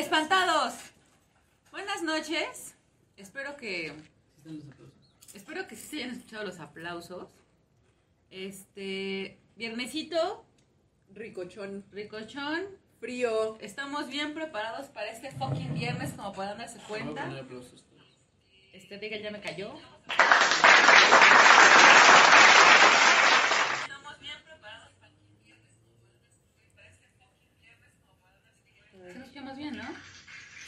Espantados. Buenas noches. Espero que espero que sí se hayan escuchado los aplausos. Este viernesito, Ricochón. ricochón. Frío. Estamos bien preparados para este fucking viernes, como puedan darse cuenta. Este Rigel ya me cayó. Estamos bien preparados para este viernes, como puedan darse cuenta, para este fucking viernes, como puedan darse cuenta. Sí nos escuchamos bien, ¿no?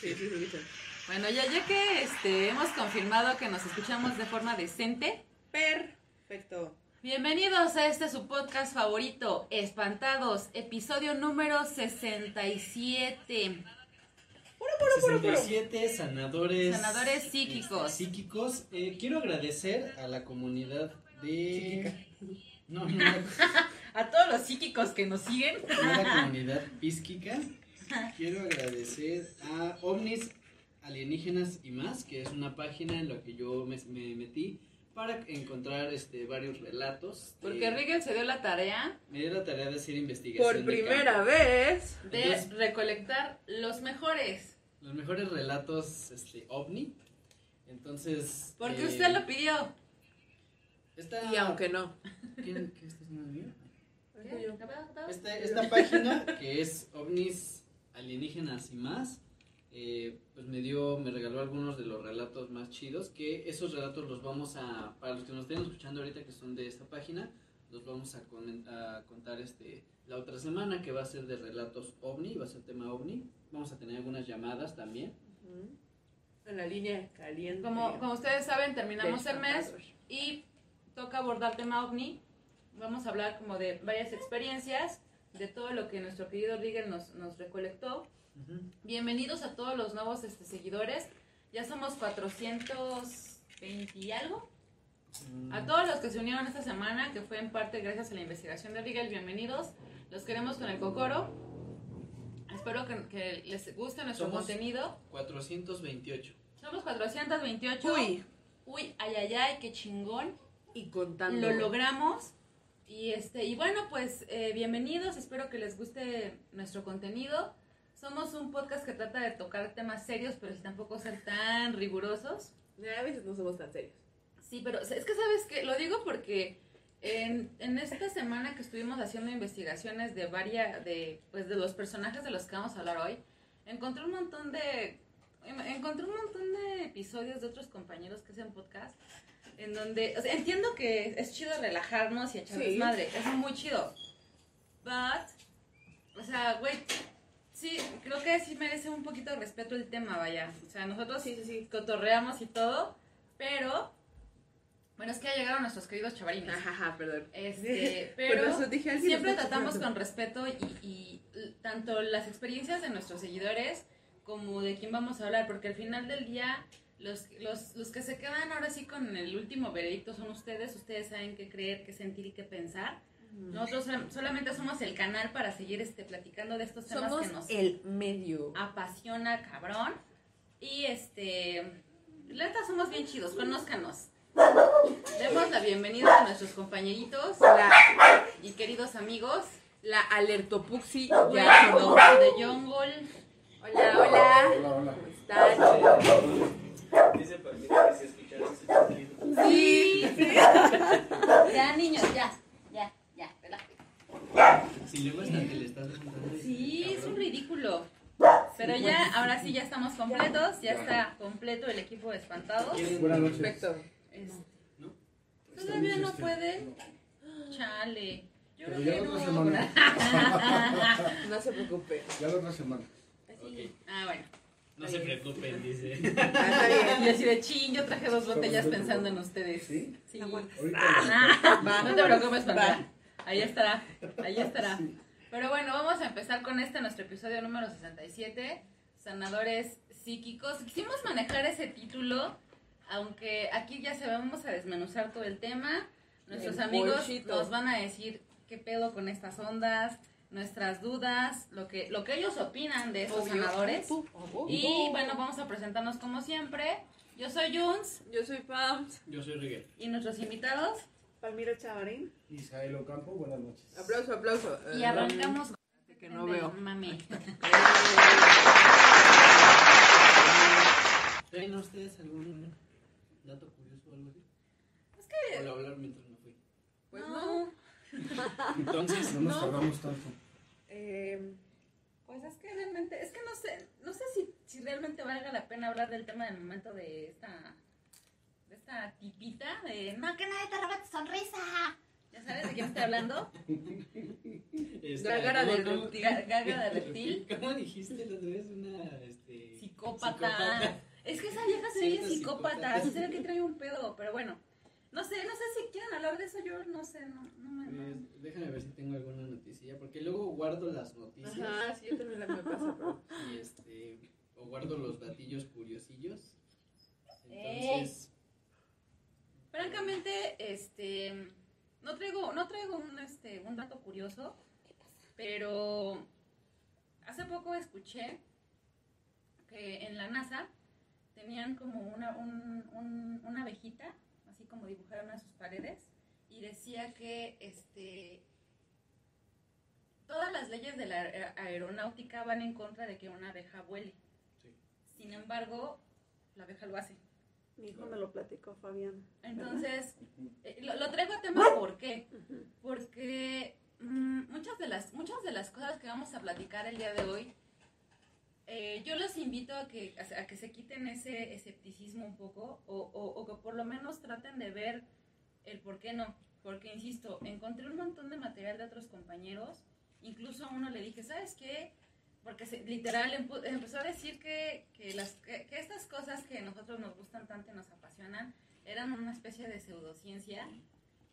Sí, sí, sí, sí. Bueno, ya, ya que este, hemos confirmado que nos escuchamos de forma decente, Perfecto. bienvenidos a este su podcast favorito, Espantados, episodio número 67. 67 sanadores. Sanadores psíquicos. este, psíquicos. Eh, quiero agradecer a la comunidad de. No, no, no, A todos los psíquicos que nos siguen. a la comunidad psíquica. Quiero agradecer a OVNIs Alienígenas y más, que es una página en la que yo me, me metí para encontrar este, varios relatos. Porque Eh, Rigel se dio la tarea Me dio la tarea de hacer investigación. Por primera vez. de Entonces- recolectar los mejores. Los mejores relatos este, ovni. Entonces. Porque eh, usted lo pidió. Esta, Y aunque no. ¿Quién, ¿Qué. Esta, esta página que es ovnis alienígenas y más. eh, pues me dio, me regaló algunos de los relatos más chidos. Que esos relatos los vamos a. Para los que nos estén escuchando ahorita que son de esta página. Los vamos a, comen- a contar este la otra semana que va a ser de relatos ovni, va a ser tema ovni. Vamos a tener algunas llamadas también. Ujú. En la línea caliente. Como, como ustedes saben, terminamos el mes y toca abordar tema ovni. Vamos a hablar como de varias experiencias, de todo lo que nuestro querido Rigel nos, nos recolectó. Bienvenidos a todos los nuevos este, seguidores. Ya somos 420 y algo. A todos los que se unieron esta semana, que fue en parte gracias a la investigación de Rigel, bienvenidos. Los queremos con el cocoro. Espero que, que les guste nuestro Somos- contenido. 428. Somos 428. Uy. Uy, ay, ay, ay, qué chingón. Y contando. Lo logramos. Y este, y bueno, pues eh, bienvenidos. Espero que les guste nuestro contenido. Somos un podcast que trata de tocar temas serios, pero sin tampoco ser tan rigurosos. A veces no somos tan serios. Sí, pero es que sabes que lo digo porque en, en esta semana que estuvimos haciendo investigaciones de varias, de, pues de los personajes de los que vamos a hablar hoy, encontré un montón de, encontré un montón de episodios de otros compañeros que hacen podcast, en donde, o sea, entiendo que es chido relajarnos y echar Sí. desmadre, es muy chido, but, o sea, güey, sí, creo que sí merece un poquito de respeto el tema, vaya, o sea, nosotros Sí, sí, sí. cotorreamos y todo, pero bueno, es que ya llegaron nuestros queridos chavarines. Ajá, perdón. Este, pero eso dije, siempre tratamos con respeto y, y tanto las experiencias de nuestros seguidores como de quién vamos a hablar, porque al final del día los, los, los que se quedan ahora sí con el último veredicto son ustedes, ustedes saben qué creer, qué sentir y qué pensar. Nosotros sol- solamente somos el canal para seguir este, platicando de estos temas Somos que nos el medio. apasiona cabrón. Y este, la neta somos bien chidos, conózcanos. Demos la bienvenida a nuestros compañeritos La, y queridos amigos. la alertopuxi Welcome ya to sonó. the jungle. Hola, hola. Hola, hola. ¿Cómo están? Dice Palmira que si escucharon ese sonido. Sí, Ya, niños, ya, ya, ya, relájate. Si luego hasta que le estás contando. Sí, es un ridículo. Pero ya, ahora sí, ya estamos completos. Ya está completo el equipo de espantados. Buenas noches. Perfecto. ¿No? Todavía no Este, puede. no. Chale. Yo Pero ya la otra no. semana. No se preocupe. Ya la otra semana. Así. Ah, bueno. No se preocupen, dice. Ah, está Y así de chin, yo traje dos botellas pensando en ustedes. ¿Sí? Sí. Ah, Va. no te preocupes. Pantera. Ahí estará, ahí estará. Pero bueno, vamos a empezar con este, nuestro episodio número 67, Sanadores Psíquicos. Quisimos manejar ese título, aunque aquí ya se vamos a desmenuzar todo el tema. Nuestros El amigos bolsito. nos van a decir qué pedo con estas ondas, nuestras dudas, lo que, lo que ellos opinan de estos ganadores. Y bueno, vamos a presentarnos como siempre. Yo soy Juns. Yo soy Pam. Yo soy Rigel. Y nuestros invitados. Palmiro Chavarín. Isael Ocampo, buenas noches. Aplauso, aplauso. Y arrancamos eh, con este que no veo. Mami. ¿Tienen eh, ustedes algún dato curioso o algo así? Es que... hablar mientras me fui. Pues no. Entonces, no nos tardamos tanto. Eh, Pues es que realmente, es que no sé, no sé si, si realmente valga la pena hablar del tema del momento de esta, de esta tipita de no que nadie te roba tu sonrisa. ¿Ya sabes de quién estoy hablando? este, Gágara ¿cómo- del cómo- reptil. ¿Cómo dijiste la otra vez? Una, este... Psicópata. Es que esa vieja se psicópata, psicópata. se ve que trae un pedo, pero bueno. No sé, no sé si quieren hablar de eso, yo no sé, no, no me... no. Pues, déjame ver si tengo alguna noticia, porque luego guardo las noticias ajá, sí, yo también la me pasa, pero. y este, o guardo los datillos curiosillos. Ey. Entonces, Francamente, este, no traigo, no traigo un, este, un dato curioso, pero hace poco escuché que en la NASA tenían como una, un- un- una abejita, como dibujaron a sus paredes, y decía que, este, todas las leyes de la aer- aeronáutica van en contra de que una abeja vuele. Sí. Sin embargo, la abeja lo hace. Mi hijo me lo platicó, Fabián. Entonces, eh, lo, lo traigo a tema ¿por qué? Porque mm, muchas, de las, muchas de las cosas que vamos a platicar el día de hoy, eh, yo los invito a que, a, que se quiten ese escepticismo un poco o, o- que por lo menos traten de ver el por qué no. Porque, insisto, encontré un montón de material de otros compañeros, incluso a uno le dije, ¿sabes qué? Porque se- literal empezó a decir que, que, que estas cosas que a nosotros nos gustan tanto y nos apasionan eran una especie de pseudociencia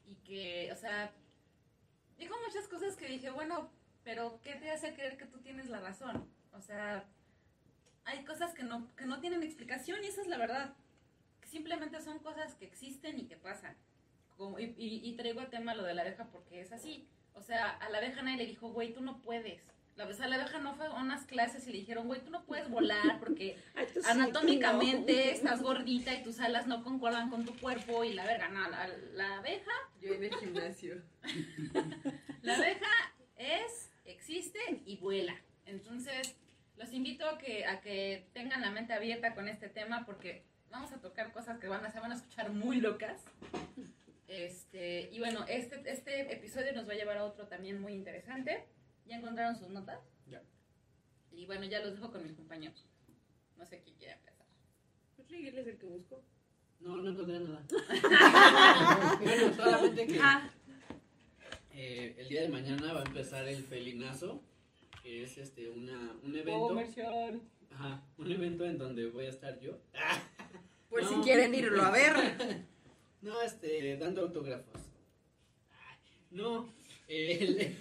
y que, o sea, dijo muchas cosas que dije, bueno, pero ¿qué te hace creer que tú tienes la razón? O sea, hay cosas que no, que no tienen explicación y esa es la verdad. Simplemente son cosas que existen y que pasan. Como- y, y- y traigo a tema lo de la abeja porque es así. O sea, a la abeja nadie le dijo, güey, tú no puedes. La, o sea, la abeja no fue a unas clases y le dijeron, güey, tú no puedes volar porque Ay, tú sí, anatómicamente no. estás gordita y tus alas no concuerdan con tu cuerpo y la verga, no, la, la abeja, Yo en el gimnasio. la abeja es, existe y vuela. Entonces, los invito a que, a que tengan la mente abierta con este tema porque vamos a tocar cosas que van a, se van a escuchar muy locas. Este, y bueno, este, este episodio nos va a llevar a otro también muy interesante. ¿Ya encontraron sus notas? Ya. Y bueno, ya los dejo con mis compañeros. No sé quién quiere empezar. Pues Miguel es el que busco. no, no encontré nada. bueno, solamente que Ah, eh, el día de mañana va a empezar el Felinazo, que es este una, un evento. comercial. Ajá, un evento en donde voy a estar yo. Por No. si quieren irlo a ver. No, este, dando autógrafos. No, el,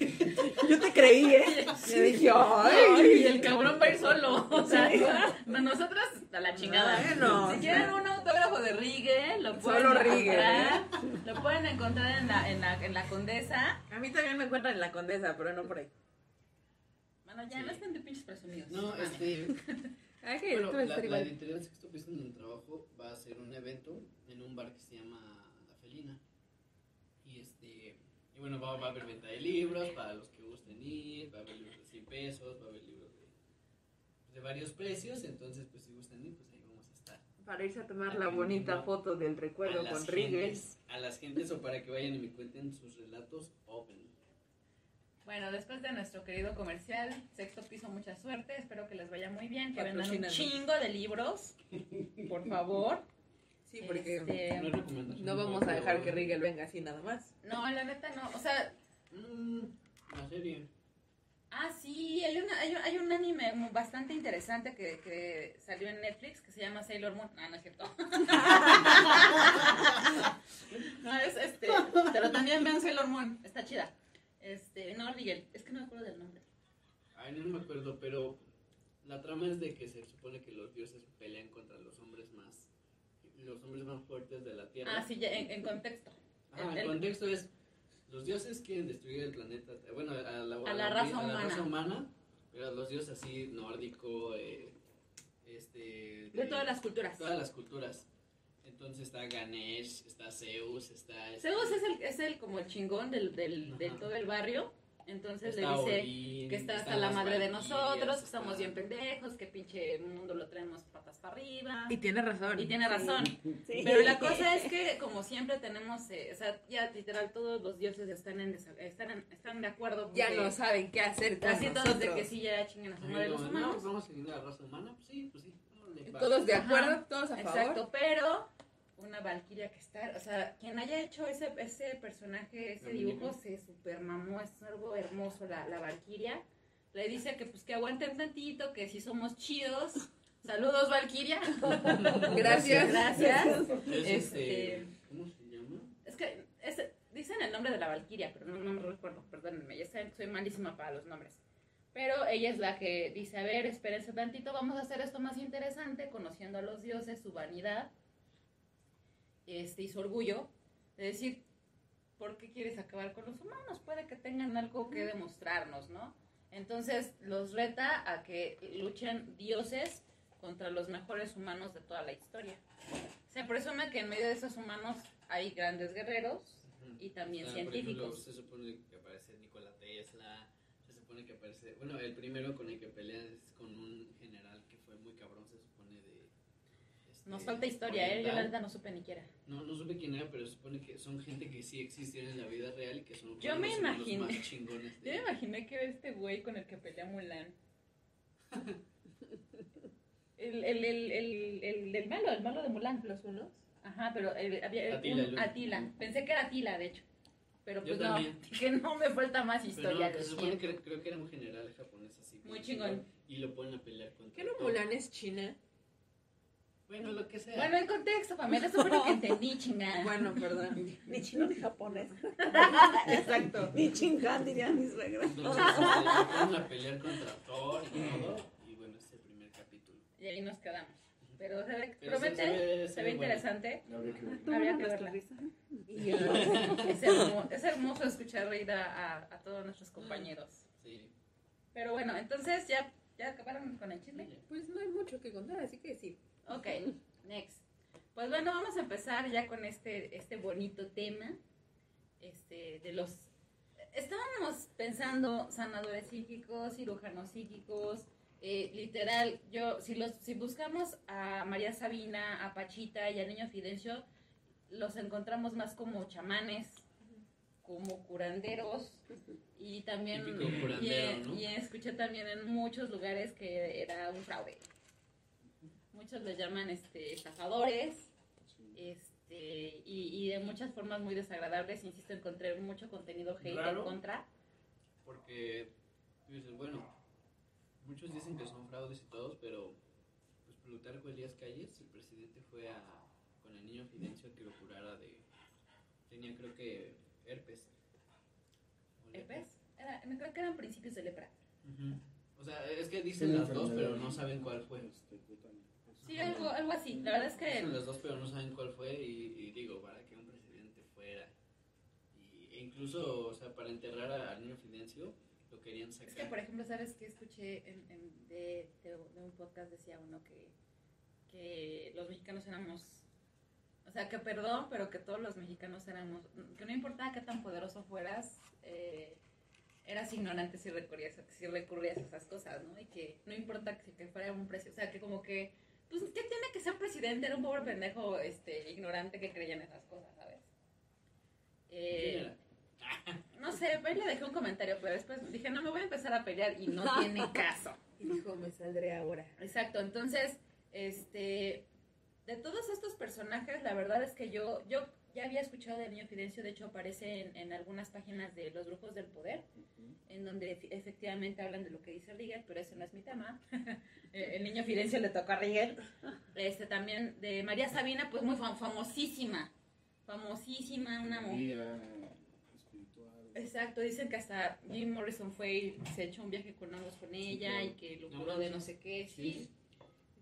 Yo te creí, ¿eh? Yo dije, Ay, ay. y el cabrón va a ir solo. O sea, nosotros a la chingada. Bueno, si quieren un autógrafo de Rigue, lo pueden Solo Rigue, encontrar. Lo pueden encontrar en la, en la, en la Condesa. A mí también me encuentran en la condesa, pero no por ahí. Bueno, ya Sí. no estén de pinches presumidos. no, Vale. este, Ay, que bueno, la, la editorial Sexto Piso en el trabajo va a hacer un evento en un bar que se llama La Felina. Y este, y bueno, va, va a haber venta de libros para los que gusten ir, va a haber libros de 100 pesos, va a haber libros de, de varios precios, entonces pues si gustan ir, pues ahí vamos a estar. Para irse a tomar la bonita foto del recuerdo con gentes, a las gentes o para que vayan y me cuenten sus relatos open. Bueno, después de nuestro querido comercial, Sexto Piso, mucha suerte. Espero que les vaya muy bien, que vendan un chingo de libros. Por favor. Sí, porque Este, No es recomendación. no vamos a dejar que Rigel venga así nada más. No, la neta no. O sea, Mm, la serie. Ah, sí, hay, una, hay, un- hay un anime bastante interesante que, que salió en Netflix que se llama Sailor Moon. Ah, no es cierto. no, es este. Pero también vean Sailor Moon, está chida. Este, no, Rigel, es que no me acuerdo del nombre. Ay, no me acuerdo, pero la trama es de que se supone que los dioses pelean contra los hombres más, los hombres más fuertes de la tierra. Ah, sí, ya, en, en contexto. Ajá, el- el contexto es, los dioses quieren destruir el planeta, bueno, a la, A la raza a la raza humana. humana, pero los dioses así, nórdico, eh, este... De todas las culturas. Todas las culturas. Entonces está Ganesh, está Zeus, está... este- Zeus es el, es el como el chingón del, del, de Ajá. todo el barrio. Entonces Está le dice Odín, que está hasta están la madre de nosotros, que estamos está- bien pendejos, que pinche mundo lo traemos patas para arriba. Y tiene razón. Y tiene razón. Sí. Pero la cosa es que, como siempre tenemos, eh, o sea, ya literal todos los dioses están en están, en- están de acuerdo. Ya no saben qué hacer con Así todos de que sí ya chinguen a su madre los No, humanos. vamos a seguir la raza humana, pues sí, pues sí. Todos de Ajá. acuerdo, todos a favor. Exacto, pero una valquiria que está, o sea, quien haya hecho ese, ese personaje, ese La dibujo, se super mamó, es algo hermoso la, la valquiria. Le dice que pues que aguanten tantito, que si somos chidos. Saludos, Valquiria. Gracias. Gracias. Es Este- este. ¿Cómo se llama? Es que es- dicen el nombre de la Valquiria, pero no, no me recuerdo, perdónenme, ya saben, soy malísima para los nombres. Pero ella es la que dice, a ver, espérense tantito, vamos a hacer esto más interesante, conociendo a los dioses, su vanidad este, y su orgullo, de decir, ¿por qué quieres acabar con los humanos? Puede que tengan algo que demostrarnos, ¿no? Entonces los reta a que luchen dioses contra los mejores humanos de toda la historia. Se presume que en medio de esos humanos hay grandes guerreros y también Ah, por ejemplo, científicos. se supone que aparece Nikola Tesla. Se supone que aparece. Bueno, el primero con el que pelea es con un general que fue muy cabrón, se supone Nos falta historia, ¿eh? Yo la neta no supe ni era. No, no supe quién era, pero se supone que son gente que sí existieron en la vida real y que son Yo me los imaginé- más chingones. Yo me imaginé que era este güey con el que pelea Mulan. El, el, el, el, el, el malo, el malo de Mulan. ¿Los unos? Ajá, pero el- había Atila, un- Atila. Pensé que era Atila, de hecho. Pero Yo pues no, también. que no me falta más Pero historia. no, se supone que creo que era un general japonés así. Muy chingón. Y lo ponen a pelear contra. ¿Qué no. Mulan es China? Bueno, lo que sea. Bueno, el contexto, familia, eso fue lo que entendí, chingada. Bueno, perdón. Ni chino ni japonés. exacto. Ni chingán, diría mi suegra. Entonces, este, ponen a pelear contra Thor y todo. Y bueno, es el primer capítulo. Y ahí nos quedamos. Pero se ve, Pero se- promete, se ve- se, se ve ve bueno. interesante. Habría que verla. Y es, hermo- es hermoso escuchar reír a, a- a todos nuestros compañeros. Sí. Pero bueno, entonces ya, ya acabaron con el chisme. Pues no hay mucho que contar, así que sí. Ok, next. Pues bueno, vamos a empezar ya con este, este bonito tema. Este, de los. Estábamos pensando sanadores psíquicos, cirujanos psíquicos. eh, literal, yo, si los, si buscamos a María Sabina, a Pachita y al niño Fidencio, los encontramos más como chamanes, como curanderos y también y, curandero, ¿no? y escuché también en muchos lugares que era un fraude. Muchos les llaman este estafadores, este y, y de muchas formas muy desagradables. Insisto, encontré mucho contenido hate Raro. en contra. Porque tú dices, bueno, muchos dicen que son fraudes y todos, pero pues Plutarco Elías Calles, el presidente, fue a, con el niño Fidencio a que lo curara de. Tenía, creo que, herpes. ¿Herpes? Era, me creo que eran principios de lepra. O sea, es que dicen las dos, pero no saben cuál fue. Sí, algo, algo así. La verdad es que las dos, pero no saben cuál fue. Y, y digo, para que un presidente fuera. Y, e incluso, o sea, para enterrar al niño Fidencio, lo querían sacar. Es que, por ejemplo, ¿sabes qué escuché en, en- de, de- de un podcast? Decía uno que, que los mexicanos éramos, o sea, que perdón, pero que todos los mexicanos éramos, que no importaba qué tan poderoso fueras, eh, eras ignorante si recurrías, si recurrías a esas cosas, ¿no? Y que no importa que, que fuera un precio, o sea, que como que, pues, ¿qué tiene que ser presidente? Era un pobre pendejo este, ignorante que creía en esas cosas, ¿sabes? Eh, no sé, le dejé un comentario, pero después dije, no me voy a empezar a pelear y no tiene caso. Y dijo, me saldré ahora. Exacto, entonces, este, de todos estos personajes, la verdad es que yo, yo ya había escuchado del niño Fidencio, de hecho aparece en, en algunas páginas de los brujos del poder, en donde efe- efectivamente hablan de lo que dice Rigel, pero ese no es mi tema. Eh, El niño Fidencio le tocó a Rigel. Este, también de María Sabina, pues muy fam- famosísima, famosísima, una mujer. Exacto, dicen que hasta Jim Morrison fue y se echó un viaje con ambos con ella claro. y que lo No curó de no sé qué, sí. Sí.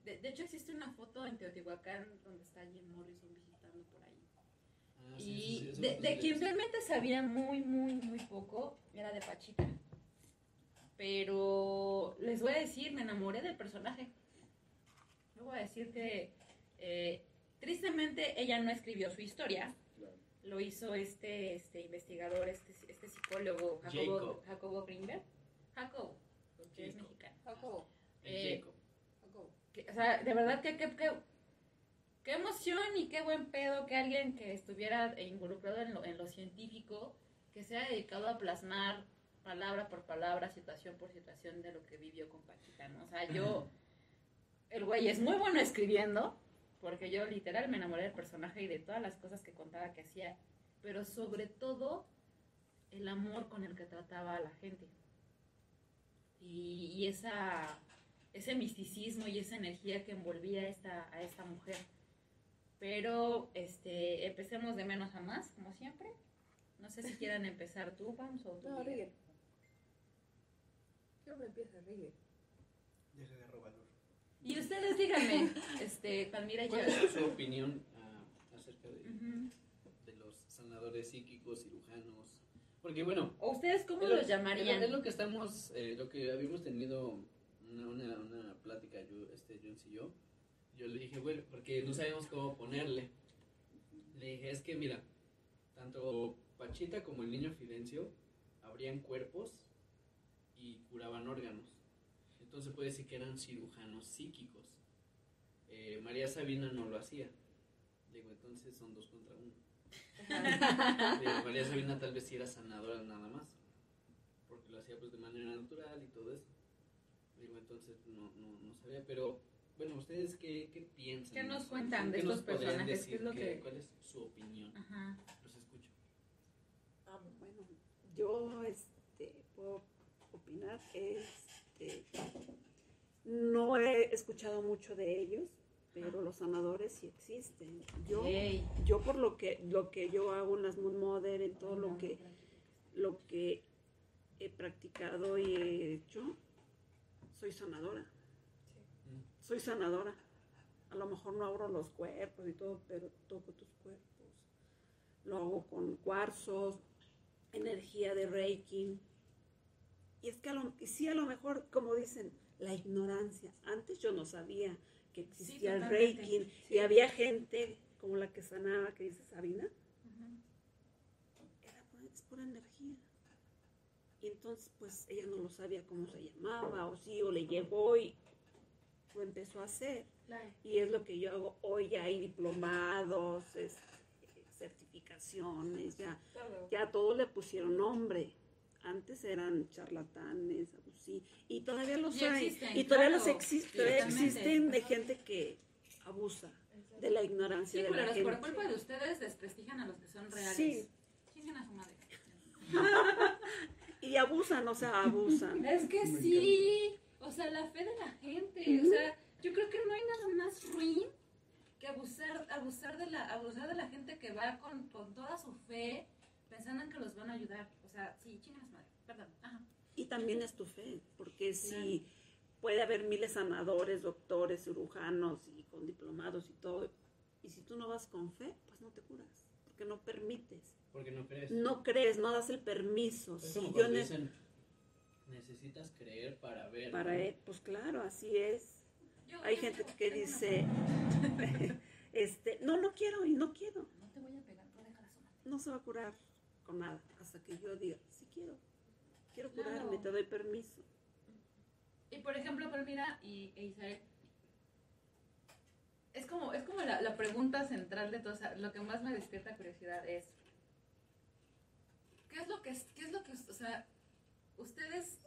De, de hecho existe una foto en Teotihuacán donde está Jim Morrison. Ah, sí, y sí, de, sí de lo quien realmente sabía muy, muy, muy poco era de Pachita. Pero les voy a decir, me enamoré del personaje. Les voy a decir que eh, tristemente ella no escribió su historia, Claro. lo hizo este, este investigador, este, este psicólogo, Jacobo, Jacob. Jacobo Greenberg. Jacobo, porque es Jacob. mexicano. Jacobo, Eh. Jacobo. Que- o sea, de verdad que, que, que- qué emoción y qué buen pedo que alguien que estuviera involucrado en lo, en lo científico, que se ha dedicado a plasmar palabra por palabra, situación por situación de lo que vivió con Paquita, ¿no? O sea, yo, el güey es muy bueno escribiendo, porque yo literal me enamoré del personaje y de todas las cosas que contaba que hacía, pero sobre todo el amor con el que trataba a la gente. Y, y esa, ese misticismo y esa energía que envolvía a esta, a esta mujer. Pero este, empecemos de menos a más, como siempre. No sé si quieran empezar tú, vamos, o tú. No. Rigel. Yo me empieza Rigel. Deja de robar. Y ustedes díganme, este, Palmira ¿Cuál es su opinión ah, acerca de, Ujú. de los sanadores psíquicos, cirujanos? Porque bueno, ¿O ustedes cómo es lo- los llamarían? Es lo que estamos, eh, lo que habíamos tenido una, una, una plática, yo, este, Jones y yo. Yo le dije, bueno, porque no sabíamos cómo ponerle. Le dije, es que mira, tanto Pachita como el niño Fidencio abrían cuerpos y curaban órganos. Entonces puede decir que eran cirujanos psíquicos. Eh, María Sabina no lo hacía. Digo, entonces son dos contra uno. Digo, María Sabina tal vez sí era sanadora nada más, porque lo hacía pues de manera natural y todo eso. Digo, entonces no, no, no sabía, pero bueno, ¿ustedes qué, qué piensan? ¿Qué nos ¿Qué cuentan de estos personajes? ¿Qué es lo ¿Qué- que- ¿Cuál es su opinión? Ajá. Los escucho. Ah, bueno, yo este, puedo opinar. Este, no he escuchado mucho de ellos, pero los sanadores sí existen. Yo, yo por lo que lo que yo hago en las Moon Mother, en todo lo que lo que he practicado y he hecho, soy sanadora. Soy sanadora. A lo mejor no abro los cuerpos y todo, pero toco tus cuerpos. Lo hago con cuarzos, energía de Reiki. Y es que a lo, y sí, a lo mejor, como dicen, la ignorancia. Antes yo no sabía que existía el. Reiki y había gente como la que sanaba, que dice Sabina, era es pura energía. Y entonces, pues ella no lo sabía cómo se llamaba, o sí, o le llegó y lo empezó a hacer. Claro. Y es lo que yo hago hoy, ya hay diplomados, certificaciones, ya, ya todos le pusieron nombre. Antes eran charlatanes, abusí, y todavía los Y hay. existen, y todavía claro. los existen, todavía de gente que abusa de la ignorancia Sí, de pero la los- por gente. culpa de ustedes desprestigian a los que son reales. Sí. A su madre. Y abusan, o sea, abusan. Es que sí. O sea, la fe de la gente. O sea, yo creo que no hay nada más ruin que abusar, abusar de la, abusar de la gente que va con, con toda su fe pensando en que los van a ayudar. O sea, sí, su madre. Perdón. Ajá. Y también es tu fe, porque si puede haber miles sanadores, doctores, cirujanos y con diplomados y todo, y si tú no vas con fe, pues no te curas, porque no permites, Porque no crees. no crees, no das el permiso. Es Si como yo cuando ne- dicen, necesitas creer para ver. para ¿no? él, pues claro, así es. Yo- Hay yo gente que dice, este, no, no quiero y no quiero, No te voy a pegar, pero déjala no se va a curar con nada, hasta que yo diga, sí quiero, quiero Claro. curarme, te doy permiso. Y por ejemplo, Palmira y e Isabel, es como, es como la, la pregunta central de todo, o sea, lo que más me despierta curiosidad es, ¿qué es lo que, es- qué es lo que, o sea, ustedes,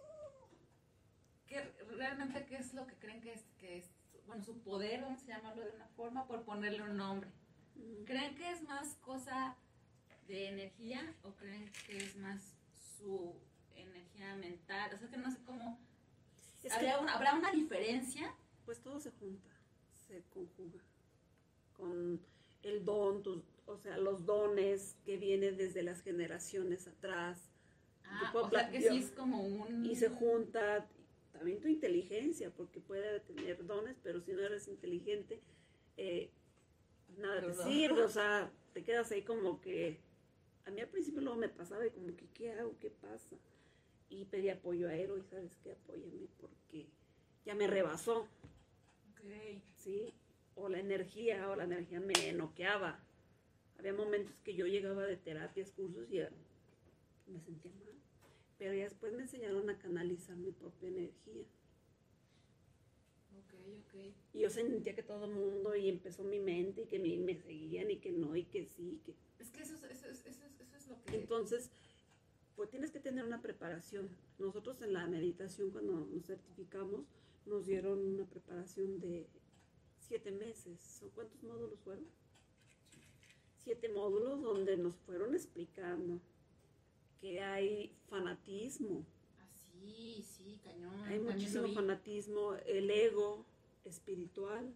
qué, realmente qué es lo que creen que es, que es, bueno, su poder, vamos a llamarlo de una forma, por ponerle un nombre? ¿Creen que es más cosa de energía o creen que es más su energía mental? O sea, que no sé cómo... Es que- ¿Habrá una, ¿Habrá una diferencia? pues todo se junta, se conjuga con el don, tus, o sea, los dones que vienen desde las generaciones atrás Ah, o sea, que sí es como un... y se junta también tu inteligencia, porque puede tener dones, pero si no eres inteligente, eh, nada te sirve, o sea, te quedas ahí como que, a mí al principio luego me pasaba y como que, ¿qué hago? ¿Qué pasa? Y pedí apoyo a Ero y sabes qué, apóyame porque ya me rebasó. Ok. ¿sí? O la energía, o la energía me noqueaba. Había momentos que yo llegaba de terapias, cursos y me sentía mal. Pero ya después me enseñaron a canalizar mi propia energía. Ok, ok. Y yo sentía que todo el mundo, y empezó mi mente, y que me, me seguían, y que no, y que sí, que... Es que eso, es- eso, es- eso, es- eso es lo que... Entonces, pues tienes que tener una preparación. Nosotros en la meditación, cuando nos certificamos, nos dieron una preparación de siete meses. ¿Son ¿Cuántos módulos fueron? Siete módulos donde nos fueron explicando que hay fanatismo, Ah, sí, sí, cañón. hay muchísimo vi. fanatismo, el ego espiritual,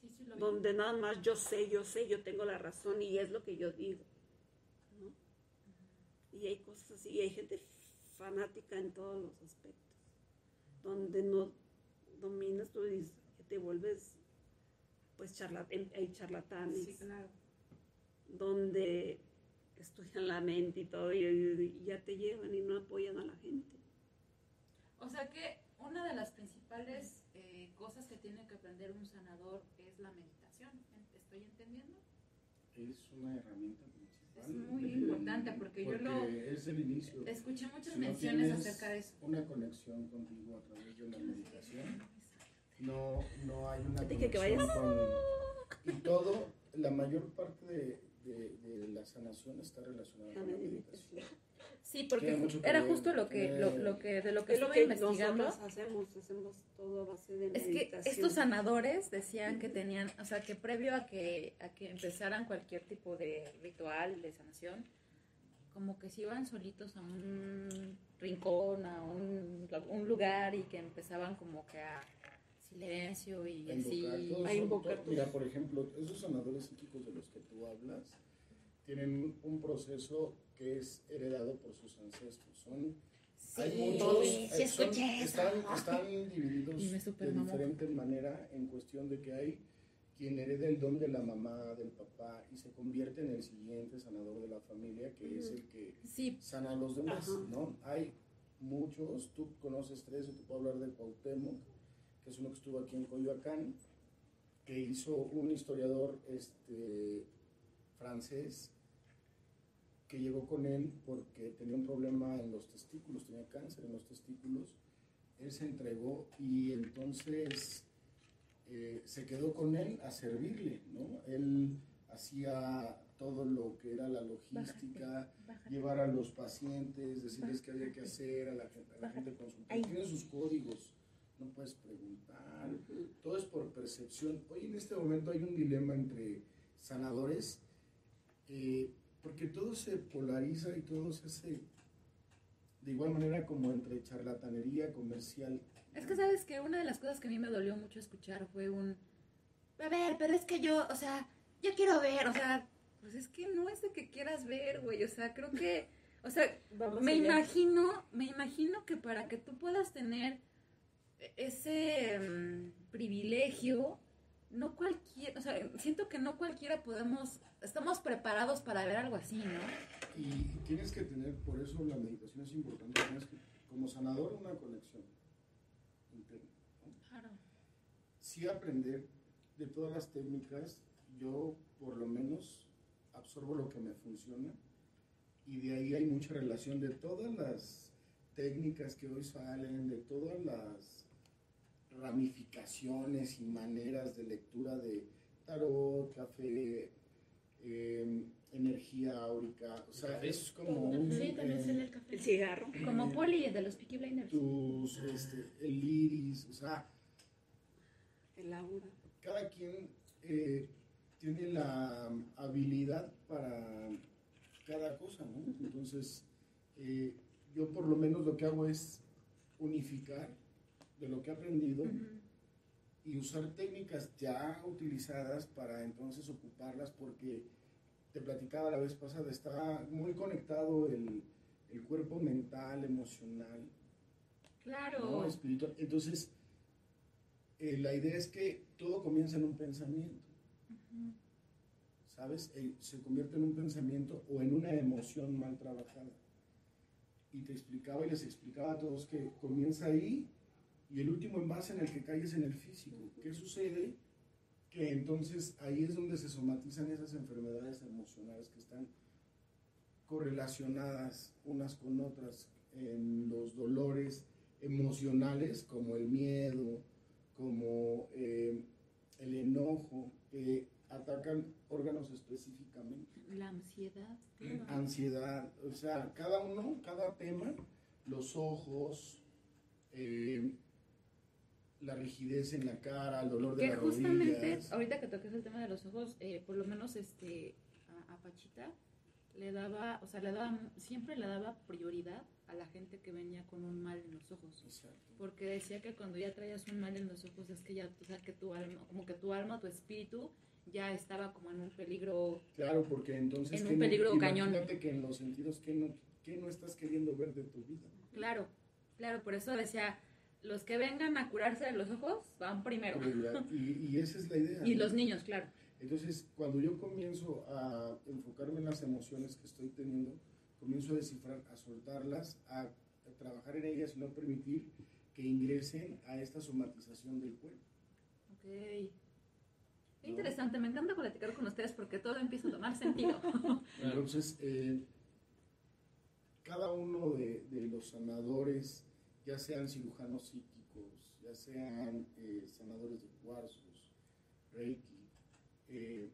Sí, sí, lo vi. donde nada más yo sé, yo sé, yo tengo la razón y es lo que yo digo. ¿no? Y hay cosas así, y hay gente fanática en todos los aspectos, donde no dominas tú y te vuelves, pues charla- hay charlatanes, Sí, claro. donde estudian la mente y todo, y, y ya te llevan y no apoyan a la gente. O sea que una de las principales eh, cosas que tiene que aprender un sanador es la meditación. ¿Estoy entendiendo? Es una herramienta Es principal. muy importante porque, yo lo Porque es el inicio. escuché muchas Si menciones acerca de eso. Una conexión contigo a través de una meditación. No, no hay una Dije que conexión vayas. con... Y todo, la mayor parte de, de- de la sanación está relacionada La con la meditación. Sí, porque era justo lo que, lo, eh, lo que de lo que Es lo estuve que investigando. hacemos, hacemos todo a base de Es que estos sanadores decían que tenían, o sea, que previo a que, a que empezaran cualquier tipo de ritual de sanación, como que se iban solitos a un rincón, a un, un lugar y que empezaban como que a silencio y A así. todos a invocar to- tus- Mira, por ejemplo, esos sanadores psíquicos de los que tú hablas tienen un proceso que es heredado por sus ancestros. Son, hay muchos, sí eh, son- están, están divididos de diferente manera en cuestión de que hay quien hereda el don de la mamá, del papá y se convierte en el siguiente sanador de la familia, que es el que Sí, sana a los demás, Ajá. ¿no? Hay muchos, tú conoces tres, yo te puedo hablar de Cuauhtémoc, que es uno que estuvo aquí en Coyoacán, que hizo un historiador este, francés que llegó con él porque tenía un problema en los testículos, tenía cáncer en los testículos, él se entregó y entonces eh, se quedó con él a servirle, ¿no? Él hacía todo lo que era la logística, llevar a los pacientes, decirles qué había que hacer, a la gente, a la gente consultar. Tiene sus códigos, no puedes preguntar, todo es por percepción. Hoy en este momento hay un dilema entre sanadores, eh, porque todo se polariza y todo se hace de igual manera como entre charlatanería comercial. es que sabes que una de las cosas que a mí me dolió mucho escuchar fue un, a ver, pero es que yo, o sea, yo quiero ver, o sea, pues es que no es de que quieras ver, güey, o sea, creo que, o sea, Vamos me allá. imagino, me imagino que para que tú puedas tener ese mm, privilegio, no cualquiera, o sea, siento que no cualquiera podemos, estamos preparados para ver algo así, ¿no? Y, y tienes que tener, por eso la meditación es importante, tienes que, como sanador, una conexión interna. ¿no? Claro. sí aprender de todas las técnicas, yo por lo menos absorbo lo que me funciona y de ahí hay mucha relación de todas las técnicas que hoy salen, de todas las ramificaciones y maneras de lectura de tarot, café, eh, energía áurica, o sea, es como un... Sí, también eh, sale el café. El cigarro. Como Poli de los Peaky Blinders. tus, este, el iris, o sea, El aura. cada quien eh, tiene la habilidad para cada cosa, ¿no? Entonces, eh, yo por lo menos lo que hago es unificar de lo que he aprendido y usar técnicas ya utilizadas para entonces ocuparlas porque te platicaba la vez pasada, está muy conectado el, el cuerpo mental, emocional, Claro. ¿no? espiritual. Entonces, eh, la idea es que todo comienza en un pensamiento, ¿sabes? Eh, se convierte en un pensamiento o en una emoción mal trabajada. Y te explicaba y les explicaba a todos que comienza ahí y el último envase en el que caes en el físico. ¿Qué sucede? Que entonces ahí es donde se somatizan esas enfermedades emocionales que están correlacionadas unas con otras en los dolores emocionales como el miedo, como eh, el enojo, que atacan órganos específicamente. La ansiedad. Ansiedad, o sea, cada uno, cada tema, los ojos, eh, la rigidez en la cara, el dolor de Que las justamente, rodillas. ahorita que toques el tema de los ojos, eh, por lo menos este a, a Pachita le daba, o sea, le daba, siempre le daba prioridad a la gente que venía con un mal en los ojos. Exacto. Porque decía que cuando ya traías un mal en los ojos es que ya, o sea, que tu alma, como que tu alma, tu espíritu ya estaba como en un peligro. Claro, porque entonces... En ¿qué un no- peligro cañón. Imagínate que en los sentidos, ¿qué no, qué no estás queriendo ver de tu vida? Claro, claro, por eso decía, los que vengan a curarse de los ojos van primero. Y, y esa es la idea. Y ¿no? los niños, claro. Entonces, cuando yo comienzo a enfocarme en las emociones que estoy teniendo, comienzo a descifrar, a soltarlas, a, a trabajar en ellas y no permitir que ingresen a esta somatización del cuerpo. Ok. Qué interesante, me encanta platicar con ustedes porque todo empieza a tomar sentido. Entonces, eh, cada uno de, de los sanadores, ya sean cirujanos psíquicos, ya sean eh, sanadores de cuarzos, reiki, eh,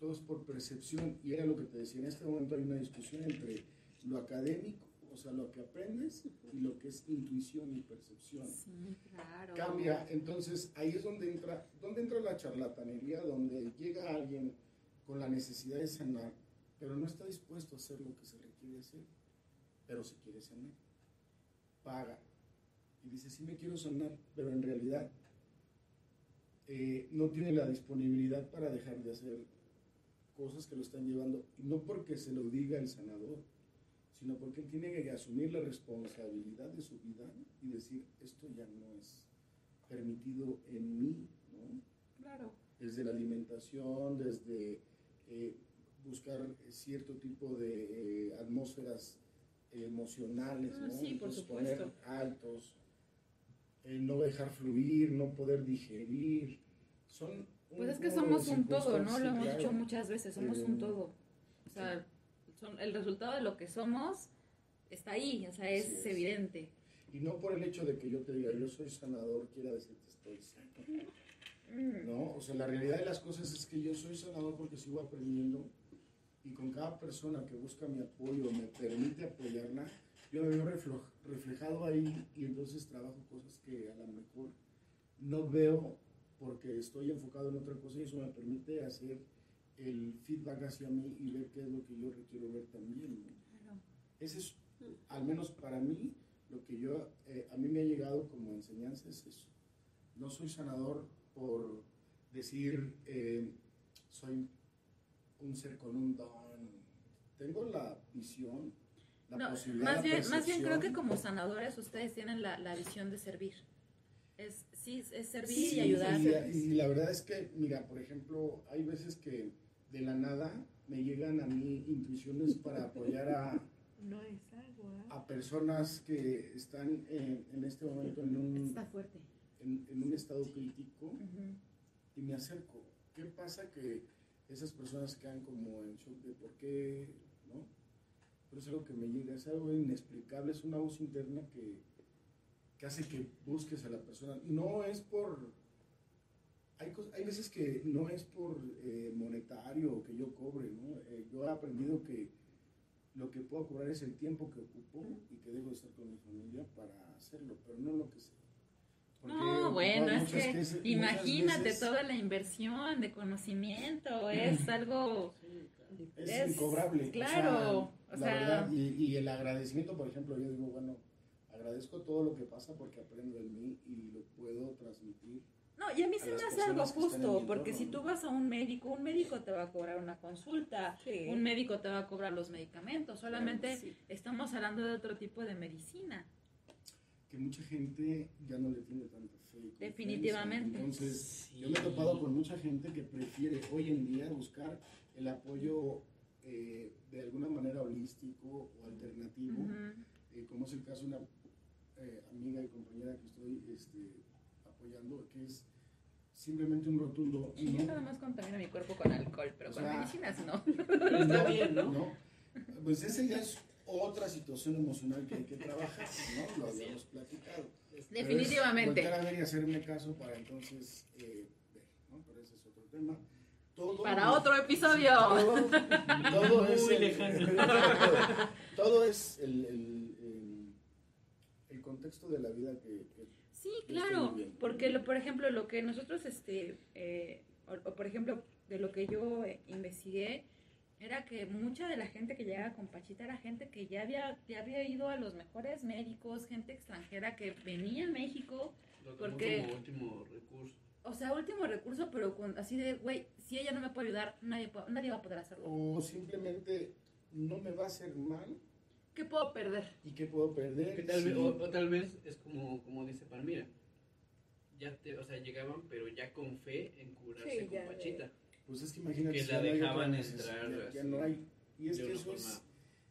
todo es por percepción. Y era lo que te decía, en este momento hay una discusión entre lo académico, o sea, lo que aprendes, y lo que es intuición y percepción. Sí, claro. Cambia, entonces ahí es donde entra, donde entra la charlatanería, donde llega alguien con la necesidad de sanar, pero no está dispuesto a hacer lo que se requiere hacer, pero se quiere sanar. Paga. Y dice, sí me quiero sanar, pero en realidad eh, no tiene la disponibilidad para dejar de hacer cosas que lo están llevando, y no porque se lo diga el sanador, sino porque él tiene que asumir la responsabilidad de su vida y decir, esto ya no es permitido en mí, ¿no? Claro. Desde la alimentación, desde eh, buscar cierto tipo de eh, atmósferas emocionales, Ah, ¿no? sí, por Entonces, supuesto. poner altos, el no dejar fluir, no poder digerir, son... Pues es que somos un todo, ¿no? Lo hemos dicho muchas veces, somos un Eh, todo. O sea, son, el resultado de lo que somos está ahí, o sea, es, es. evidente. Y no por el hecho de que yo te diga, yo soy sanador, quiera decir que estoy sano. No, o sea, la realidad de las cosas es que yo soy sanador porque sigo aprendiendo y con cada persona que busca mi apoyo, me permite apoyarla, yo me veo reflejado ahí y entonces trabajo cosas que a lo mejor no veo porque estoy enfocado en otra cosa y eso me permite hacer el feedback hacia mí y ver qué es lo que yo requiero ver también. Ese es, al menos para mí, lo que yo, eh, a mí me ha llegado como enseñanza es eso. No soy sanador por decir, eh, soy un ser con un don. Tengo la visión, la No, posibilidad, más la bien, más bien creo que como sanadores ustedes tienen la, la visión de servir. Es, sí, es servir Sí, y ayudar. Y, y la verdad es que, mira, por ejemplo, hay veces que de la nada me llegan a mí intuiciones para apoyar a, No es agua. a personas que están en, en este momento en un, Está fuerte. en, en un estado crítico y me acerco. ¿Qué pasa? Que esas personas quedan como en shock de por qué, ¿no? Pero es algo que me llega, es algo inexplicable, es una voz interna que, que hace que busques a la persona. No es por... Hay, cos- hay veces que no es por eh, monetario o que yo cobre, ¿no? Eh, yo he aprendido que lo que puedo cobrar es el tiempo que ocupo y que debo estar con mi familia para hacerlo, pero no lo que sé. No, bueno, es que veces- imagínate veces- toda la inversión de conocimiento, es algo... es, Es- incobrable. o claro, sea, o la sea- verdad, y, y el agradecimiento, por ejemplo, yo digo, bueno, agradezco todo lo que pasa porque aprendo de mí y lo puedo transmitir. No, y a mí a se me hace algo justo, porque entorno, si tú vas a un médico, un médico te va a cobrar una consulta, Sí. un médico te va a cobrar los medicamentos, solamente Sí. estamos hablando de otro tipo de medicina. Que mucha gente ya no le tiene tanta fe. Definitivamente. Entonces, Sí. yo me he topado con mucha gente que prefiere hoy en día buscar el apoyo eh, de alguna manera holístico o alternativo. Ujú. eh, como es el caso de una eh, amiga y compañera que estoy este, apoyando, que es simplemente un rotundo yo no. nada más contamino mi cuerpo con alcohol, pero O con sea, medicinas no. Está bien, ¿no? Pues esa ya es otra situación emocional que hay que trabajar, ¿no? Lo habíamos platicado. Pero es Definitivamente. a ver y hacerme caso para entonces eh, ver, ¿no? Pero ese es otro tema. Todo Para otro episodio. Todo, todo es Muy el, lejano. todo es el, el, el- el contexto de la vida que, que Sí, claro, porque lo, por ejemplo, lo que nosotros, este, eh, o, o por ejemplo, de lo que yo eh, investigué, era que mucha de la gente que llegaba con Pachita era gente que ya había, ya había ido a los mejores médicos, gente extranjera que venía a México, Lo Porque- como último recurso. o sea, último recurso, pero con, así de, güey, si ella no me puede ayudar, nadie, puede- nadie va a poder hacerlo. o simplemente no me va a hacer mal ¿Qué puedo perder? y qué puedo perder. Que tal si- vez, o, o tal vez es como, como dice Palmira. Ya te, o sea, llegaban, pero ya con fe en curarse Sí, con Pachita. Pues es que imagínate Que si la ya no hay otra dejaban entrar ya, no hay. Y es que eso es,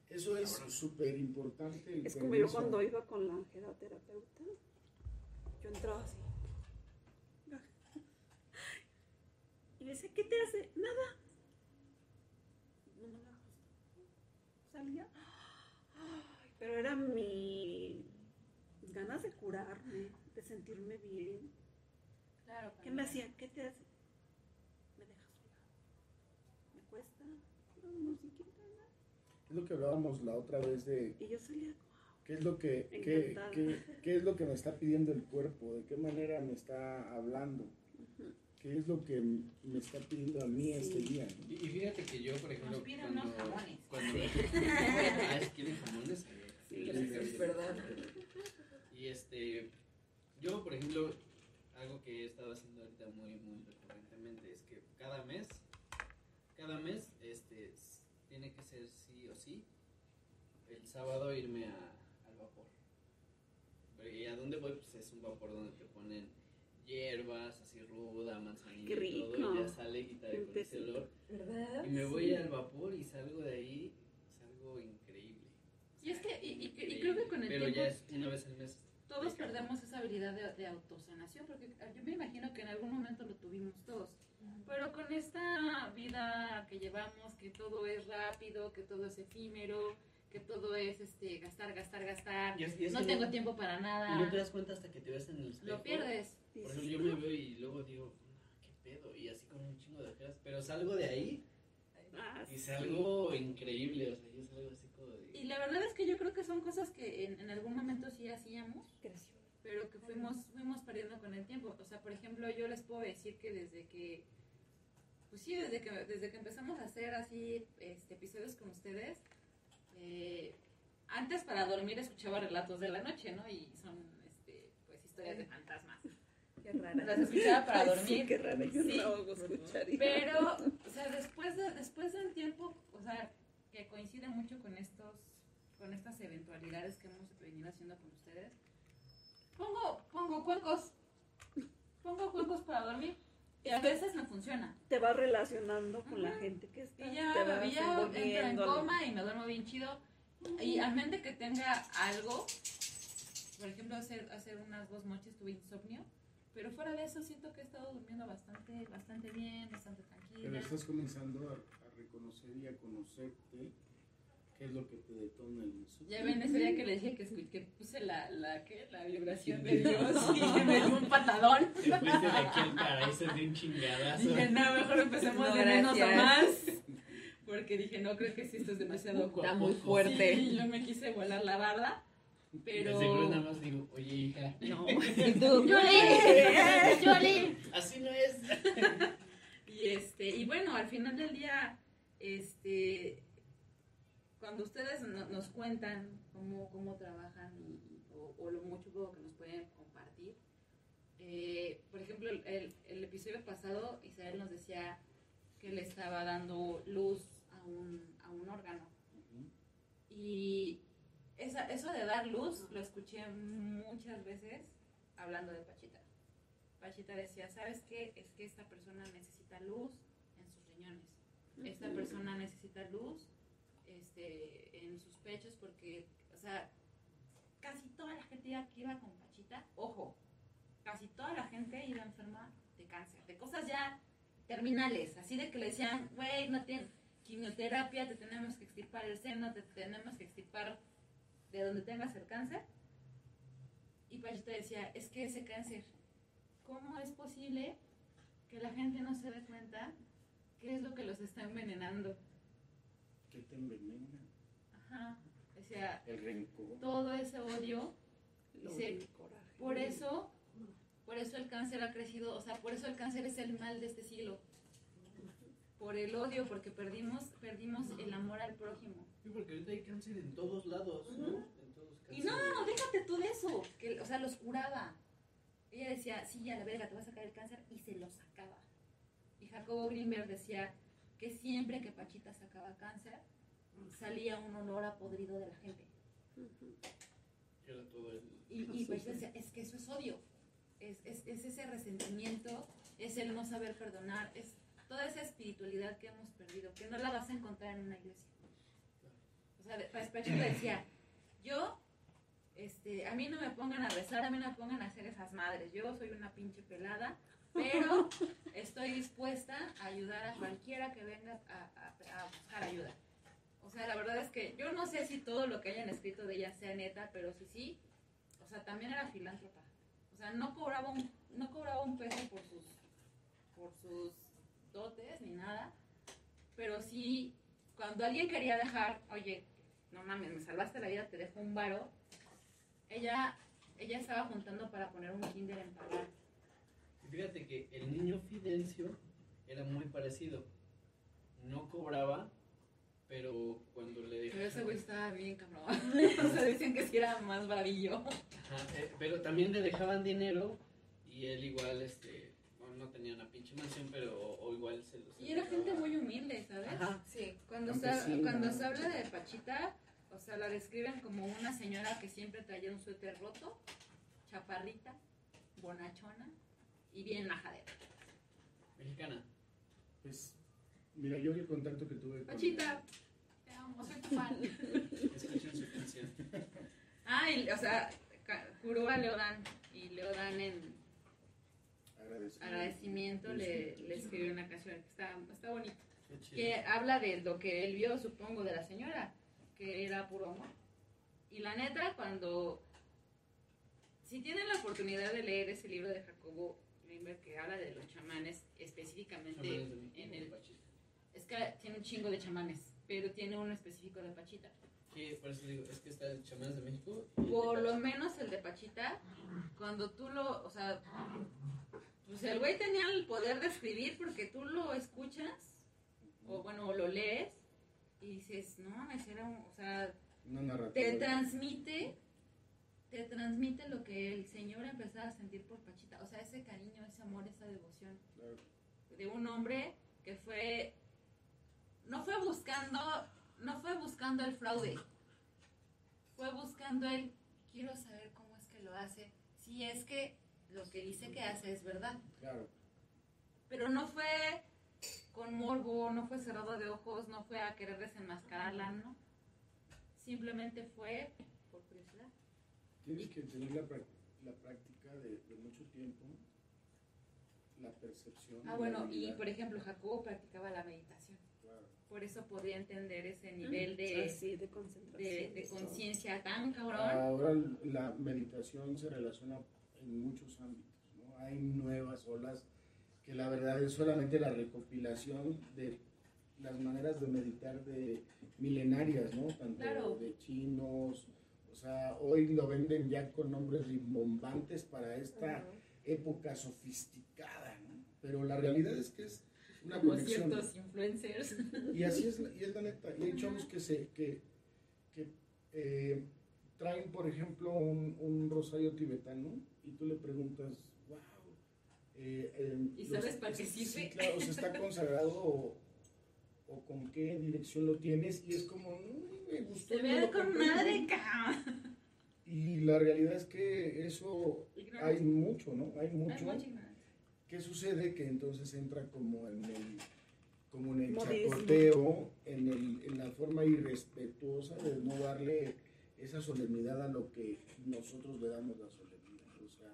eso es súper importante. Es como yo cuando iba con la angelaterapeuta. Yo entraba así. Y me decía, ¿qué te hace? Nada. No me la Salía. Ay, pero era mi mis ganas de curarme, de sentirme bien. Claro. ¿Qué me hacía? ¿Qué te hace? Me dejas sola. Me cuesta. No, nada. Es lo que hablábamos la otra vez de Y yo salía qué es lo que qué, qué- qué es lo que me está pidiendo el cuerpo, de qué manera me está hablando, qué es lo que me está pidiendo a mí Sí. este día. ¿no? Y, y fíjate que yo, por ejemplo. Nos piden unos jamones. Cuando, ah, es que jamones. Sí, es verdad. Y este. Yo, por ejemplo, algo que he estado haciendo ahorita muy, muy recurrentemente es que cada mes. Cada mes, Tiene que ser sí o sí. El sábado irme a, al vapor. ¿Y a dónde voy? Pues es un vapor donde te ponen hierbas, así ruda, manzanilla Qué y todo, y ya sale y tal, con ese olor. ¿Verdad? Y me voy al vapor y salgo de ahí, salgo increíble. Y es que, y, y- y creo que con el Pero tiempo ya es una vez al mes. todos perdemos esa habilidad de, de autosanación, porque yo me imagino que en algún momento lo tuvimos todos. Pero con esta vida que llevamos, que todo es rápido, que todo es efímero, que todo es este gastar, gastar, gastar, Y es- y es no tengo no- tiempo para Y no te nada, das cuenta hasta que te ves en el espejo. lo pierdes. Por ejemplo, yo me veo y luego digo, "No, ¿qué pedo? Y así con un chingo de ojeras. Pero salgo de ahí Ah, y sí. salgo increíble. O sea, yo salgo así como de. Y la verdad es que yo creo que son cosas que en, en algún momento sí hacíamos, Creció. Pero que fuimos, fuimos perdiendo con el tiempo. O sea, por ejemplo, yo les puedo decir que desde que, pues sí, desde que, desde que empezamos a hacer así este, episodios con ustedes, eh, antes para dormir escuchaba relatos de la noche, ¿no? Y son, este, pues, historias de fantasmas. Qué rara. Las escuchaba para Ay, dormir. Sí, qué rara. Yo Sí. no escuchar. Pero, o sea, después, de, después del tiempo, o sea, que coincide mucho con estos, con estas eventualidades que hemos venido haciendo con ustedes, pongo, pongo cuencos, pongo cuencos para dormir y a veces no funciona. te vas relacionando con la Ajá. gente que está. Y ya, te ya entro en coma y me duermo bien chido. Y a mente que tenga algo, por ejemplo, hacer, hacer unas dos noches tuve insomnio, pero fuera de eso siento que he estado durmiendo bastante, bastante bien, bastante Pero tranquila. estás comenzando a, a reconocer y a conocerte qué es lo que te detona el insomnio. Ya ven ese día que le dije que, que puse la, la, ¿qué? la vibración de Dios y me dio un patadón. Fuiste de aquí al paraíso de un chingadazo. Dije, no, mejor empecemos No, de menos a más. Porque dije, no, creo que sí, esto es demasiado Poco Está muy fuerte. Sí, yo me quise volar la barda, pero... Seguro nada más digo, oye, hija. No. Y tú, ¡Yoli! Así no es. Y este, y bueno, al final del día, este, cuando ustedes no- nos cuentan cómo, cómo trabajan y, o, o lo mucho que nos pueden compartir, eh, por ejemplo, el, el- episodio pasado, Isabel nos decía que le estaba dando luz a un, a un órgano. Y esa, eso de dar luz lo escuché muchas veces hablando de Pachita. Pachita decía, ¿sabes qué? Es que esta persona necesita luz en sus riñones. Esta persona necesita luz este, en sus pechos porque, o sea, casi toda la gente iba- que iba con Pachita, ojo, casi toda la gente iba enferma de cáncer, de cosas ya terminales, así de que le decían, güey, no tienes quimioterapia, te tenemos que extirpar el seno, te tenemos que extirpar de donde tengas el cáncer. Y Pachita decía, es que ese cáncer, ¿cómo es posible que la gente no se dé cuenta qué es lo que los está envenenando? ¿Qué te envenena? Ajá. Decía, El rencor. todo ese odio, dice, por eso, por eso el cáncer ha crecido, o sea, por eso el cáncer es el mal de este siglo. Por el odio, porque perdimos, perdimos el amor al prójimo. Sí, porque ahorita hay cáncer en todos lados, ¿no? En todos Y no, déjate tú de eso, que, o sea, los curaba. Ella decía, sí, ya la verga, te va a sacar el cáncer, y se lo sacaba. Y Jacobo Greenberg decía que siempre que Pachita sacaba cáncer, salía un olor a podrido de la gente. Era todo el... Y, y Pachita decía, es que eso es odio. Es, es, es ese resentimiento, es el no saber perdonar, es toda esa espiritualidad que hemos perdido, que no la vas a encontrar en una iglesia. O sea, de- Pachita decía, yo este, a mí no me pongan a rezar, a mí no me pongan a hacer esas madres. Yo soy una pinche pelada, pero estoy dispuesta a ayudar a cualquiera que venga a, a- a buscar ayuda. O sea, la verdad es que yo no sé si todo lo que hayan escrito de ella sea neta, pero sí, sí. O sea, también era filántropa. O sea, no cobraba un, no cobraba un peso por sus, por sus dotes ni nada, pero sí, cuando alguien quería dejar, oye, no mames, me salvaste la vida, te dejo un varo, ella, ella estaba juntando para poner un kinder en pagar. Fíjate que el niño Fidencio era muy parecido. No cobraba, pero cuando le Pero ese güey estaba bien cabrón. o sea, dicen que sí era más bravillo. Ajá, eh, pero también le dejaban dinero y él igual, este, bueno, no tenía una pinche mansión, pero o, o igual se los Y era gente muy humilde, ¿sabes? Ajá. Sí. Cuando se, cuando se habla de Pachita, o sea, la describen como una señora que siempre traía un suéter roto, chaparrita, bonachona y bien majadera. Mexicana. Pues, mira, yo el contacto que tuve con... Pachita, te amo, soy tu fan. Escuchen su canción. Ah, y, o sea, juró a Leodán y Leodán en Agradecimiento. agradecimiento le, le escribió una canción que está, está bonita. Que habla de lo que él vio, supongo, de la señora, que era puro amor. Y la neta, cuando, si tienen la oportunidad de leer ese libro de Jacobo Greenberg que habla de los chamanes, específicamente Chamanes en el... Es que tiene un chingo de chamanes, pero tiene uno específico de Pachita. Sí, por eso digo, es que está el chamán de México. y el de Por lo menos el de Pachita, cuando tú lo, o sea, pues el güey tenía el poder de escribir porque tú lo escuchas, o bueno, lo lees, y dices, no mames, era un, o sea, Una narrativa. te transmite, te transmite lo que el Señor empezaba a sentir por Pachita, o sea, ese cariño, ese amor, esa devoción Claro. de un hombre que fue, no fue buscando, no fue buscando el fraude, fue buscando el, quiero saber cómo es que lo hace, si es que lo que dice que hace es verdad, Claro. pero no fue con morbo, no fue cerrado de ojos, no fue a querer desenmascararla, no, simplemente fue. Tienes que tener la, la práctica de, de mucho tiempo, la percepción. Ah, bueno, y por ejemplo, Jacobo practicaba la meditación, Claro. por eso podía entender ese nivel de... Así, de de, concentración. de conciencia tan cabrón. Ahora la meditación se relaciona en muchos ámbitos, ¿no? Hay nuevas olas que la verdad es solamente la recopilación de las maneras de meditar de milenarias, ¿no? Tanto Claro. de chinos, sea, hoy lo venden ya con nombres rimbombantes para esta época sofisticada, ¿no? Pero la realidad es que es una como conexión. ciertos influencers. Y así es, la- y es la neta. Y hay chavos que se que, que eh, traen, por ejemplo, un, un rosario tibetano y tú le preguntas, wow. eh, eh, ¿Y los- sabes para qué sí, sirve? claro, o sea, está consagrado o, con qué dirección lo tienes y es como, "Mm, me gustó. Se ve con compré". madre, cabrón. Y la realidad es que eso hay mucho, ¿no? Hay mucho. ¿Qué sucede? Que entonces entra como en el, como en el Modismo. chacoteo, en, el, en la forma irrespetuosa de no darle esa solemnidad a lo que nosotros le damos la solemnidad. O sea,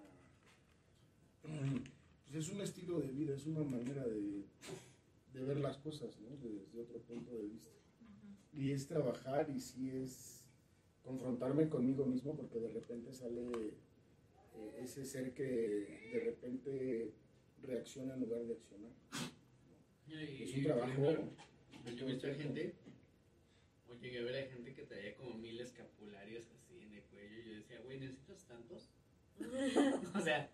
pues es un estilo de vida, es una manera de, de ver las cosas, ¿no? Desde otro punto de vista. Y es trabajar y sí es confrontarme conmigo mismo porque de repente sale eh, ese ser que de repente reacciona en lugar de accionar. Y- Es un trabajo. Yo he visto a gente, o llegué a ver a gente que traía como mil escapularios así en el cuello. y Yo decía, güey, ¿necesitas tantos? o sea,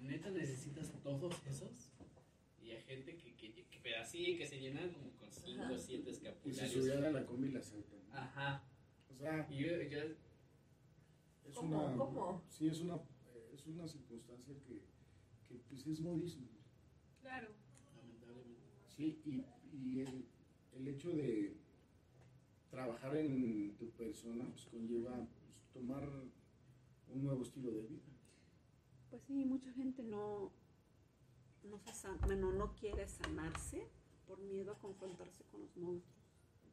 ¿neta necesitas todos esos? Y a gente que, que, que pero así, que se llenan como con cinco o siete Y se escapularios. subían a la combi y la saltan. Ajá. O sea, Y yo, yo es ¿Cómo? una. ¿Cómo? Sí, es una, es una circunstancia que, que pues es modismo. Claro. lamentablemente. Sí, y, y el, el hecho de trabajar en tu persona pues, conlleva pues, tomar un nuevo estilo de vida. Pues sí, mucha gente no, no, se san- bueno, no quiere sanarse por miedo a confrontarse con los monstruos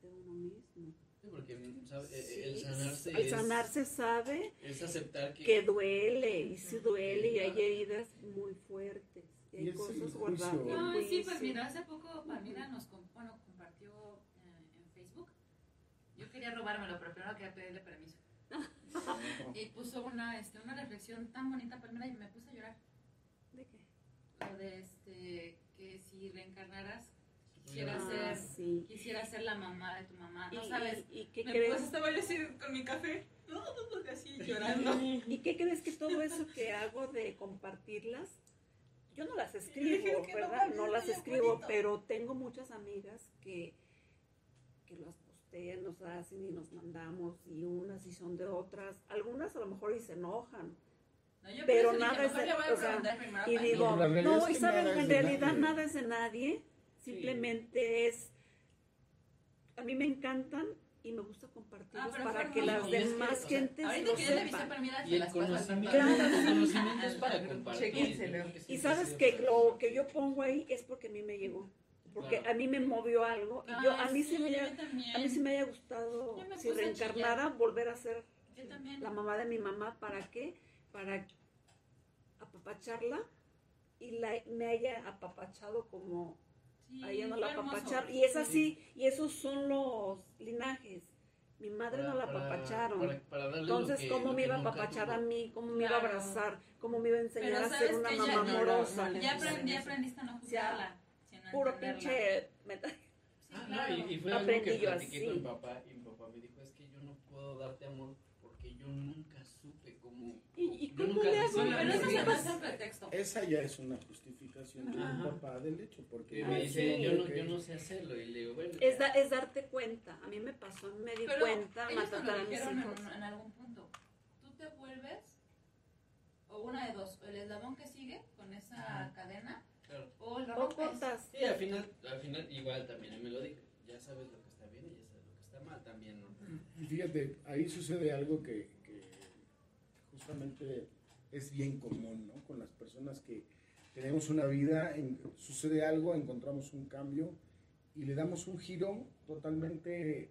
de uno mismo. Sí, porque ¿sabe? Sí, el sanarse, al es, sanarse sabe es aceptar que, que duele, y sí duele, y hay heridas muy fuertes, y hay cosas guardadas. Ay, sí, pues mira, hace poco Palmira nos bueno, compartió eh, en Facebook. Yo quería robármelo, pero primero quería pedirle permiso. Y puso una, este, una reflexión tan bonita, Palmira, y me puse a llorar. ¿De qué? De este, que si reencarnaras, quisiera Ah, ser, sí. quisiera ser la mamá de tu mamá. No sabes. ¿Y, y qué Me crees? pues estaba yo así con mi café, así llorando. ¿Y qué crees que todo eso que hago de compartirlas? Yo no las escribo, no ¿verdad? No las escribo, bonito. pero tengo muchas amigas que, que las postean, nos hacen y nos mandamos, y unas y son de otras. Algunas a lo mejor y se enojan. No, yo por Pero eso dije, nada es de- le voy a o sea, Y digo, No, y que saben, en realidad nadie. nada es de nadie, simplemente es, a mí me encantan y me gusta compartirlas Ah, para que las demás o sea, gentes lo sepan. Y se el conocimiento, es para compartir. Y sabes que lo que yo pongo ahí es porque a mí me llegó. Porque Claro. a mí me movió algo. Y yo, a, mí sí me, yo haya- a mí sí me haya gustado, me si reencarnara, volver a ser la mamá de mi mamá. ¿Para qué? Para apapacharla y la, me haya apapachado como Sí, a ella no la apapacharon. Y es así, y esos son los linajes. Mi madre no la para- apapacharon. para- para Entonces, que- ¿cómo me iba a apapachar tuvo. a mí? ¿Cómo me iba a Claro. abrazar? ¿Cómo me iba a enseñar Pero a ser una mamá ya, amorosa? no, no, ya, aprendí, ya aprendiste a no juzgarla. sino Puro pinche Sí, Ah, claro. no, y, y fue algo Aprendí que yo platiqué así. con mi papá y mi papá me dijo, es que yo no puedo darte amor porque yo nunca. ¿Y- cómo le Bueno, pero eso se un pretexto. Esa ya es una justificación de mi papá del hecho, porque Y me dice, yo, no, Ok. yo no sé hacerlo. Y le digo, bueno, Es, da- es darte cuenta. A mí me pasó, me di Pero cuenta lo a mis hijos. en, en algún punto. Tú te vuelves, o una de dos, el eslabón que sigue con esa cadena, claro. o lo O rompes. cortas. Sí, al final, al final igual también me lo dijo. Ya sabes lo que está bien y ya sabes lo que está mal también, ¿no? Y fíjate, ahí sucede algo que justamente es bien común, ¿no? Con las personas que tenemos una vida, en- sucede algo, encontramos un cambio y le damos un giro totalmente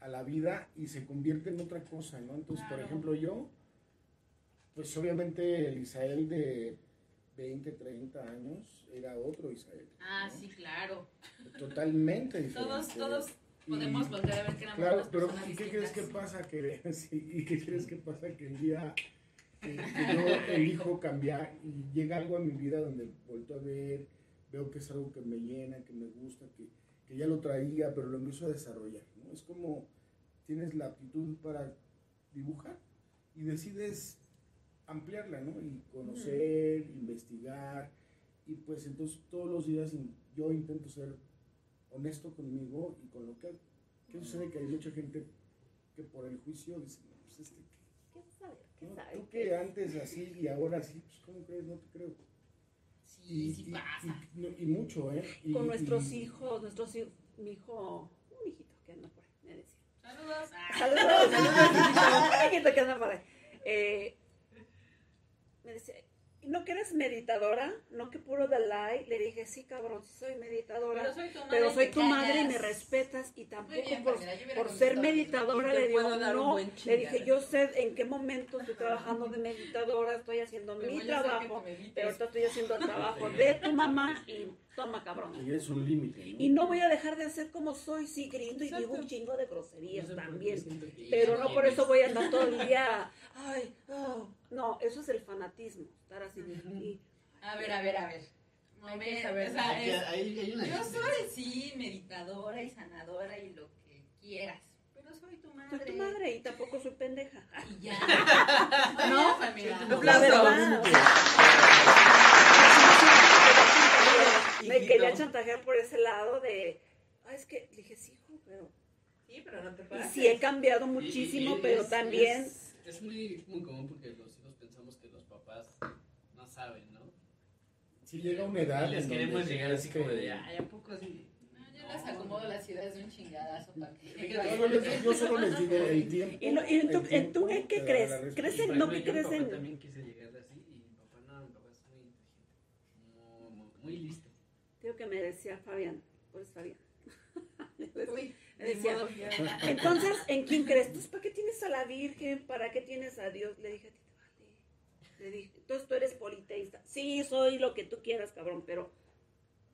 a la vida y se convierte en otra cosa, ¿no? Entonces, por ejemplo, yo, pues obviamente el Isael de 20, 30 años era otro Isael. Ah, ¿no? sí, claro. Totalmente diferente. Todos, todos podemos volver a ver que éramos Claro, pero ¿y qué crees que pasa? Que, sí, ¿Y qué crees que pasa? Que el día que, que yo elijo cambiar y llega algo a mi vida donde vuelto a ver, veo que es algo que me llena, que me gusta, que, que ya lo traía, pero lo empiezo a desarrollar, ¿no? Es como tienes la aptitud para dibujar y decides ampliarla, ¿no? Y conocer, investigar, y pues entonces todos los días yo intento ser honesto conmigo y con lo que. ¿Qué sucede? Que hay mucha gente que por el juicio dice, no, pues este, ¿Qué sabe? ¿Qué ¿qué? sabe? tú que antes así y ahora así, pues ¿cómo crees? No te creo. Sí, sí pasa. y- no, y mucho, ¿eh? Y- Con nuestros y- hijos, nuestros hijos, mi hijo, un hijito que anda por ahí, me decía. Saludos. Saludos, saludos, hijito que anda por ahí. Eh, me decía, ¿no que eres meditadora? ¿No que puro de like? Le dije, sí, cabrón, sí soy meditadora. Pero soy tu madre. Pero soy te tu madre y me respetas y tampoco bien, por, Pamela, por ser meditadora le digo no. Le dije, yo sé en qué momento estoy trabajando de meditadora, estoy haciendo mi trabajo, pero ahorita estoy haciendo el trabajo de tu mamá y toma cabrón. Y es un límite, ¿no? Y no voy a dejar de hacer como soy, sí, grindo y digo un chingo de groserías No también. Pero no por eso voy a andar todo el día, ay, oh. no, eso es el fanatismo, estar así. Y- A ver, a ver, a ver. Saber. o sea, Hay, es- hay- hay una yo soy, sí, meditadora y sanadora y lo que quieras. Pero soy tu madre. soy tu madre y tampoco soy pendeja. Y ya. No, Pamela. la verdad. Me quería chantajear por ese lado de, ay, es que, le dije, sí, hijo, pero... Sí, pero no te Y pases. sí he cambiado Y- y- muchísimo, y pero es- también... Es, es muy, muy común porque los hijos pensamos que los papás no saben, ¿no? Si llega una edad. Y les queremos llegar así este, como de, ay, ¿a poco así? No, yo les acomodo las ideas de un chingadazo para que. Yo, yo solo les digo el tiempo. ¿Y, lo- y en, tu, el en tu tiempo en qué crees? ¿Crees en, no ejemplo, que yo crees en... también quise llegar así y mi papá no, mi papá es muy inteligente, muy, muy listo. Digo que me decía Fabián, pues Fabián. Uy, Me decía. Entonces, ¿en quién crees? Entonces, ¿para qué tienes a la Virgen? ¿Para qué tienes a Dios? Le dije, a ti te vale. Le dije, entonces tú eres politeísta. Sí, soy lo que tú quieras, cabrón, pero,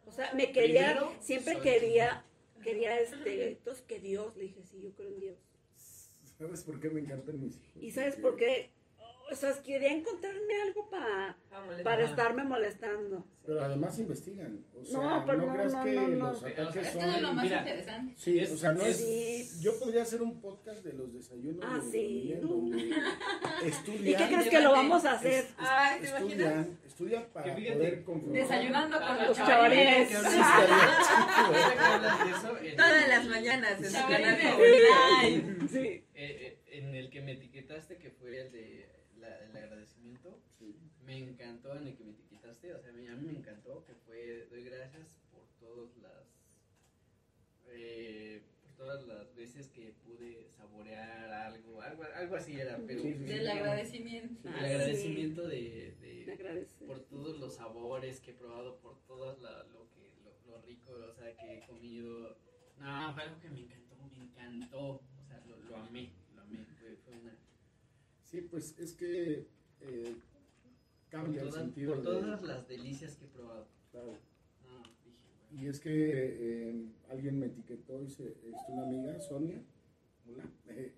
o sea, me quería, Primero, siempre quería, quería, este, entonces que Dios, le dije, sí, yo creo en Dios. ¿Sabes por qué me encantan mis hijos? ¿Y sabes por qué? O sea, quería encontrarme algo para, Vámonos. para estarme molestando. Pero además investigan. O sea, No, no, pero no, creas no, que no, no. los ataques Es son. que es lo más Mira, interesante. Sí, Es- o sea, no es. Sí. Yo podría hacer un podcast de los desayunos. Ah, de sí, donde Estudian. ¿Y qué crees que lo vamos a hacer? Es- es- Ay, ¿te imaginas? estudian, estudian para Que fíjate, poder confrontar. Desayunando con Ah, los ah, que que de eso, en- Todas las mañanas en su canal. Sí. eh, eh, en el que me etiquetaste, que fue el de la- el agradecimiento, Sí. me encantó en el que me etiquetaste, o sea, a mí, a mí me encantó, que fue, doy gracias por todas las, eh, por todas las veces que pude saborear algo, algo, algo así era, pero Sí, sí, sí. Del agradecimiento. el agradecimiento de, de- por todos los sabores que he probado, por todo la- lo que lo, lo rico, o sea, que he comido. No, fue algo que me encantó, me encantó, o sea, lo, lo amé, lo amé, fue, fue una Sí, pues es que eh, por cambia el todas, sentido. por de- todas las delicias que he probado. claro. No, dije, bueno. Y es que eh, alguien me etiquetó y se, es una amiga, Sonia. Hola. eh,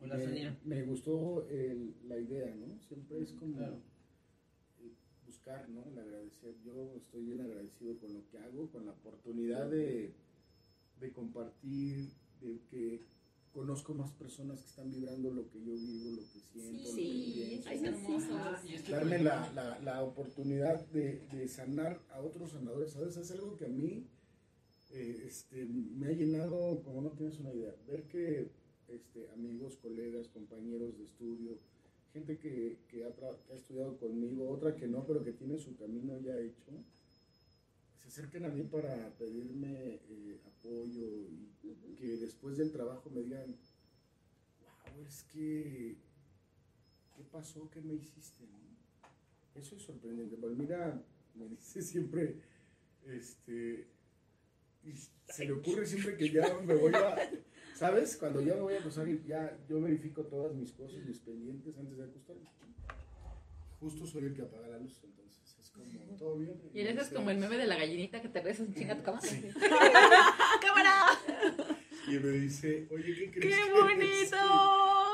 Hola, me, Sonia. Me gustó el- la idea, ¿no? Siempre es como Claro. eh, buscar, ¿no? El agradecer. Yo estoy bien agradecido con lo que hago, con la oportunidad de, de compartir, de que conozco más personas que están vibrando lo que yo vivo, lo que siento, lo que Sí, pienso. es hermoso. Ah, darme la, la, la oportunidad de, de sanar a otros sanadores, ¿sabes? Es algo que a mí eh, este, me ha llenado, como no tienes una idea, ver que este, amigos, colegas, compañeros de estudio, gente que, que, ha, que estudiado conmigo, otra que no, pero que tiene su camino ya hecho, acerquen a mí para pedirme eh, apoyo y que después del trabajo me digan, wow, es que ¿qué pasó? ¿Qué me hiciste? Eso es sorprendente. Palmira me dice siempre, este, y se le ocurre siempre que ya me voy a, ¿sabes? Cuando ya me voy a acostar, ya yo verifico todas mis cosas, mis pendientes antes de acostarme. Justo soy el que apaga la luz, entonces ¿todo bien? Y eres como el meme de la gallinita que te regresas en chinga a tu cama. Y me dice, oye, ¿qué crees? ¡Qué que- bonito!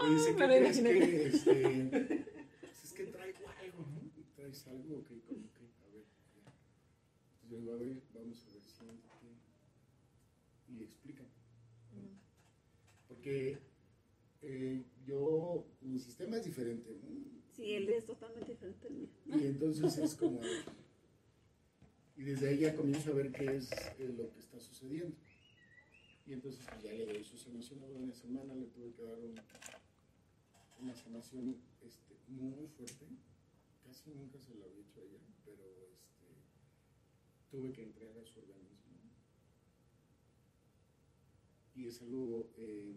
Me dice, ¿qué Me crees que, este, pues es que traigo algo, ¿no? ¿Traes algo? Ok, ¿cómo que? A ver, yo digo, a ver, vamos a ver, siéntate y explícame. Porque eh, yo, mi sistema es diferente, ¿no? Sí, él es totalmente diferente al mío. Y entonces es como, y desde ahí ya comienzo a ver qué es eh, lo que está sucediendo. Y entonces pues, ya le doy su sanación a una semana, le tuve que dar un- una sanación este, muy fuerte. Casi nunca se lo había hecho a ella, pero este, tuve que entregar a su organismo. Y es algo... eh,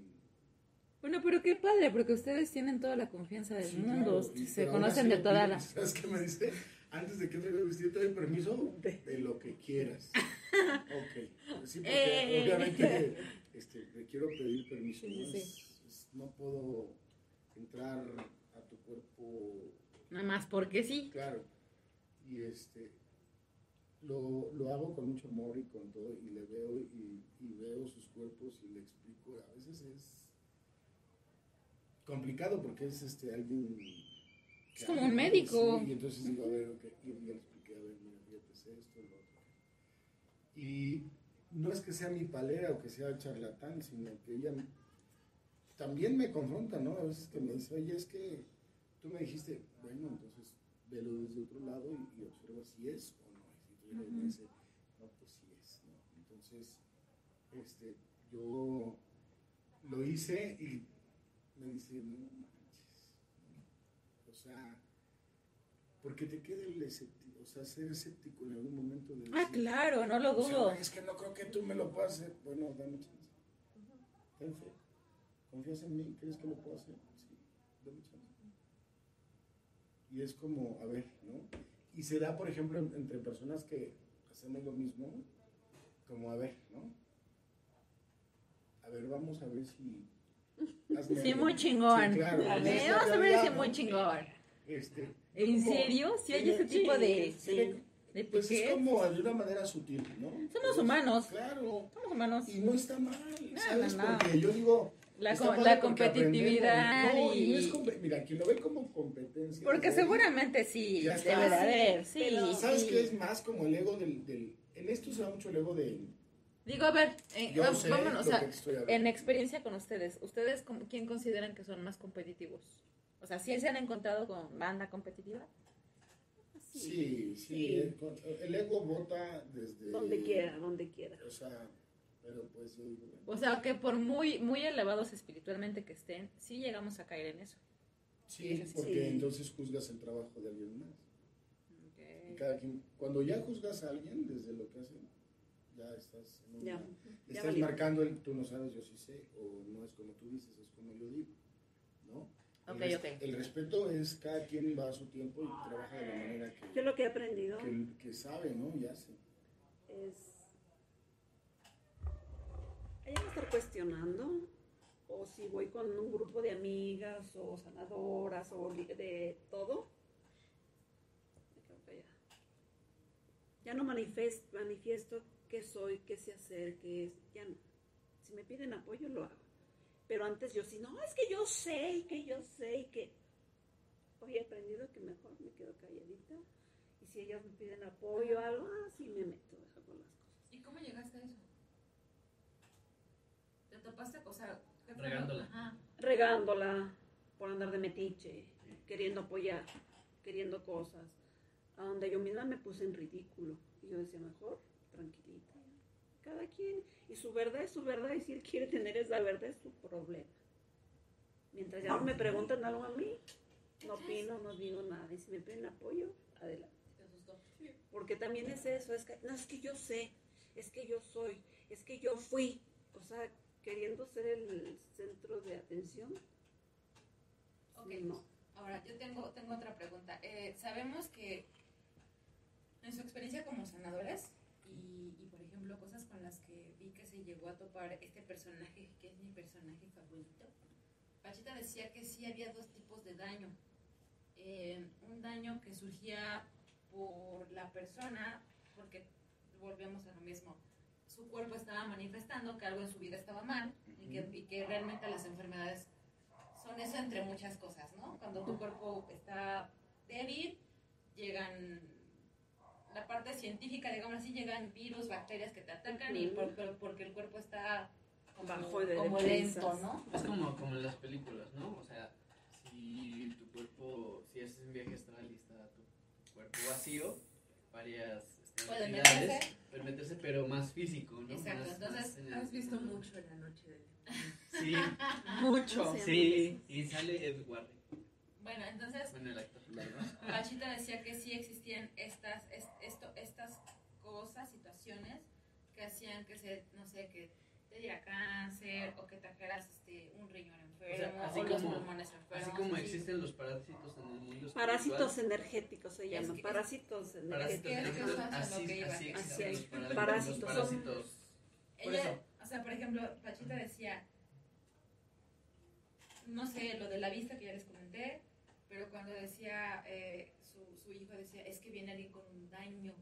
Bueno, pero qué padre, porque ustedes tienen toda la confianza del sí, mundo, claro, se conocen de toda la... ¿Sabes qué me dice? Antes de que cosa, yo te doy permiso de lo que quieras. Ok. Sí, porque Eh. obviamente este, te quiero pedir permiso. Sí, ¿no? sí, Es- es- no puedo entrar a tu cuerpo Nada más porque sí. Claro. Y este lo, lo hago con mucho amor y con todo, y le veo y, y veo sus cuerpos y le explico. A veces es complicado porque es este alguien. Es como un médico. Sí, y entonces digo, a ver, ok, y ya le expliqué, a ver, mira, fíjate, es esto, lo otro. Y no es que sea mi palera o que sea charlatán, sino que ella también me confronta, ¿no? A veces que me dice, oye, es que tú me dijiste, bueno, entonces velo desde otro lado y, y observa si es o no es. Y tú me dice, no, pues sí es, ¿no? Entonces, este, yo lo hice y me dice, no manches, o sea, porque te queda el escéptico, o sea, ser escéptico en algún momento de Ah, decir, claro, no lo o sea, dudo. es que no creo que tú me lo puedas hacer. Bueno, dame chance. Ten fe. ¿Confías en mí? ¿Crees que lo puedo hacer? Sí, dame chance. Y es como, a ver, ¿no? Y se da, por ejemplo, en- entre personas que hacemos lo mismo, como, a ver, ¿no? A ver, vamos a ver si... hazme Sí, algo. muy chingón. Sí, claro. A ver, vamos a ver si muy chingón. Este, ¿En como- serio? ¿Sí hay ese tipo de, sí, de, Pues es como de una manera sutil, ¿no? Somos Pero- humanos. Claro. Somos humanos. Y no está mal, No, ¿sabes? no, no. Porque yo digo... La, la competitividad y... es Mira, quien lo ve como competencia... Porque seguramente sí, de haber, sí. Pero, ¿Sabes sí. qué es más como el ego del... del... En esto se da mucho el ego de... Digo, a ver, eh, vamos, vámonos, o sea, en experiencia con ustedes, ¿ustedes quién consideran que son más competitivos? O sea, ¿sí se han encontrado con banda competitiva? Sí, sí, Sí. El, ego vota desde... Donde quiera, donde quiera. O sea, pero pues yo digo... bueno, O sea, que por muy, muy elevados espiritualmente que estén, sí llegamos a caer en eso. Sí, Sí. porque entonces juzgas el trabajo de alguien más. Y cada quien, cuando ya juzgas a alguien desde lo que hace, ya estás Ya, ya estás marcando el tú no sabes, yo sí sé, o no es como tú dices, es como yo digo, ¿no? Ok, el, el respeto es cada quien va a su tiempo y trabaja de la manera Yo que, lo que he aprendido que, que sabe, ¿no? Y hace. es hay que estar cuestionando o si voy con un grupo de amigas o sanadoras o de todo ya no manifest- manifiesto qué soy qué sé hacer qué es ya no si me piden apoyo lo hago pero antes yo sí no es que yo sé y que yo sé y que hoy he aprendido que mejor me quedo calladita y si ellas me piden apoyo o algo ah sí me meto hago las cosas ¿Y cómo llegaste a eso? ¿Te topaste? O sea. Regándola. Ajá. regándola por andar de metiche, queriendo apoyar, queriendo cosas, a donde yo misma me puse en ridículo. Y yo decía, mejor, tranquilita, cada quien, y su verdad es su verdad, y si él quiere tener esa verdad es su problema. Mientras ya no me preguntan algo a mí, no opino, no digo nada, y si me piden apoyo, adelante. Porque también es eso, es que, no, es que yo sé, es que yo soy, es que yo fui, o sea, queriendo ser el centro de atención. Ok. No. Ahora, yo tengo, tengo otra pregunta. Eh, sabemos que en su experiencia como sanadores y, y, por ejemplo, cosas con las que vi que se llegó a topar este personaje, que es mi personaje favorito, Pachita decía que sí había dos tipos de daño. Eh, un daño que surgía por la persona, porque volvemos a lo mismo. Su cuerpo estaba manifestando que algo en su vida estaba mal y que, y que realmente las enfermedades son eso entre muchas cosas, ¿no? Cuando tu cuerpo está débil, llegan la parte científica, digamos así, llegan virus, bacterias que te atacan y por- por- porque el cuerpo está como, Bajo de como lento, ¿no? Es como, como en las películas, ¿no? O sea, si tu cuerpo, si haces un viaje astral y está tu cuerpo vacío, varias este, Puede meterse. puede meterse, pero más físico, ¿no? Exacto, Más- entonces, más en el- Has visto mucho en la noche del Sí, Mucho. Sí. y sale Ed Warren, Bueno, entonces, bueno, el actor. Pachita decía que sí existían estas, es- esto, estas cosas, situaciones que hacían que se, no sé, que te diera cáncer o que trajeras este, un riñón enfermo O sea, así o los como- pulmones enfermos. Así como así. existen los parásitos en el mundo Parásitos espiritual, energéticos se Es llaman. que- parásitos parásitos energéticos. lo así, así los parásitos. Parásitos los son- parásitos. Por Ella, eso. o sea, por ejemplo, Pachita decía, no sé, lo de la vista que ya les comenté, pero cuando decía, eh, su, su hijo decía, es que viene alguien con un daño,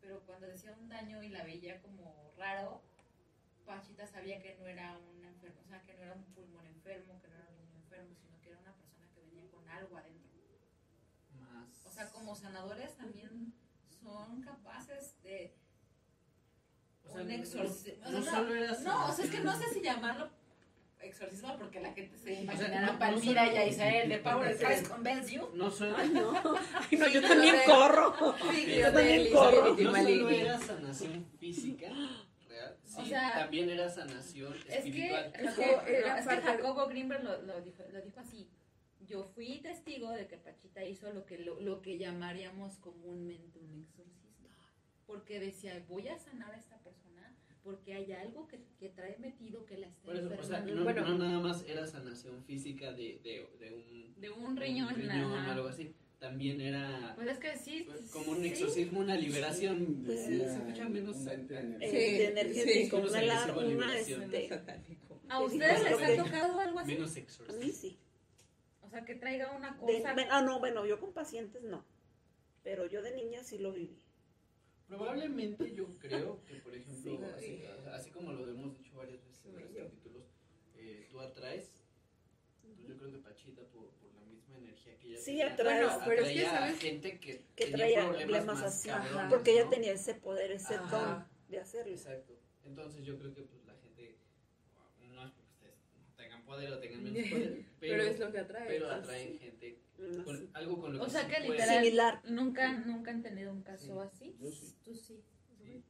pero cuando decía un daño y la veía como raro, Pachita sabía que no era un enfermo, o sea, que no era un pulmón enfermo, que no era un riñón enfermo, sino que era una persona que venía con algo adentro. Más. O sea, como sanadores también son capaces de O sea, un no- exorcismo. No, no solo era No, o sea, es que no sé si llamarlo exorcismo porque la gente se imaginará no- a no Palmira y a Isael de Power Christ Convince You. No solo, Ay, no. Ay, no, Sí, yo también corro. Sí, Yo también de corro. No solo era sanación física real, sí, O sea, también era sanación Es que, espiritual. Jacobo, era es que Jacobo Greenberg lo, lo dijo, lo dijo así. Yo fui testigo de que Pachita hizo lo que, lo, lo que llamaríamos comúnmente un exorcismo. Porque decía, voy a sanar a esta persona porque hay algo que, que trae metido que la está Por eso, o sea, no, Bueno. no nada más era sanación física de, de, de un, de un riñón, riñón o algo así. También era Pues es que sí. como un sí. exorcismo, una liberación. Pues, se escucha menos un energético. Este, Sí, sí. ¿A ustedes les ha tocado algo así? Menos a mí exorcismo. sí. O sea, que traiga una De- cosa. ven- ah, no, bueno, yo con pacientes no. Pero yo de niña sí lo viví. Probablemente yo creo que, por ejemplo, Sí. así, así como lo hemos dicho varias veces en los capítulos, eh, tú atraes, pues yo creo que Pachita, por, por la misma energía que ella Sí, tenía, atrae- atraía pero es que, ¿sabes? gente que, Que tenía traía problemas problemas más así. cabrones, Porque ella ¿no? tenía ese poder, ese Ajá. don de hacerlo. Exacto. Entonces yo creo que pues la gente, no es porque ustedes tengan poder o tengan menos poder, pero, Pero es lo que atrae. pero atraen gente Más con algo con lo O que sea, que literal- Similar. Nunca, nunca han tenido un caso Sí. así. Yo sí. Tú sí. Sí.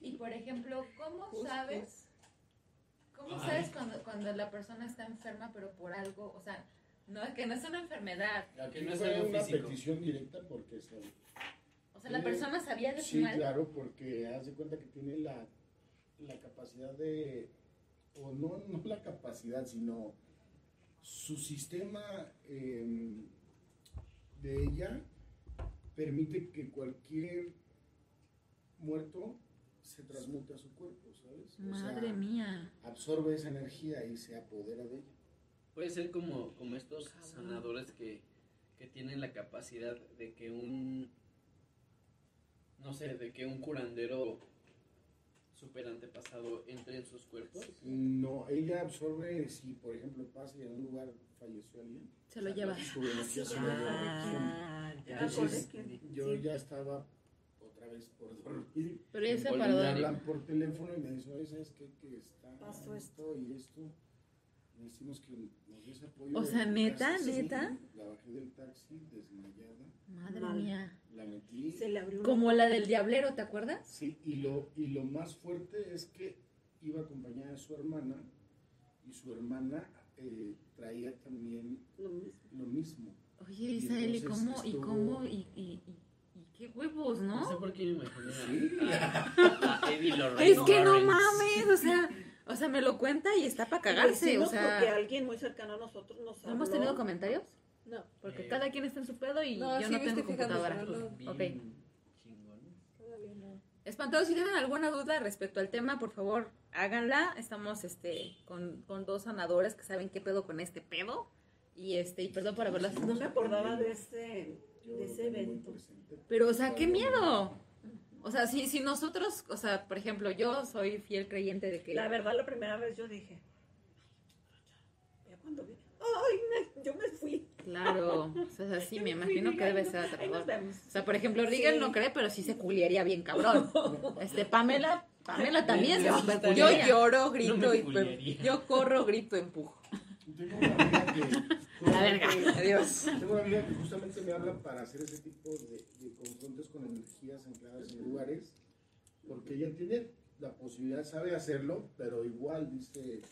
Y por ejemplo, ¿cómo Justo. sabes? ¿Cómo Ay. sabes cuando, cuando la persona está enferma pero por algo? O sea, no es que no es una enfermedad. Aquí Que no es algo una físico. petición directa porque se O sea, la Sí. persona sabía de su Sí, mal. claro, porque haz de cuenta que tiene la, la capacidad de, o no, no la capacidad, sino su sistema eh, de ella permite que cualquier muerto se transmute a su cuerpo, ¿sabes? O sea, Madre mía. absorbe esa energía y se apodera de ella. Puede ser como, como estos sanadores que, que tienen la capacidad de que un, no sé, de que un curandero super antepasado entre en sus cuerpos. No, ella absorbe, si por ejemplo pasa y en un lugar falleció alguien, Se lo lleva. su energía se lo lleva. Ah, Entonces, que- yo sí. ya estaba otra vez por dormir. Pero ya se Voluntario. paró Me hablan por teléfono y me dicen, oye, ¿sabes qué? Que está Pasó esto y esto. Necesitamos que nos des apoyo. O sea, ¿neta? ¿Neta? La bajé del taxi desmayada, Madre mía. La metí. Se le abrió Como la del diablero, ¿te acuerdas? Sí, y lo, y lo más fuerte es que iba acompañada de su hermana y su hermana eh, traía también lo mismo. lo mismo. Oye, Y Isael, ¿y cómo? ¿Y cómo? ¿Y, y, y, y qué huevos, No sé no? por qué me imaginé Sí. a, a Eddie Lorraine Es que no mames, o sea, o sea, me lo cuenta y está para cagarse, o Decimos porque sea. alguien muy cercano a nosotros nos ¿No hemos habló. tenido comentarios? No. Porque Eh, cada quien está en su pedo y No, yo sí no tengo computadora. pero no. Bien. Espantados, si tienen alguna duda respecto al tema, por favor, háganla. Estamos este con, con dos sanadores que saben qué pedo con este pedo. Y este, y perdón por haberlas. No me acordaba de ese, de ese evento. Pero, o sea, qué miedo. O sea, si, si nosotros, o sea, por ejemplo, yo soy fiel creyente de que. La verdad, la primera vez yo dije, ya cuando vi, ay, me- yo me fui. Claro, o sea, sí, me imagino que debe ser vemos. O sea, por ejemplo, Sí. no cree, pero sí se culiaría bien cabrón. Este, Pamela, Pamela también se super Yo lloro, grito No y yo corro, grito, empujo. Tengo una amiga que. La verga. Adiós. Tengo una amiga que justamente me habla para hacer ese tipo de, de confrontos con energías ancladas en lugares, porque ella tiene la posibilidad, sabe hacerlo, pero igual dice,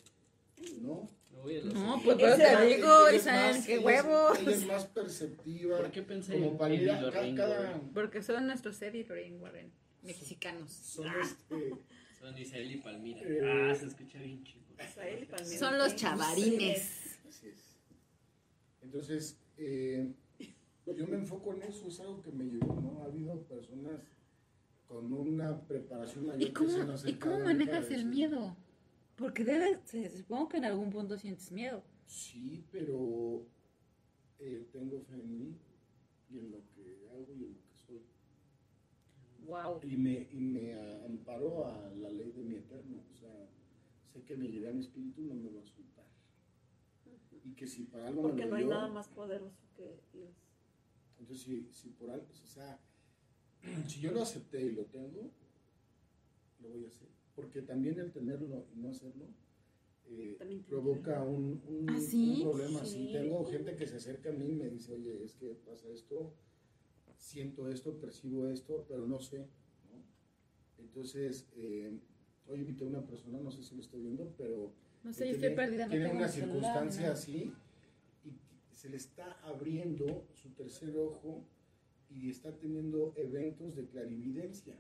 no. A No, pues pero te digo, Isabel, más- qué ella es- huevos. Ella es más perceptiva. ¿Por qué pensé Como en para cada, Lorraine cada? Porque son nuestros Eddie Lorraine Warren, mexicanos. son este, Son Isael y Palmira. Eh. Ah, se escucha bien chido. Israel y Palmira. Son los chavarines. Así es. Entonces, eh, yo me enfoco en eso, es algo que me llevó, ¿no? Ha habido personas con una preparación mayor ¿Y que cómo, se han ¿Y cómo a manejas el miedo? Porque debes, se- supongo que en algún punto sientes miedo. Sí, pero eh, tengo fe en mí y en lo que hago y en lo que soy. Wow. Y me, y me amparo a la ley de mi eterno. O sea, sé que mi gran espíritu no me va a soltar. Y que si para algo Porque me no hay dio, nada más poderoso que Dios. Entonces, si, si por algo, o sea, si yo lo acepté y lo tengo, lo voy a hacer. Porque también el tenerlo y no hacerlo eh, provoca un, un- ¿Ah, sí? un problema. Sí. Sí, tengo gente que se acerca a mí y me dice, oye, es que pasa esto, siento esto, percibo esto, pero no sé. ¿no? Entonces, eh, hoy invité a una persona, no sé si lo estoy viendo, pero No que sé, yo estoy tiene- perdida. Una celular, circunstancia ¿no? así y se le está abriendo su tercer ojo y está teniendo eventos de clarividencia.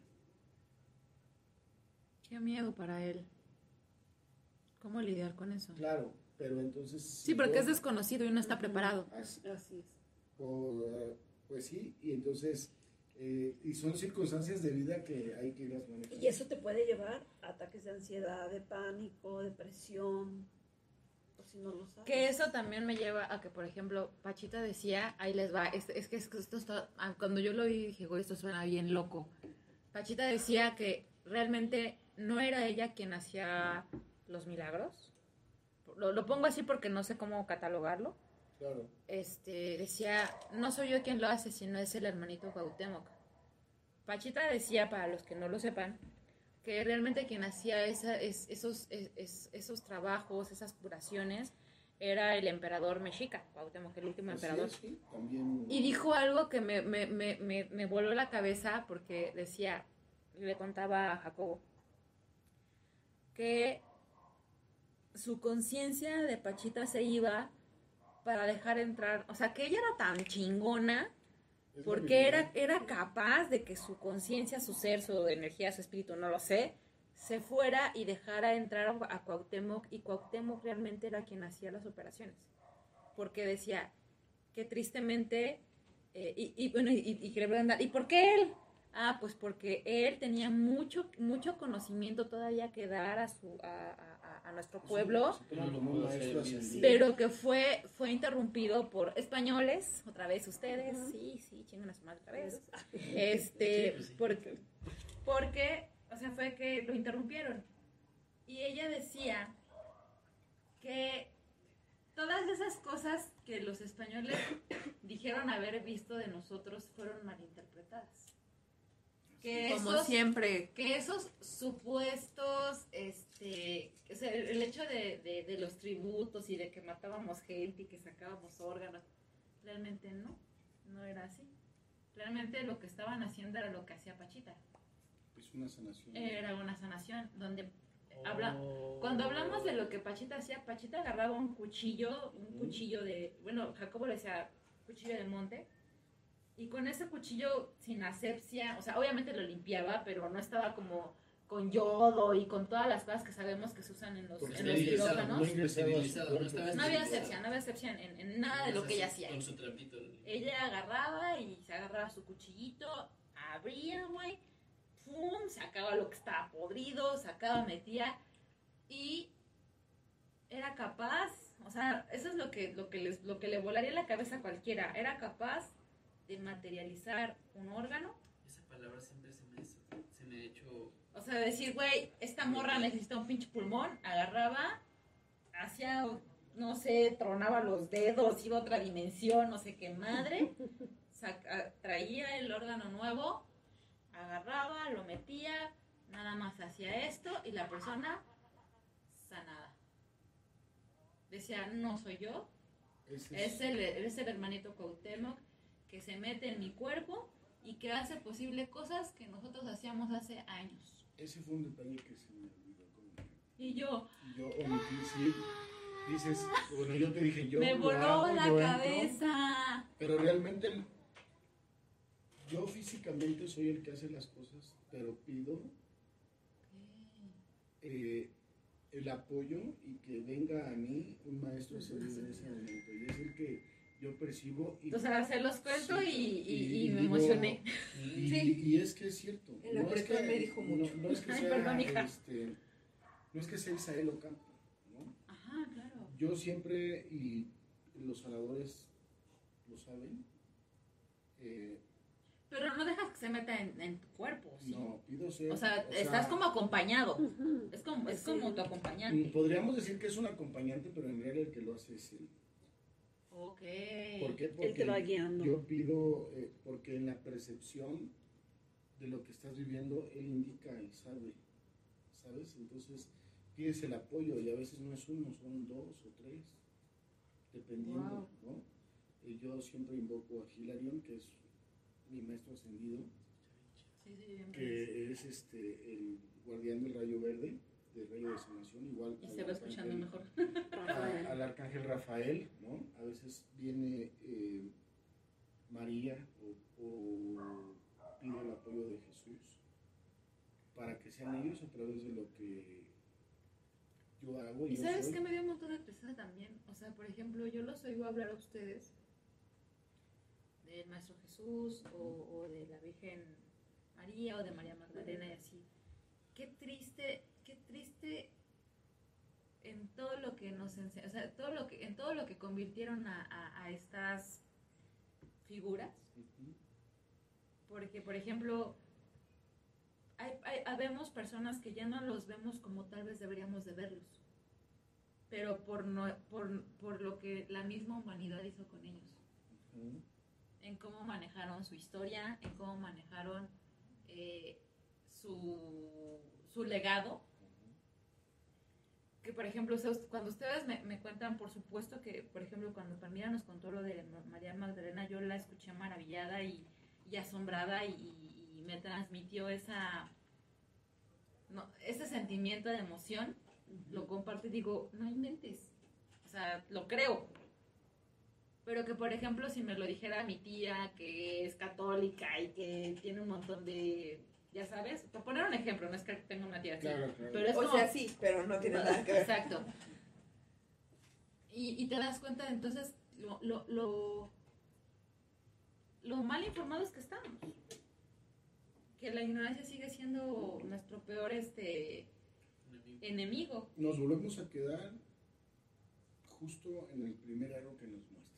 Qué miedo para él. ¿Cómo lidiar con eso? Claro, pero entonces... Sí, porque es desconocido y no está preparado. Así- Así es. por, eh, pues sí, y entonces... eh, y son circunstancias de vida que hay que irlas manejando. Y eso te puede llevar a ataques de ansiedad, de pánico, depresión, por si no lo sabes. Que eso también me lleva a que, por ejemplo, Pachita decía, ahí les va, es, es que es que esto está, ah, cuando yo lo vi dije, güey, esto suena bien loco. Pachita decía que realmente no era ella quien hacía los milagros. Lo, lo pongo así porque no sé cómo catalogarlo. Claro, Este, decía, no soy yo quien lo hace, sino es el hermanito Cuauhtémoc. Pachita decía, para los que no lo sepan, que realmente quien hacía esa- es- esos, es- es- esos trabajos, esas curaciones, era el emperador mexica, Cuauhtémoc, el último emperador. es, sí, también... Y dijo algo que me, me, me, me, me voló la cabeza porque decía, le contaba a Jacobo, que su conciencia de Pachita se iba para dejar entrar, o sea, que ella era tan chingona es porque era, era capaz de que su conciencia, su ser, su energía, su espíritu, no lo sé, se fuera y dejara entrar a, Cuauhtémoc y Cuauhtémoc realmente era quien hacía las operaciones. Porque decía que tristemente, eh, y, y bueno, y, y preguntan, ¿y por qué él? Ah, pues porque él tenía mucho, mucho conocimiento todavía que dar a, su, a, a- a nuestro pueblo pero que fue fue interrumpido por españoles otra vez ustedes. Sí sí chingan a su madre otra vez. Este Sí, pues sí. porque porque o sea fue que lo interrumpieron. Y ella decía que todas esas cosas que los españoles dijeron haber visto de nosotros fueron malinterpretadas que Como esos- siempre. que esos supuestos, este, o sea, el hecho de, de- de los tributos y de que matábamos gente y que sacábamos órganos, realmente no, no era así. Realmente lo que estaban haciendo era lo que hacía Pachita. Es una sanación. Era una sanación donde habla, cuando hablamos de lo que Pachita hacía, Pachita agarraba un cuchillo, un Mm. cuchillo de, bueno, Jacobo le decía cuchillo de monte, y con ese cuchillo sin asepsia, o sea, obviamente lo limpiaba, pero no estaba como con yodo y con todas las cosas que sabemos que se usan en los, Porque en los quirófanos. no había asepsia, no había asepsia en, en nada de lo que ella hacía. Con su trapito. Ella agarraba y se agarraba su cuchillito, abría, güey, pum, sacaba lo que estaba podrido, sacaba, metía y era capaz, o sea, eso es lo que, lo que, les, lo que le volaría la cabeza a cualquiera, era capaz de materializar un órgano, Esa palabra siempre se me, se me ha hecho. o sea, decir, güey, esta morra necesita un pinche pulmón, agarraba, hacía, no sé, tronaba los dedos, iba a otra dimensión, no sé qué madre, saca- traía el órgano nuevo, agarraba, lo metía, nada más hacía esto y la persona sanada. Decía, no soy yo, Ese es el, es el hermanito Cuauhtémoc que se mete en mi cuerpo y que hace posible cosas que nosotros hacíamos hace años. ese fue un detalle que se me olvidó. Y yo, Yo omití, sí. Dices, bueno, yo te dije, yo. me voló hago, la yo entro, cabeza. pero realmente, el- yo físicamente soy el que hace las cosas, pero pido eh, el apoyo y que venga a mí un maestro ascendido en ese momento. Y es el que yo percibo. Y, O sea, se los cuento y, y- y me digo, emocioné. Y, Sí. y es que es cierto. En la no es que- me dijo no- mucho. No, es que Ay, sea, perdón, hija. este, no es que sea Isael Ocampo, ¿no? Ajá, claro. Yo siempre, y los sanadores lo saben, eh, Pero no dejas que se meta en, en tu cuerpo, ¿sí? no, pido ser... O sea, estás como acompañado. Es como, es Sí. como tu Mm, acompañante. Podríamos decir que es un acompañante, pero en realidad el que lo hace es él. Ok. ¿Por qué? Él te va guiando. yo pido, eh, porque en la percepción de lo que estás viviendo, él indica y sabe, ¿sabes? Entonces pides el apoyo y a veces no es uno, son dos o tres, dependiendo, ¿no? Y yo siempre invoco a Hilarion, que es mi maestro ascendido, Sí, sí, que es este el guardián del rayo verde, del rayo de sanación, igual. Y al se va escuchando arcángel- mejor. a- Rafael. al arcángel Rafael, ¿no? A veces viene eh, María o, o pide el apoyo de Jesús para que sean ellos a través de lo que yo hago. Y yo sabes que me dio un montón de tristeza también. O sea, por ejemplo, yo los oigo hablar a ustedes del Maestro Jesús o, o de la Virgen María o de María Magdalena y así. Qué triste, triste en todo lo que nos enseñan, o sea, todo lo que, en todo lo que convirtieron a, a- a estas figuras. Porque, por ejemplo, hay, hay- habemos personas que ya no los vemos como tal vez deberíamos de verlos. Pero por, no, por, por lo que la misma humanidad hizo con ellos. En cómo manejaron su historia, en cómo manejaron eh, su, su legado. Que, por ejemplo, cuando ustedes me, me cuentan, por supuesto que, por ejemplo, cuando Palmira nos contó lo de Ma- María Magdalena, yo la escuché maravillada y, y asombrada y, y- y me transmitió esa no, ese sentimiento de emoción. Lo comparto y digo, no inventes. O sea, lo creo. Pero que, por ejemplo, si me lo dijera mi tía, que es católica y que tiene un montón de, ya sabes, por poner un ejemplo, no es que tenga una tía así, Claro, claro. pero es O como, sea, sí, pero no tiene nada que ver. Exacto. Y, y te das cuenta entonces lo, lo, lo, lo mal informados que estamos. Que la ignorancia sigue siendo nuestro peor este enemigo. Nos volvemos a quedar justo en el primer aro que nos muestra.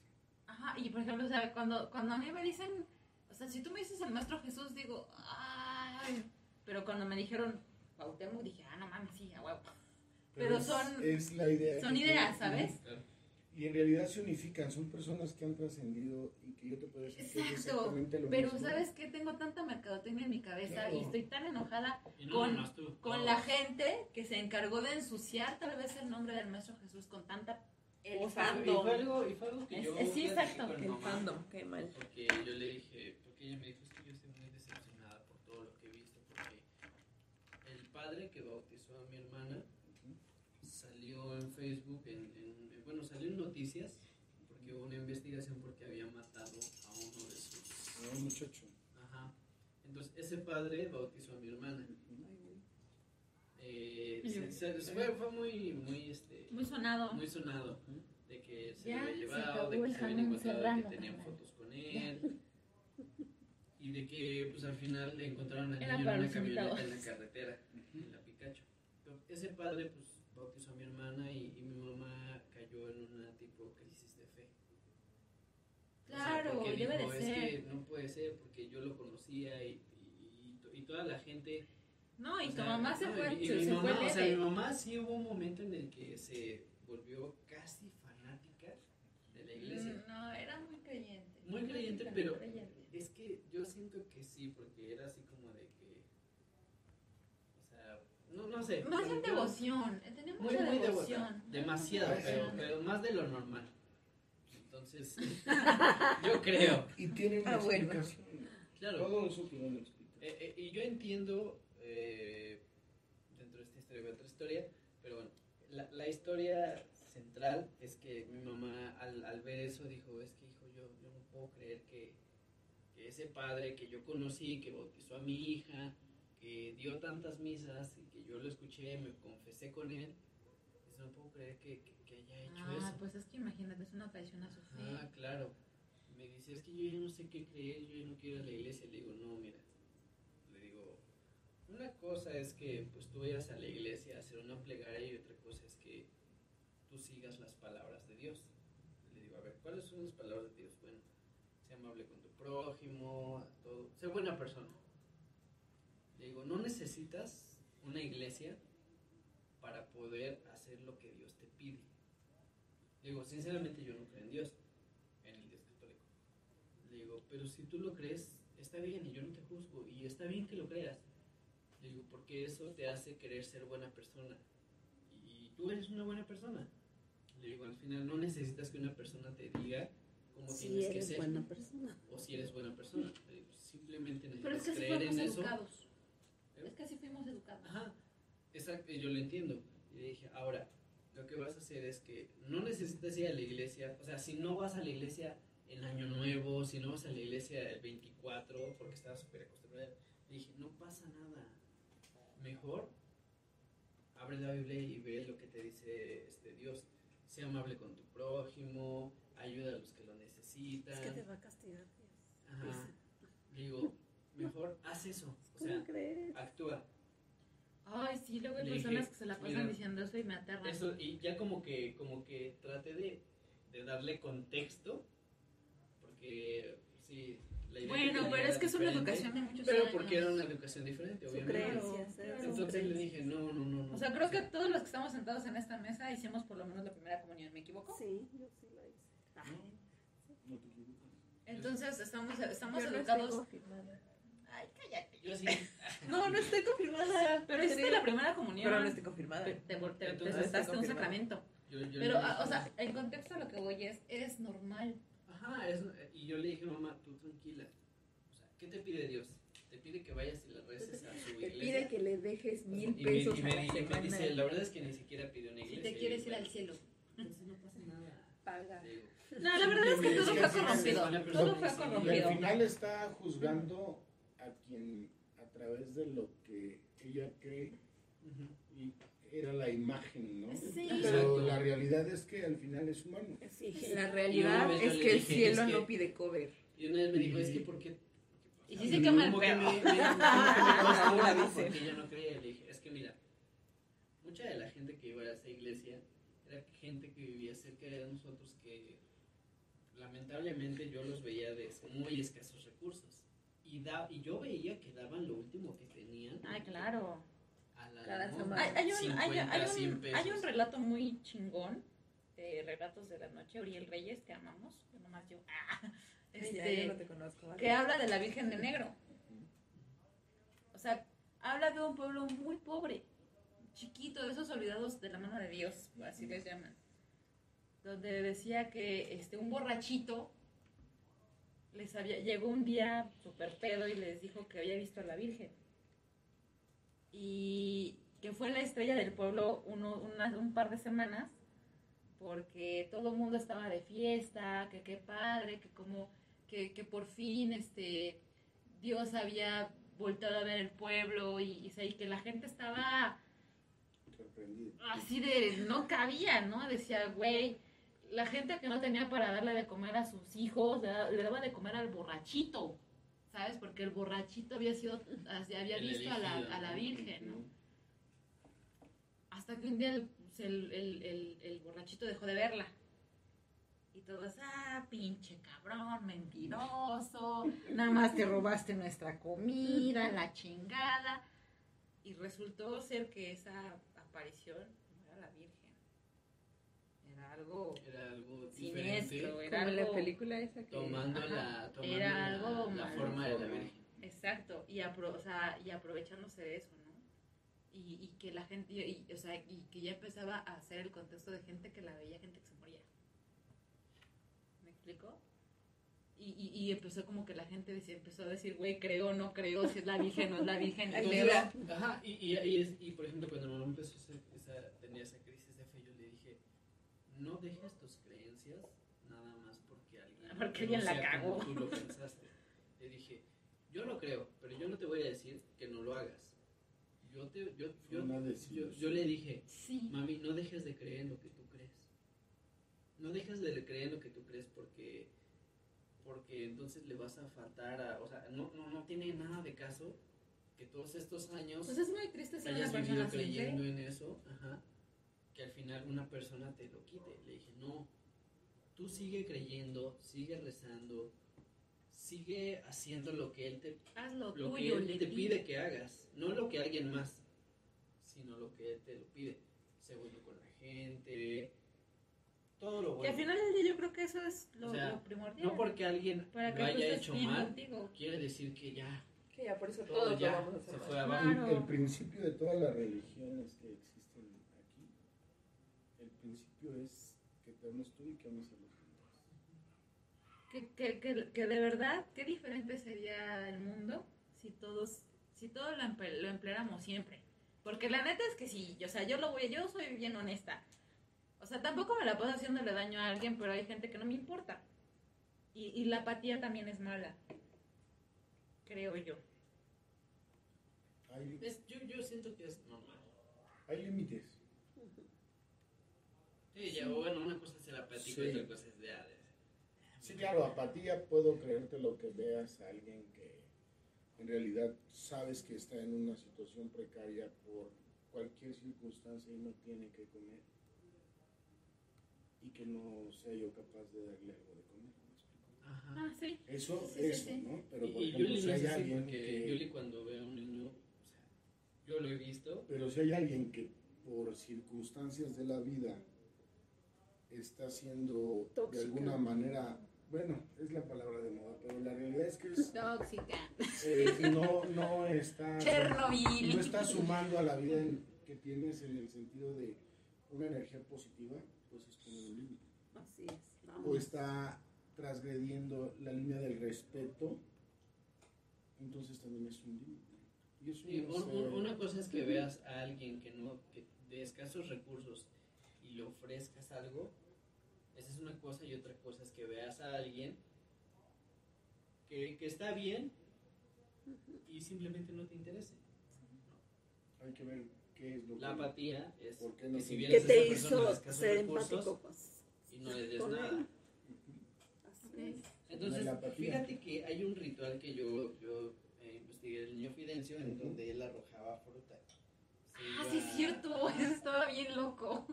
Ajá, y por ejemplo, o sea, cuando, cuando a mí me dicen, o sea, si tú me dices el maestro Jesús, digo, ay, pero cuando me dijeron Cuauhtémoc, dije, ah, no mames, sí, a huevo. Pero es- son- es la idea Son ideas, ¿sabes? Y en realidad se unifican, son personas que han trascendido y que yo te puedo decir que es Exacto, exactamente lo pero mismo. ¿sabes qué? Tengo tanta mercadotecnia en mi cabeza Claro. y estoy tan enojada Y no Con- tú. con la gente que se encargó de ensuciar tal vez el nombre del Maestro Jesús con tanta El Y fandom. fue algo, y fue algo que Es- yo es- sí, exacto, El fandom, qué mal. Porque yo le dije, porque ella me dijo, es que yo estoy muy decepcionada por todo lo que he visto, porque el padre que bautizó a mi hermana salió en Facebook, en, en- en- bueno, salió en noticias, porque hubo una investigación porque había matado a uno de sus... A un muchacho. Ajá. Entonces, ese padre bautizó a mi hermana. Eh, se- se- fue, fue muy, muy, este, muy sonado. muy sonado de que se Ya lo había llevado, de que se habían encontrado, de que tenían fotos con él y de que pues al final encontraron al niño en una camioneta en la carretera, en la Picacho. Pero ese padre pues bautizó a mi hermana y, y mi mamá cayó en una tipo crisis de fe. O sea, Claro, debe dijo, de es ser. que no puede ser porque yo lo conocía y, y, y to- y toda la gente No, y tu sea, mamá se fue, y- se, mi se mamá, fue o sea, mi mamá sí hubo un momento en el que se volvió casi fanática de la iglesia. Mm, No, era muy creyente. Muy creyente, pero creyente. es que yo siento que sí, porque era así como de que, o sea, no, no sé. Más en devoción, eh, tenía Muy, mucha muy devoción. devota. Demasiado, pero, más de lo normal. Entonces, yo creo, Y tiene una Ah, bueno. claro. Todo una explicación. Eh, eh, y yo entiendo, eh, dentro de esta historia, de otra historia, pero bueno, la, la historia central es que mi mamá al, al ver eso dijo, es que hijo, yo, yo no puedo creer que, que ese padre que yo conocí, que bautizó a mi hija, que dio tantas misas y que yo lo escuché, me confesé con él, no puedo creer que, que, que haya hecho Ah, eso. pues es que imagínate, es una traición a su fe. Ah, claro. Me dice, es que yo ya no sé qué creer, yo ya no quiero ir a la iglesia. Le digo, no, mira. Le digo, una cosa es que pues tú vayas a la iglesia a hacer una plegaria y otra cosa es que tú sigas las palabras de Dios. Le digo, a ver, ¿cuáles son las palabras de Dios? Bueno, sé amable con tu prójimo, todo, sé buena persona. Digo, no necesitas una iglesia para poder hacer lo que Dios te pide. Le digo, sinceramente yo no creo en Dios, en el Dios católico. Le digo, pero si tú lo crees, está bien y yo no te juzgo y está bien que lo creas. Le digo, porque eso te hace querer ser buena persona. Y tú eres una buena persona. Le digo, al final no necesitas que una persona te diga cómo Si tienes que eres ser buena persona. o si eres buena persona. Le digo, simplemente Pero es que necesitas así creer en eso. educados. Es que así fuimos educados. Ajá, exacto, yo lo entiendo. Y le dije, ahora, lo que vas a hacer es que no necesitas ir a la iglesia, o sea, si no vas a la iglesia en Año Nuevo, si no vas a la iglesia el 24, porque estabas súper acostumbrada, le dije, no pasa nada. Mejor abre la Biblia y ve lo que te dice este Dios. Sé amable con tu prójimo, ayuda a los que lo necesitan. Es que te va a castigar Dios. Ajá. Digo, mejor haz eso. O ¿Cómo sea, crees? actúa. Ay, sí, luego hay Le personas dije, que se la pasan mira, diciendo eso y me aterran. Eso, y ya como que, como que traté de, de darle contexto, porque sí, la idea Bueno, pero es que es una educación de muchos Pero años. porque era una educación diferente, obviamente. Entonces le dije, no, no, no, no. O sea, creo que todos los que estamos sentados en esta mesa hicimos por lo menos la primera comunión, ¿me equivoco? Sí, yo sí la hice. No te equivocas. Entonces estamos, estamos Yo no educados. Ay, cállate. Yo sí. No, no estoy confirmada. Pero hiciste la primera comunión. Pero no estoy confirmada. Te, te, te, te un sacramento. Yo, yo Pero, ah, o sea, en contexto a lo que voy es, es normal. Ajá, es- y yo le dije, mamá, tú tranquila. O sea, ¿qué te pide Dios? Te pide que vayas y le reces a su Te iglesia. pide que le dejes mil Y me- pesos y a me, la y me semana. dice, la verdad es que ni siquiera pidió una Si iglesia. te quieres ir al cielo. Entonces no pasa nada. Paga. Digo, No, la verdad es que todo fue corrompido. Todo fue Y al corrompido. final está juzgando a quien a través de lo que ella cree y era la imagen, ¿no? Sí. Pero la realidad es que al final es humano. Sí, Sí. la realidad es que el cielo es que- no pide cover. Y una vez me dijo, es que ¿por qué? Y sí se quema el dice. porque yo no creía. Le dije, es que mira, mucha de la gente que iba a esa iglesia era gente que vivía cerca de nosotros que lamentablemente yo los veía de muy escasos recursos. Y, da, y yo veía que daban lo último que tenían. Ay, claro. A la Cada semana. Hay, hay un, hay, 50, hay 100 un, pesos. hay un relato muy chingón de Relatos de la Noche, Uriel Reyes, te amamos, yo nomás yo, ah, ya, este, yo no te conozco. ¿vale? que habla de la Virgen de Negro. O sea, habla de un pueblo muy pobre, chiquito, de esos olvidados de la mano de Dios, así les llaman. Donde decía que este, un borrachito les había, llegó un día super pedo y les dijo que había visto a la Virgen. Y que fue la estrella del pueblo uno, una- un par de semanas porque todo el mundo estaba de fiesta, que qué padre, que como que, que por fin este Dios había voltado a ver el pueblo y, y, y que la gente estaba así de no cabía, ¿no? Decía, güey, la gente que no tenía para darle de comer a sus hijos, le, da- le daba de comer al borrachito, ¿sabes? Porque el borrachito había sido, había El visto a la, a la. Virgen, ¿no? Hasta que un día el, pues, el- el- el borrachito dejó de verla. Y todos, ah, pinche cabrón, mentiroso, nada más te robaste nuestra comida, la chingada. Y resultó ser que esa aparición no era la Virgen. Era algo Era algo siniestro, era Como la algo... película esa que... Tomando Ajá, la, tomando era la, algo la forma de la Virgen. Exacto, y, apro- o sea, y aprovechándose de eso, ¿no? Y, y que la gente, y, o sea, y que ya empezaba a hacer el contexto de gente que la veía, gente que se moría. ¿Me explico? Y, y, y empezó como que la gente decía, empezó a decir, güey, creo, no creo, si es la Virgen, no es la Virgen. Luego- Ajá, y, y, y, es- y, por ejemplo, cuando mi mamá empezó esa, tenía esa crisis de fe, yo le dije, no dejes tus creencias nada más porque alguien, Porque no alguien la cagó. Tú lo pensaste. Le dije, yo lo creo, pero yo no te voy a decir que no lo hagas. yo, te, yo, yo, yo, yo le dije, Sí. mami, no dejes de creer en lo que tú crees. No dejes de creer en lo que tú crees porque porque entonces le vas a faltar a, o sea, no, no, no tiene nada de caso que todos estos años Pues es muy triste ser una persona creyendo ¿eh? en eso, ajá, que al final una persona te lo quite. Le dije, no, tú sigue creyendo, sigue rezando, sigue haciendo lo que él te, Haz lo, lo que tuyo, él le te pide que hagas, no lo que alguien más, sino lo que él te lo pide. Sé bueno con la gente, todo lo Que bueno. al final del día yo creo que eso es lo, O sea, lo primordial. No porque alguien para lo que haya hecho mal, contigo. quiere decir que ya Que ya por eso todo todos lo ya vamos a hacer. se fue abajo. Claro. El, el principio de todas las religiones que existen principio es que te ames tú y que ames a los demás. Que, que, que, que de verdad, qué diferente sería el mundo si todos, si todos lo, emple- lo empleáramos siempre. Porque la neta es que sí, o sea, yo lo voy, yo soy bien honesta. O sea, tampoco me la paso haciéndole daño a alguien, pero hay gente que no me importa. Y, y la apatía también es mala. Creo yo. Hay, Es- yo, yo siento que es normal. hay límites. Sí, ya, bueno, una cosa es el apático Sí. y otra cosa es de... de- Sí, claro, apatía puedo creerte lo que veas a alguien que en realidad sabes que está en una situación precaria por cualquier circunstancia y no tiene que comer y que no sea yo capaz de darle algo de comer. ¿me explico? Ajá. Ah, sí. Eso, Sí, eso, sí. ¿no? Pero por y, ejemplo, Yuli si hay alguien porque que, Yuli cuando ve a un niño, o sea, yo lo he visto, pero si hay alguien que por circunstancias de la vida está siendo de Tóxica. alguna manera, bueno, es la palabra de moda, pero la realidad es que es, Tóxica. eh, no, no está Chernobyl. no está sumando a la vida en- que tienes en el sentido de una energía positiva, pues es poner un límite. Así es. O está transgrediendo la línea del respeto, entonces también es un límite. Y eso Sí, no un- una cosa es que veas a alguien que no, que de escasos recursos y le ofrezcas algo, esa es una cosa y otra cosa es que veas a alguien que, que está bien y simplemente no te interese. hay que ver qué es lo La que... apatía es ¿Por qué no que si te- vienes ¿Qué a te esa persona de hizo escasos ser recursos empático? Pues, y no le des nada. él. Así es. Entonces, fíjate que hay un ritual que yo, yo eh, investigué del niño Fidencio en donde él arrojaba fruta. Ah, sí, es cierto. Eso estaba bien loco.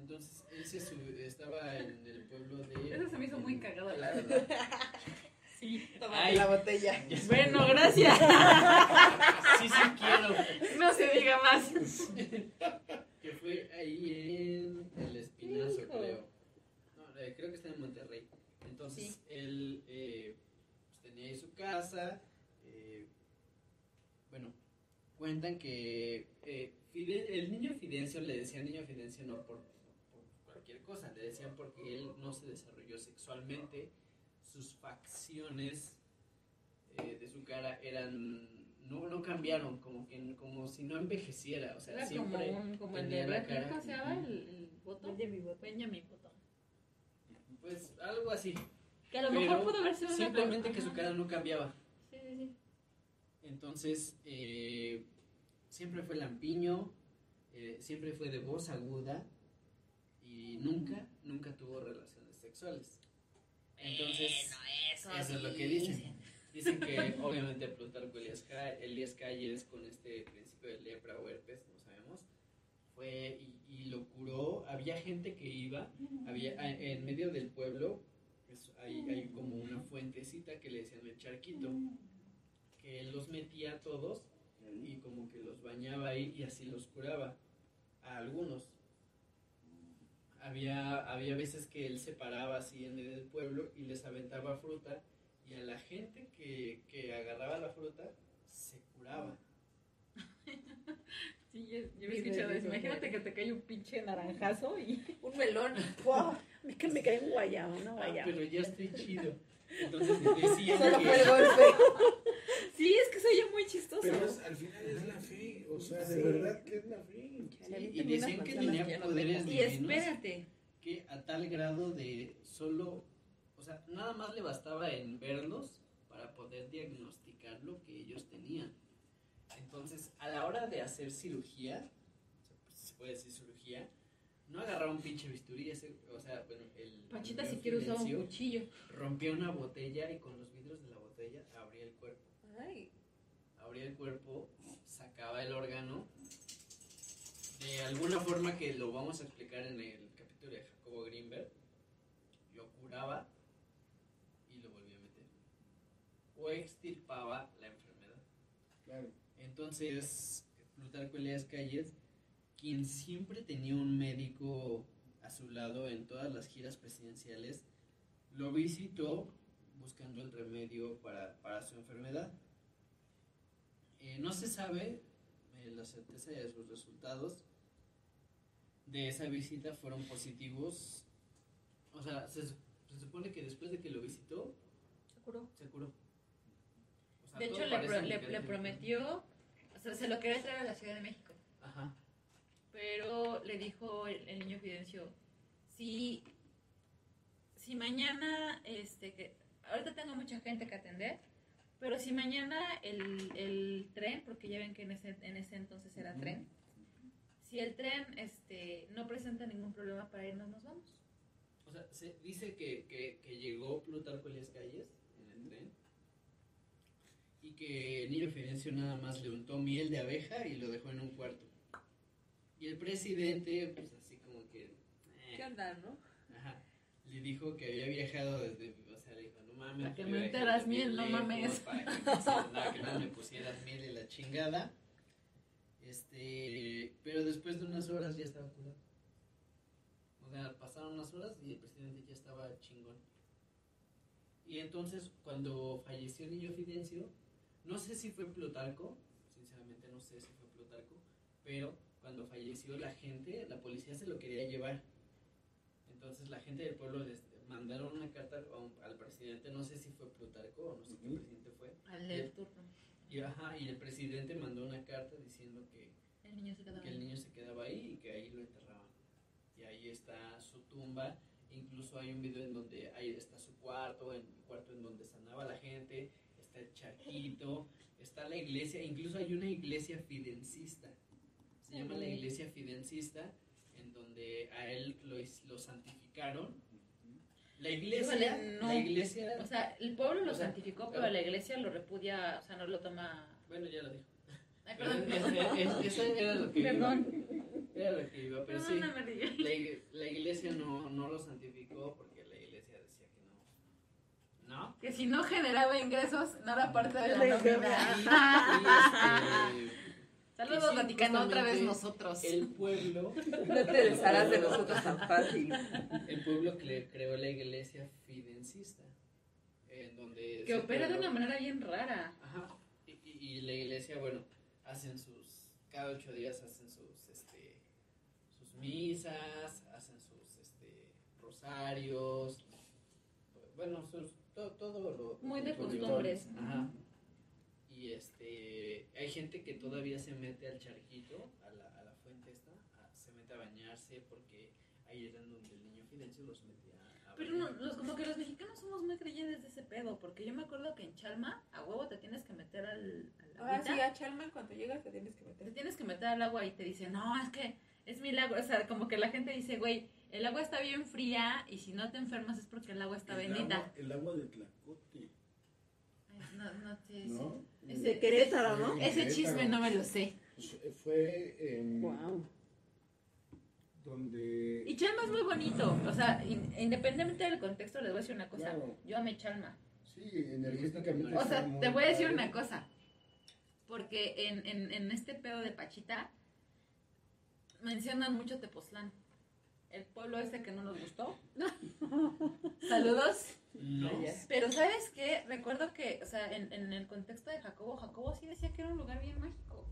Entonces, él se sub- estaba en el pueblo de... Eso se me hizo muy cagado, la verdad. Sí. Ay. la botella. Bueno, gracias. Sí, sí quiero. No se diga más. Que fue ahí en el Espinazo, Hijo. creo. No, eh, creo que está en Monterrey. Entonces, Sí. él eh, pues, tenía ahí su casa. Cuentan que eh, Fide- el niño Fidencio le decían niño Fidencio no por, por cualquier cosa, le decían porque él no se desarrolló sexualmente, sus facciones eh, de su cara eran no, no cambiaron, como que como si no envejeciera, o sea, Era como, siempre un, como el tenía de la Brad Pitt, cara- ¿cómo se llama? El, el Button. Benjamin. Benjamin Button. pues algo así, Que a lo Pero mejor pudo haber sido una simplemente cosa- que su cara no cambiaba. Sí, sí, sí. Entonces, eh, siempre fue lampiño, eh, siempre fue de voz aguda y nunca, nunca tuvo relaciones sexuales. Entonces, eso, eso es lo que dicen. Dicen que obviamente Plutarco Elías, Elías Calles con este principio de lepra o herpes, no sabemos, fue y, y lo curó. Había gente que iba, había en medio del pueblo, es- hay, hay como una fuentecita que le decían el charquito, que él los metía a todos y como que los bañaba ahí y así los curaba a algunos. Había, había veces que él se paraba así en del pueblo y les aventaba fruta y a la gente que, que agarraba la fruta se curaba. Sí, yo, yo he escuchado eso. Imagínate que te cae un pinche naranjazo y... Un melón. Wow, mí que me cae un guayabo, una Ah, guayaba. pero ya estoy chido. Entonces decían Solo que- fue el golpe. Sí, es que soy yo muy chistoso. Pero es- al final es la fe, o sea, de Sí. verdad que es la fe. Sí, y decían que tenía poderes Y divinos espérate. que a tal grado de solo, o sea, nada más le bastaba en verlos para poder diagnosticar lo que ellos tenían. Entonces, a la hora de hacer cirugía, pues, se puede decir cirugía, no agarraba un pinche bisturí, ese, o sea, bueno, el... Pachita el si quiere usar un cuchillo. Rompía una botella y con los vidrios de la botella abría el cuerpo. Ay, Abría el cuerpo, sacaba el órgano, de alguna forma que lo vamos a explicar en el capítulo de Jacobo Greenberg, lo curaba y lo volvía a meter. O extirpaba la enfermedad. Claro. Entonces, Plutarco Elías Calles, quien siempre tenía un médico a su lado en todas las giras presidenciales, lo visitó buscando el remedio para, para su enfermedad. Eh, no se sabe eh, la certeza de sus resultados de esa visita fueron positivos. O sea, se, se supone que después de que lo visitó, Se curó. se curó. O sea, De hecho, le, pro- le, prometió, o sea, se lo quería traer a la Ciudad de México. Ajá. Pero le dijo el, el niño Fidencio, si, si mañana, este, que ahorita tengo mucha gente que atender, pero si mañana el, el tren, porque ya ven que en ese, en ese entonces era tren, si el tren este, no presenta ningún problema para irnos, nos vamos. O sea, se dice que, que, que llegó Plutarco Elías Calles en el tren y que Niño Fidencio nada más le untó miel de abeja y lo dejó en un cuarto. Y el presidente, pues así como que... eh, ¿qué onda, no? Ajá. Le dijo que había viajado desde, o sea, le dijo, no mames. Para que me bien miel, no mames. Para que, me- nada, que no me pusieras miel y la chingada. Este, pero después de unas horas ya estaba curado. O sea, pasaron unas horas y el presidente ya estaba chingón. Y entonces, cuando falleció Niño Fidencio, no sé si fue Plutarco, sinceramente no sé si fue Plutarco, pero cuando falleció la gente, la policía se lo quería llevar. Entonces la gente del pueblo les mandaron una carta a un- al presidente, no sé si fue Plutarco o no sé qué Ujú. presidente fue. Al del turno. Y, ajá, y el presidente mandó una carta diciendo que, El niño se quedaba que el ahí. niño se quedaba ahí y que ahí lo enterraban. Y ahí está su tumba. Incluso hay un video en donde ahí está su cuarto, en el cuarto en donde sanaba la gente, está el charquito, está la iglesia, incluso hay una iglesia fidencista. Se llama la iglesia fidencista, en donde a él lo, lo santificaron. La iglesia, Híjole, no. la iglesia, O sea, el pueblo lo O sea, santificó, claro. pero la iglesia lo repudia, o sea, no lo toma... bueno, ya lo dijo. Ay, Pero perdón. es- es- eso era lo que iba. Perdón. Era lo que iba, pero sí. La, ig- la iglesia no, no lo santificó porque la iglesia decía que no. ¿No? Que si no generaba ingresos, no era parte de la De nómina. Saludos, Sí, Vaticano, otra vez nosotros. el pueblo, No te desharás de nosotros tan fácil. el pueblo que le creó la iglesia fidencista, en donde Que opera de una manera bien rara. Ajá. Y, y- y la iglesia, bueno, hacen sus, cada ocho días hacen sus, este, sus misas, hacen sus, este, rosarios, bueno, sus, to- todo lo... Muy de costumbres. Ajá. Y este, hay gente que todavía se mete al charquito, a la, a la fuente esta, a- se mete a bañarse porque ahí era donde el niño Fidencio los metía a Pero no, los, como que los mexicanos somos muy creyentes de ese pedo, porque yo me acuerdo que en Chalma, a huevo te tienes que meter al, al Ahora agüita. sí, a Chalma cuando llegas te tienes que Te meter. tienes que meter al agua y te dicen, no, es que es milagro. O sea, como que la gente dice, güey, el agua está bien fría y si no te enfermas es porque el agua está el bendita. Agua, el agua de Tlacote, No, no sé. ¿no? Ese- De Querétaro, ¿no? Ese chisme no me lo sé. Pues, eh, fue en Wow. donde... Y Chalma es muy bonito. O sea, in- independientemente del contexto, les voy a decir una cosa. Claro. Yo amé Chalma. Sí, energéticamente. O sea, te voy a decir padre. una cosa. Porque en, en, en este pedo de Pachita mencionan mucho Tepoztlán. El pueblo ese que no nos gustó. Saludos. No. Pero ¿sabes qué? Recuerdo que, o sea, en, en el contexto de Jacobo, Jacobo sí decía que era un lugar bien mágico.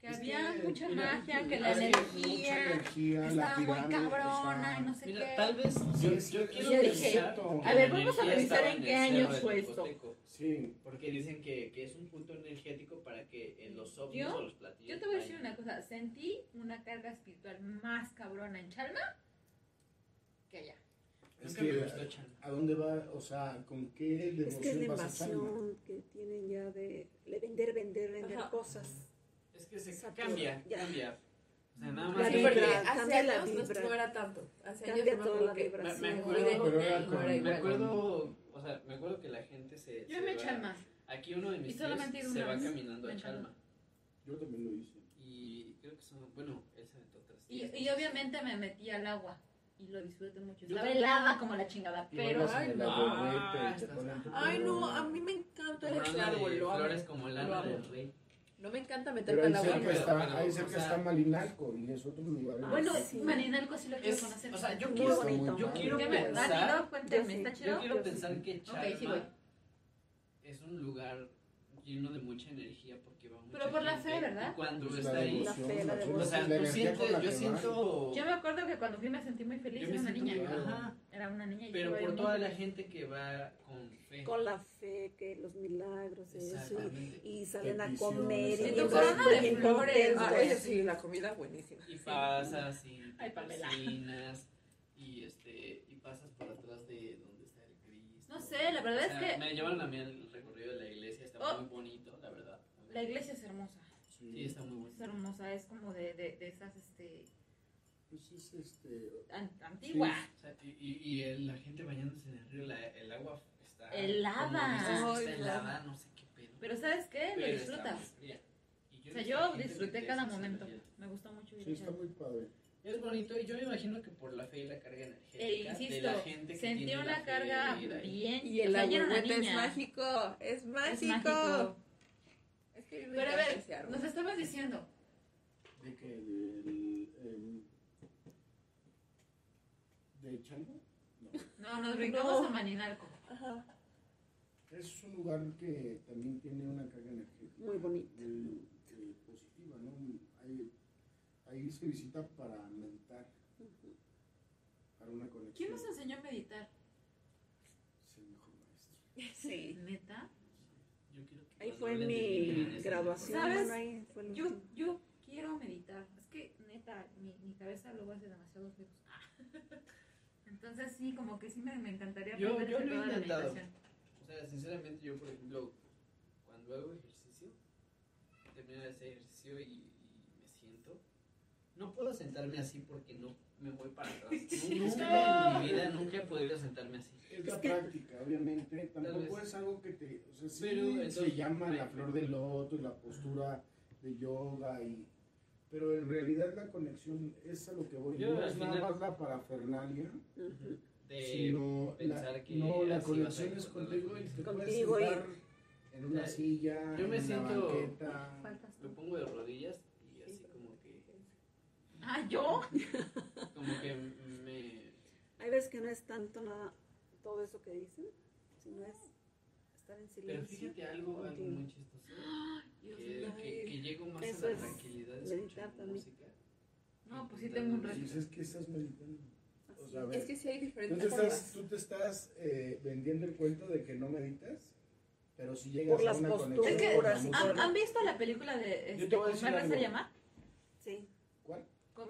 Que Es había que, mucha mira, magia, que la energía estaba muy cabrona y no sé Mira, qué. tal vez yo, sí, yo quiero yo dije, a ver, vamos a revisar en qué año fue esto. Sí, Porque dicen que, que es un punto energético para que en los ovnis o los platillos. Yo te voy a decir una cosa, sentí una carga espiritual más cabrona en Chalma que allá. Es me que Chalma. ¿a dónde va? O sea, ¿con qué Es que es devoción la vas a Chalma? invasión que tienen ya de, de vender, vender, vender Ajá. cosas. Es que se Satura, cambia, ya. cambia. O sea, nada La más que- porque vibra, hace cambia la años vibra. no era tanto. Hace Cambia años me toda acuerdo la que- vibración. Me- me acuerdo, Me igual. acuerdo, o sea, me acuerdo que la gente se. Yo se me al mar. Aquí uno de mis Y solamente tíos he se va vez. caminando Me a. Chalma. Yo también lo hice. Y creo que son, bueno, él se aventó tres Y, y obviamente me metí al agua y lo disfruté mucho. Yo también. helada como la chingada, pero en ay, el no. Ah, Ay, no, a mí me encanta de árbol, lo amo. flores como lana amo. del rey. No me encanta Pero meterte ahí agua. cerca, pero- está, pero, ahí o cerca sea- está Malinalco y es otro lugar. bueno, sí. Marinalco sí lo quiero Es, conocer. o sea, yo quiero, bonito. yo quiero ¿Qué me pensar, cuéntame, Yo ¿está sí. chido? yo quiero Yo sí. pensar que Chalma Ok, sí voy. es un lugar lleno de mucha energía porque Pero por la fe, ¿verdad? Cuando Pues está la ahí, La fe, la devoción. o sea, tú sientes, yo siento, Yo me acuerdo que cuando fui me sentí muy feliz, yo era me una niña. ajá, Era una niña pero por muy toda la gente que va con fe. Con la fe, que los milagros, eso. Y, y salen a comer. Y tu corona de flores. Ah, eso sí, la comida buenísima. Y pasas y cocinas y este y pasas por atrás de donde está el Cristo. No sé, la verdad O es que- me llevaron a mí al recorrido de la iglesia, está Oh. muy bonito, la. La iglesia es hermosa. Sí, está muy Es bonito. hermosa, es como de, de, de esas este, Pues es este. an- antiguas. O sea, y, y, la gente bañándose en el río, la, el agua está Helada. dices, Ay, está helada, no sé qué pedo. Pero ¿sabes qué? Lo disfrutas. O sea, yo disfruté cada momento. Me gustó mucho Sí, está muy padre. Es bonito y yo me imagino que por la fe y la carga energética E de insisto, la gente que sentí tiene la una fe carga de ahí. bien. Y el o sea, agüete es mágico. Es Es mágico. Que me Pero a ver, ese árbol. nos estabas diciendo. ¿De que em, ¿De Chango? No. No, nos brincamos No. a Maninalco. Ajá, Es un lugar que también tiene una carga energética. muy bonito. eh, positiva, ¿no? Ahí, ahí se visita para meditar, para una conexión. ¿Quién nos enseñó a meditar? Es el mejor maestro. Sí. ¿Neta? Ahí fue mi graduación. ¿Sabes? ahí fue Yo, quiero meditar. Es que, neta, mi, mi cabeza luego hace demasiados ruidos. Entonces, sí, como que sí me, me encantaría Yo- aprender yo lo he pedo de la intentado. meditación. O sea, sinceramente yo, por ejemplo, cuando hago ejercicio, termino de hacer ejercicio y, y me siento, no puedo sentarme así porque no me voy para atrás. Nunca en mi vida, nunca he podido sentarme así. Es la Es que- práctica, obviamente. Tampoco es algo que te. O sea, sí Pero, se entonces, llama me- la flor del loto y la postura de yoga y. Pero en realidad la conexión es a lo que voy. Yo, no es nada más la parafernalia. De, sino pensar la, que no, la conexión es contigo y te Contigo puedes y- sentar en una silla, yo me en una siento- banqueta. Faltas me pongo de rodillas y así como que, Ah, ¿yo? como que me... Hay veces que no es tanto nada, todo eso que dicen, sino es estar en Pero silencio. fíjate algo, algo muy chistoso, Dios que, que, que llego más Eso a la tranquilidad de meditar también. música. No, pues sí tengo un reto. Pues es que estás meditando. O sea, Es que sí hay tú diferentes te estás, formas. tú te estás eh, vendiendo el cuento de que no meditas, pero si llegas Por a las una posturas conexión Es que, ¿Han, han visto la película de este, te voy a decir Comer, Rezar y algo. Amar? Sí,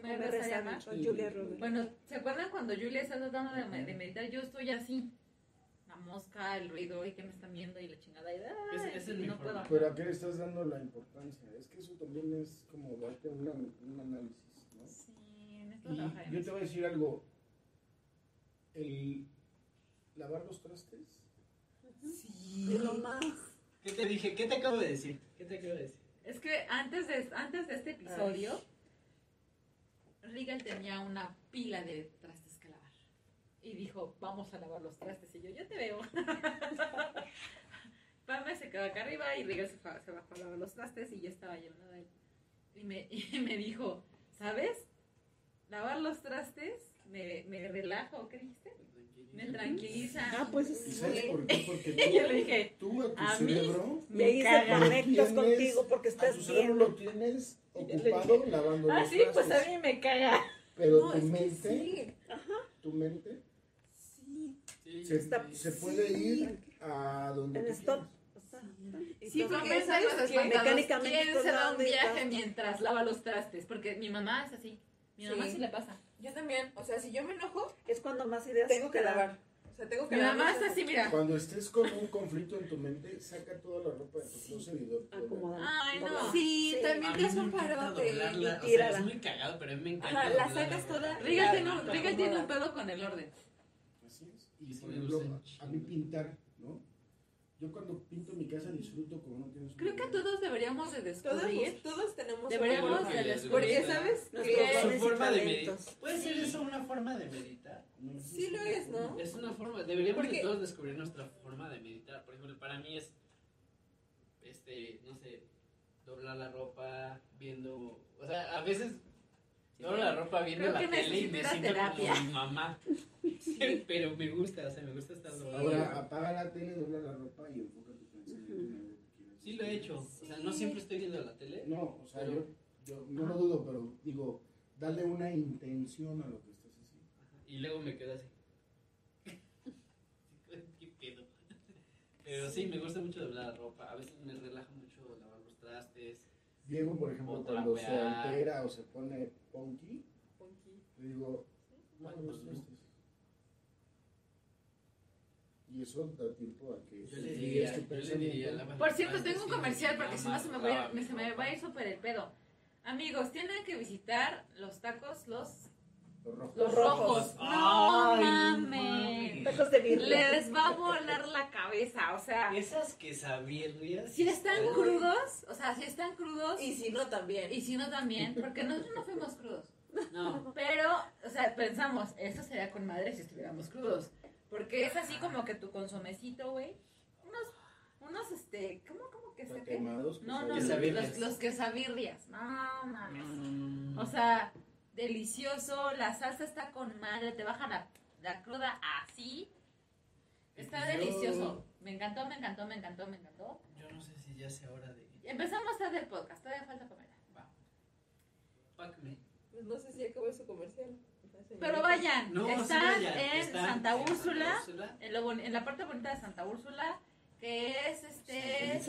Y Rezar, Amar. con Julia Roberts. Bueno, ¿se acuerdan cuando Julia está tratando de, me- de meditar? Yo estoy así. La mosca, el ruido y que me están viendo y la chingada. Y, ay, Es- es el no puedo. Pero a qué le estás dando la importancia. Es que eso también es como darte una- un análisis, ¿no? Sí, en Y yo te voy a decir algo. El lavar los trastes. es lo más. ¿Qué te dije? ¿Qué te acabo de decir? ¿Qué te acabo de decir? Es que antes de, antes de este episodio, Regal tenía una pila de trastes que lavar. Y dijo, vamos a lavar los trastes. Y yo, yo te veo. Pame se quedó acá arriba y Regal se, se bajó a lavar los trastes y yo estaba llevando de él. Y me, y me dijo, ¿sabes? Lavar los trastes me, me relaja, ¿o qué dijiste? Me tranquiliza. Ah, pues ¿Y sabes por qué? Porque Y yo le tú, dije, tú a tu a mí cerebro, caga. conectas Tienes- contigo porque a estás tu cerebro viendo. lo tienes ocupado lavando ah, los sí, pues a mí me caga. Pero No, tu es que mente, sí. tu mente Sí. Sí, se, Está- se puede ir a donde En tú stop. quieras. Sí, porque Porque ¿sabes ¿sabes qué? qué? Mecánicamente ¿Quién se da un dando y viaje mientras lava los trastes? Porque mi mamá es así. Mi mamá Sí. sí le pasa. Yo también, o sea, si yo me enojo, Es cuando más ideas tengo que te dan. lavar. O sea, tengo que Mi mamá darles está así, mira. Cuando estés con un conflicto en tu mente, saca toda la ropa de tu do- Acomodar. Ay, no. Sí, Sí. también te me un parote y o sea, tírala. es muy cagado, pero a mí me encanta. Ajá, la sacas toda. Riga la- tiene, un, pedo con el orden. Así es. Y Sí, por ejemplo, a mí pintar. Yo cuando pinto mi casa disfruto como no tienes Creo que todos deberíamos de Todos, descubrir. todos tenemos Deberíamos una de forma. descubrir. Porque, ¿sabes? Que forma de meditar. ¿Puede ser eso una forma de meditar? No, sí lo es, ¿no? Es una forma, deberíamos Porque- de todos descubrir nuestra forma de meditar. Por ejemplo, para mí es, este, no sé, doblar la ropa, viendo, o sea, a veces doblo la ropa viendo la tele y me siento terapia. como mi mamá. Pero me gusta, o sea, me gusta estar doblando. Ahora apaga la tele, dobla la ropa y enfoca tu pensamiento en algo que quieras. Sí lo he hecho, o sea, no siempre estoy viendo la tele. No, o sea, Pero- yo, yo no lo dudo, pero digo, dale una intención a lo que estás haciendo. Y luego me quedo así. ¿Qué pedo? Pero sí, me gusta mucho doblar la ropa. A veces me relaja mucho lavar los trastes. Diego, por ejemplo, cuando se altera o se pone punky, le digo. Y eso da tiempo a que Yo le diría, tu yo le pensamiento. diría, lava Por cierto, tengo un comercial porque si no se me va, a ir- mi se me va a ir súper el pedo. Amigos, tienen que visitar los tacos, los, Los rojos. los rojos. No Ay, mames. Tacos de birria. Les va a volar la cabeza, o sea, Esas quesabirrias. si están crudos, o sea, si están crudos, Y si no, también. y si no también, porque nosotros no fuimos crudos. No, Pero, o sea, pensamos, esto sería con madre si estuviéramos crudos. Porque es así como que tu consomecito, güey. Unos, unos, este, ¿cómo, cómo que se No, pues, no, los, los quesabirrias. No, mames. O sea, delicioso, la salsa está con madre, te baja la, la cruda así. Está Yo- delicioso. Me encantó, me encantó, me encantó, me encantó. Yo no sé si ya sea hora de. Empezamos tarde el podcast, todavía falta comer. Va. Pácame. Pues no sé si acabó su comercial. Pero vayan, No, sí están vayan, en están Santa en Úrsula, Úrsula. en, lo bon- en la parte bonita de Santa Úrsula, que es este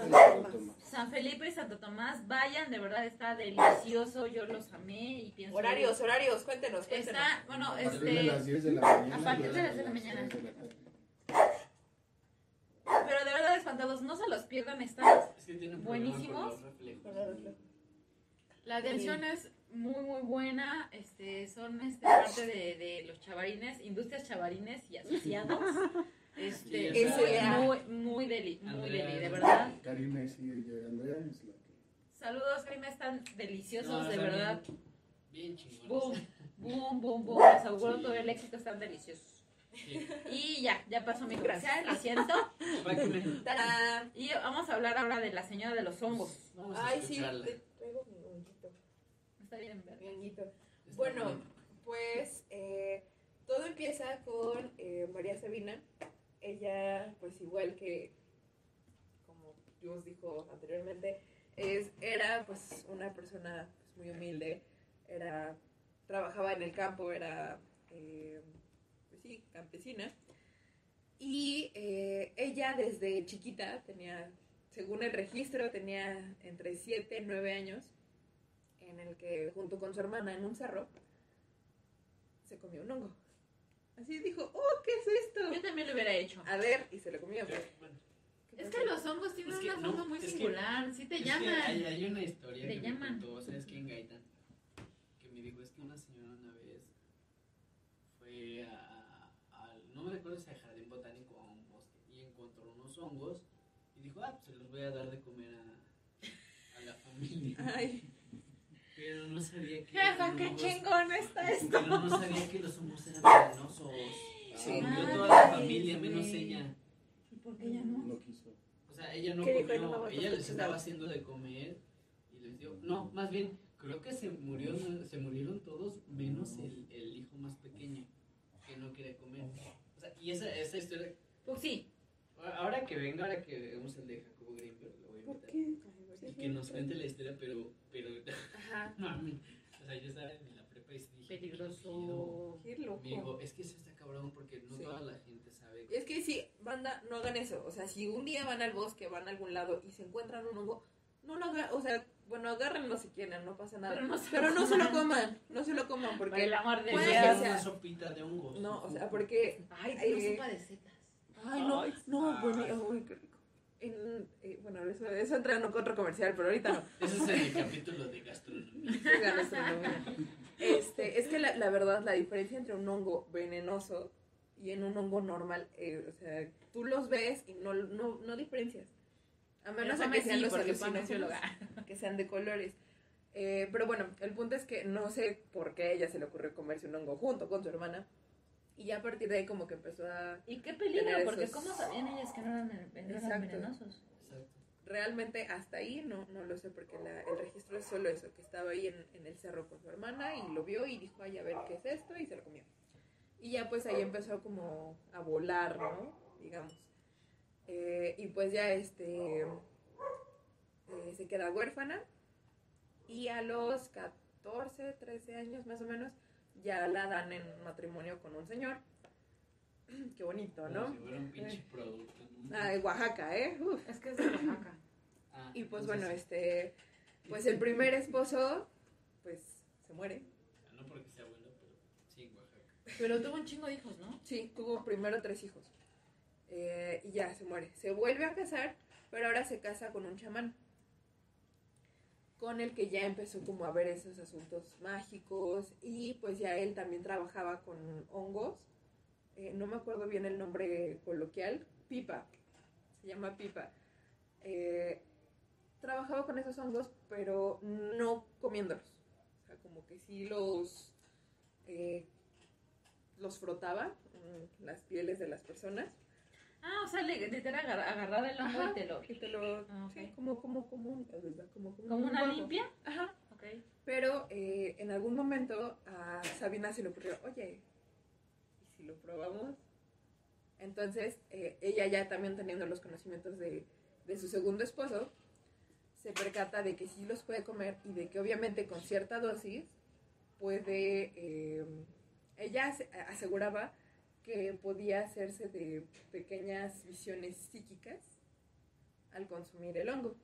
San Felipe y Santo Tomás. Vayan, de verdad está delicioso, yo los amé y pienso... Horarios, horarios, cuéntenos, cuéntenos. Está, bueno, A partir de las este... 10 de la mañana. a partir de las 10 de la las mañana. 3 de la tarde. Pero de verdad espantados, no se los pierdan, están Es que Buenísimos. La atención es muy, muy buena. Este, son este, parte de, de los chavarines, industrias chavarines y asociados. Este, Sí, muy, muy, muy deli, muy deli, de verdad. Karina y Andrea es la que. Saludos, Jaime, están deliciosos, No, de verdad. Bien, bien chingones. Boom, boom, boom, boom. Les auguro Sí. todo el éxito, están deliciosos. Sí. Y ya, ya pasó mi comercial, lo siento. ¡Tarán! Y vamos a hablar ahora de la señora de los hongos. Vamos a Ay, sí, te traigo mi honguito. Está bien, ¿verdad? Mi honguito. Bueno, bien. pues eh, todo empieza con eh, María Sabina. Ella, pues igual que, como Dios dijo anteriormente, es, era pues una persona pues, muy humilde, era, trabajaba en el campo, era, eh, pues sí, campesina. Y eh, ella desde chiquita tenía, según el registro, tenía entre 7 y 9 años, en el que junto con su hermana en un cerro, se comió un hongo. Así dijo, oh, ¿qué es esto? Yo también lo hubiera hecho. A ver, y se lo comió. Pero, bueno, ¿Qué Es que los hongos tienen Es que una no, forma muy es que- singular, sí te es que llaman. hay, hay una historia Te que llaman. me contó, ¿sabes quién Gaitán? Que me dijo, es que una señora una vez fue a, al- no me recuerdo si al jardín botánico o a un bosque, y encontró unos hongos, y dijo, ah, pues se los voy a dar de comer a, a la familia. Ay, Pero no sabía que... Jefa, qué chingón está esto. Pero no sabía que los hongos eran venenosos. Sí. Se murió Ay, toda la familia, menos ella. ¿Y por qué ya no? No quiso. O sea, ella no comió, No ella les estaba haciendo de comer y les dio, no, más bien, creo que se murió, se murieron todos menos el, el hijo más pequeño que no quería comer. O sea, y esa, esa historia, Pues sí. ahora que venga, ahora que vemos el de Jacobo Greenberg, lo voy a ¿Por invitar. qué? Y que nos cuente la historia, pero, pero, ajá, mami, o sea, yo estaba en la prepa y dije. Peligroso. qué Me digo, loco. es que eso está cabrón porque no Sí. toda la gente sabe. Es que sí, banda, no hagan eso. O sea, si un día van al bosque, van a algún lado y se encuentran un hongo, no lo hagan. O sea, bueno, agárrenlo si quieren, no pasa nada. Pero no se Pero lo no se lo coman. no se lo coman Por porque... el amor de Puede que sea- una sopita de hongos. No, o sea, porque... Ay, Ay, una sopa de setas. Ay, no, Ay, no, ay. bueno, ay, qué rico. En, eh, bueno, eso, eso entra en otro comercial, pero ahorita no. Ese es el capítulo de gastronomía. Sí, la gastronomía. Este, es que la, la verdad, la diferencia entre un hongo venenoso y en un hongo normal, eh, o sea, tú los ves y no, no, no diferencias. A menos a que sean los alucinógenos, que sean de colores. Eh, pero bueno, el punto es que no sé por qué a ella se le ocurrió comerse un hongo junto con su hermana. Y ya a partir de ahí como que empezó a... Y qué peligro, porque esos- ¿cómo sabían ellas que no eran, eran Exacto. venenosos? Exacto. Realmente hasta ahí no, no lo sé porque la- el registro es solo eso, que estaba ahí en, en el cerro con su hermana y lo vio y dijo, ay, a ver qué es esto y se lo comió. Y ya pues ahí empezó como a volar, ¿no? Digamos. Eh, y pues ya este eh, se queda huérfana y a los 14, 13 años más o menos ya la dan en matrimonio con un señor. Qué bonito, ¿no? Como si fuera un pinche producto. ¿no? Ah, de Oaxaca, ¿eh? Uf. Es que es de Oaxaca. Ah, Y pues entonces, bueno, este, pues el primer esposo, pues se muere. No porque sea abuelo, pero sí, en Oaxaca. Pero tuvo un chingo de hijos, ¿no? Sí, tuvo primero tres hijos. Eh, y ya se muere. Se vuelve a casar, pero ahora se casa con un chamán. Con el que ya empezó como a ver esos asuntos mágicos. Y pues ya él también trabajaba con hongos. Eh, no me acuerdo bien el nombre coloquial. Pipa. Se llama Pipa. Eh, trabajaba con esos hongos, pero no comiéndolos. O sea, como que sí los... eh, los frotaba las pieles de las personas Ah, o sea, literal agar- agarrar el hongo y te lo... y te lo Ah, ok. sí, como como como como, como, ¿Como un una limpia? ajá Ok. pero eh, en algún momento a Sabina se le ocurrió oye y si lo probamos entonces eh, ella ya también teniendo los conocimientos de, de su segundo esposo se percata de que sí los puede comer y de que obviamente con cierta dosis puede eh, ella ase- aseguraba que podía hacerse de pequeñas visiones psíquicas al consumir el hongo.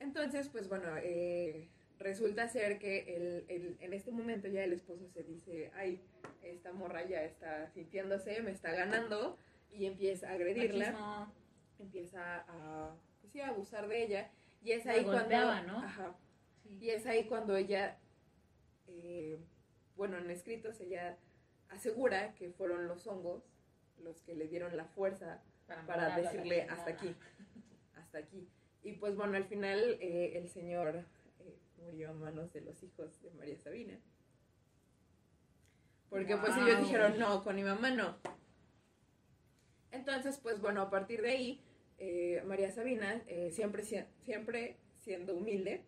Entonces, pues bueno, eh, resulta ser que el, el- en este momento ya el esposo se dice, ay, esta morra ya está sintiéndose, me está ganando, y empieza a agredirla, empieza a, pues sí, a abusar de ella, y es La ahí cuando... ¿no? Ajá, Sí. y es ahí cuando ella, eh, bueno, en escritos ella asegura que fueron los hongos los que le dieron la fuerza para decirle hasta aquí, hasta aquí. Y pues bueno, al final eh, el señor eh, murió a manos de los hijos de María Sabina. Porque pues ellos dijeron, no, con mi mamá no. Entonces, pues bueno, a partir de ahí, eh, María Sabina, siempre, si- siempre siendo humilde,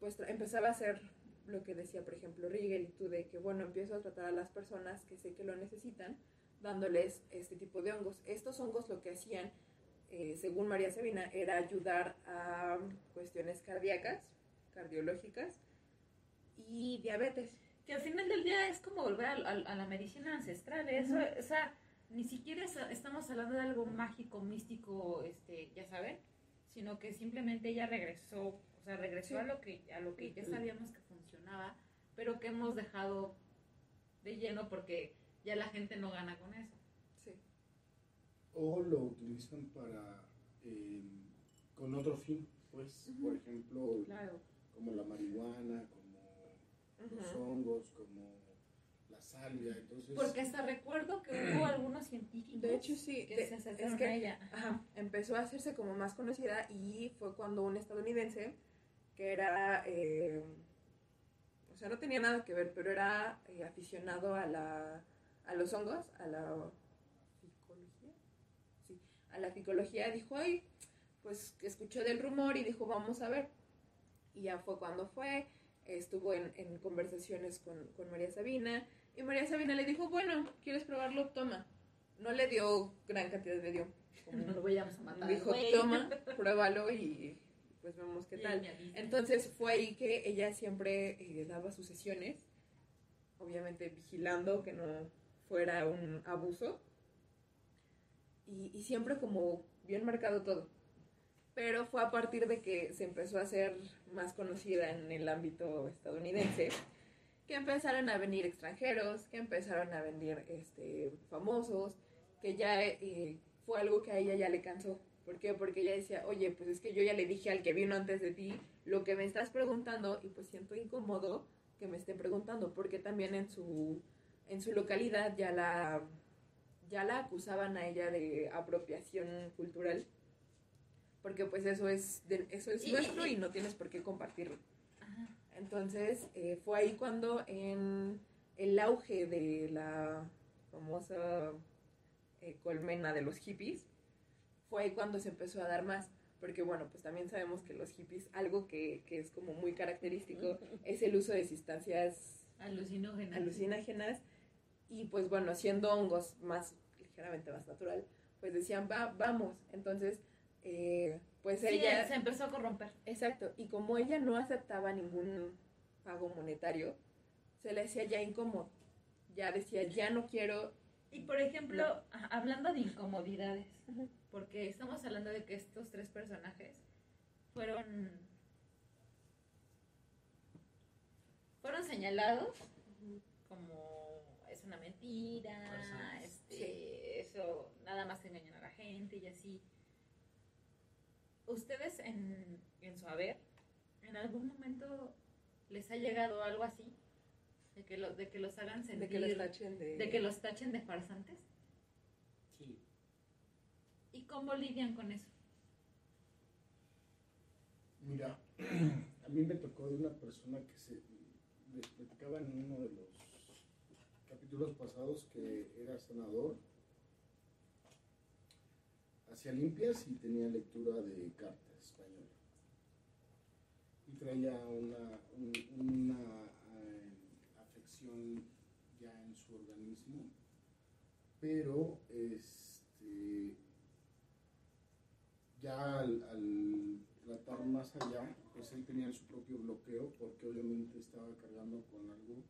pues empezaba a hacer lo que decía, por ejemplo, Rigel y tú, de que, bueno, empiezo a tratar a las personas que sé que lo necesitan, dándoles este tipo de hongos. Estos hongos lo que hacían, eh, según María Sabina, era ayudar a cuestiones cardíacas, cardiológicas y diabetes. Que al final del día es como volver al- al- a, la medicina ancestral. Eso, o sea, ni siquiera es- estamos hablando de algo mágico, místico, este, ya saben, sino que simplemente ella regresó, o sea, regresó Sí. a lo que a lo que ya sabíamos que funcionaba, pero que hemos dejado de lleno porque ya la gente no gana con eso. Sí. o lo utilizan para eh, con otro fin, pues, por ejemplo, Claro. como la marihuana, como los hongos, como la salvia, entonces Porque hasta recuerdo que hubo algunos científicos De hecho, sí. que de- se es acercaron que a ella. Ajá, empezó a hacerse como más conocida y fue cuando un estadounidense que era, eh, o sea, no tenía nada que ver, pero era eh, aficionado a, la, a los hongos, a la ficología, sí, a la ficología, dijo, ay, pues escuchó del rumor y dijo, vamos a ver. Y ya fue cuando fue, estuvo en, en conversaciones con, con María Sabina y María Sabina le dijo, bueno, ¿quieres probarlo? Toma. No le dio gran cantidad, le dio como No lo vayamos a matar. dijo, toma, pruébalo y pues vemos qué tal. Entonces fue ahí que ella siempre eh, daba sus sesiones, obviamente vigilando que no fuera un abuso y, y siempre como bien marcado todo. pero fue a partir de que se empezó a hacer más conocida en el ámbito estadounidense que empezaron a venir extranjeros, que empezaron a venir este, famosos, que ya eh, fue algo que a ella ya le cansó. ¿Por qué? Porque ella decía, oye, pues es que yo ya le dije al que vino antes de ti lo que me estás preguntando y pues siento incómodo que me estén preguntando, porque también en su, en su localidad ya la, ya la acusaban a ella de apropiación cultural, porque pues eso es, de- eso es nuestro y- y no tienes por qué compartirlo. Ajá. Entonces eh, fue ahí cuando en el auge de la famosa eh, colmena de los hippies, fue ahí cuando se empezó a dar más. Porque bueno, pues también sabemos que los hippies, algo que, que es como muy característico, es el uso de sustancias Alucinógena. alucinógenas y pues bueno, siendo hongos más ligeramente más natural, pues decían, va, vamos. Entonces, eh, pues Sí, ella... se empezó a corromper. Exacto, y como ella no aceptaba ningún pago monetario, se le hacía ya incómodo. Ya decía, ya no quiero. Y por ejemplo, No. hablando de incomodidades, Ujú. Porque estamos hablando de que estos tres personajes fueron fueron señalados como es una mentira, este, eso nada más engañan a la gente y así. Ustedes en, en su haber, en algún momento les ha llegado algo así, de que, lo- de que los hagan sentir, De que los tachen de. de que los tachen de farsantes. ¿Y cómo lidian con eso? Mira, a mí me tocó de una persona que se les platicaba en uno de los capítulos pasados que era sanador, hacía limpias y tenía lectura de carta española. Y traía una, un- una eh, afección ya en su organismo, pero este ya al, al tratar más allá, pues él tenía su propio bloqueo porque obviamente estaba cargando con algo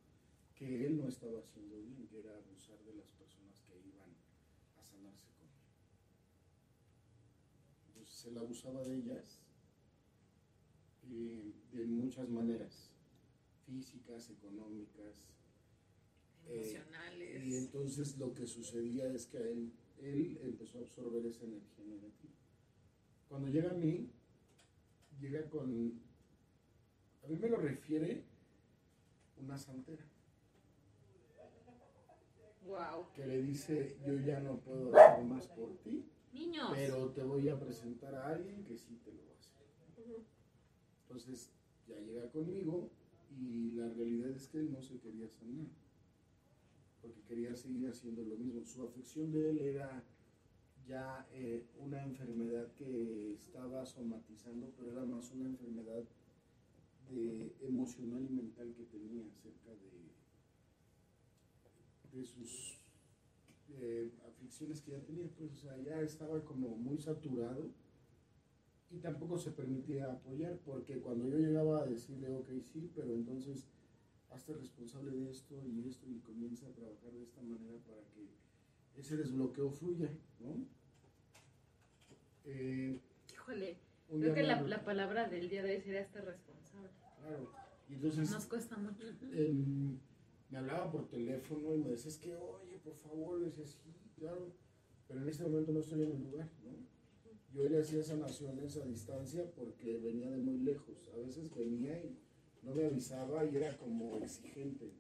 que él no estaba haciendo bien, que era abusar de las personas que iban a sanarse con él. Entonces él abusaba de ellas eh, de muchas maneras, físicas, económicas, eh, Emocionales. y entonces lo que sucedía es que él, él empezó a absorber esa energía negativa. Cuando llega a mí, llega con, a mí me lo refiere una santera, Wow. que le dice, yo ya no puedo hacer más por ti, Niños. pero te voy a presentar a alguien que sí te lo va a hacer. Entonces ya llega conmigo y la realidad es que él no se quería sanar, porque quería seguir haciendo lo mismo. Su afección de él era ya eh, una enfermedad que estaba somatizando, pero era más una enfermedad de emocional y mental que tenía acerca de, de sus eh, aflicciones que ya tenía, pues, o sea, ya estaba como muy saturado y tampoco se permitía apoyar, porque cuando yo llegaba a decirle, ok, sí, pero entonces hazte responsable de esto y esto y comienza a trabajar de esta manera para que ese desbloqueo fluya, ¿no? Eh, Híjole, creo que la, la palabra del día de hoy sería este responsable. Claro, y entonces Nos cuesta mucho. em, me hablaba por teléfono y me decía, es que, oye, por favor, le decía, sí, claro, pero en este momento no estoy en el lugar, ¿no? Yo le hacía sanaciones a distancia porque venía de muy lejos. A veces venía y no me avisaba y era como exigente.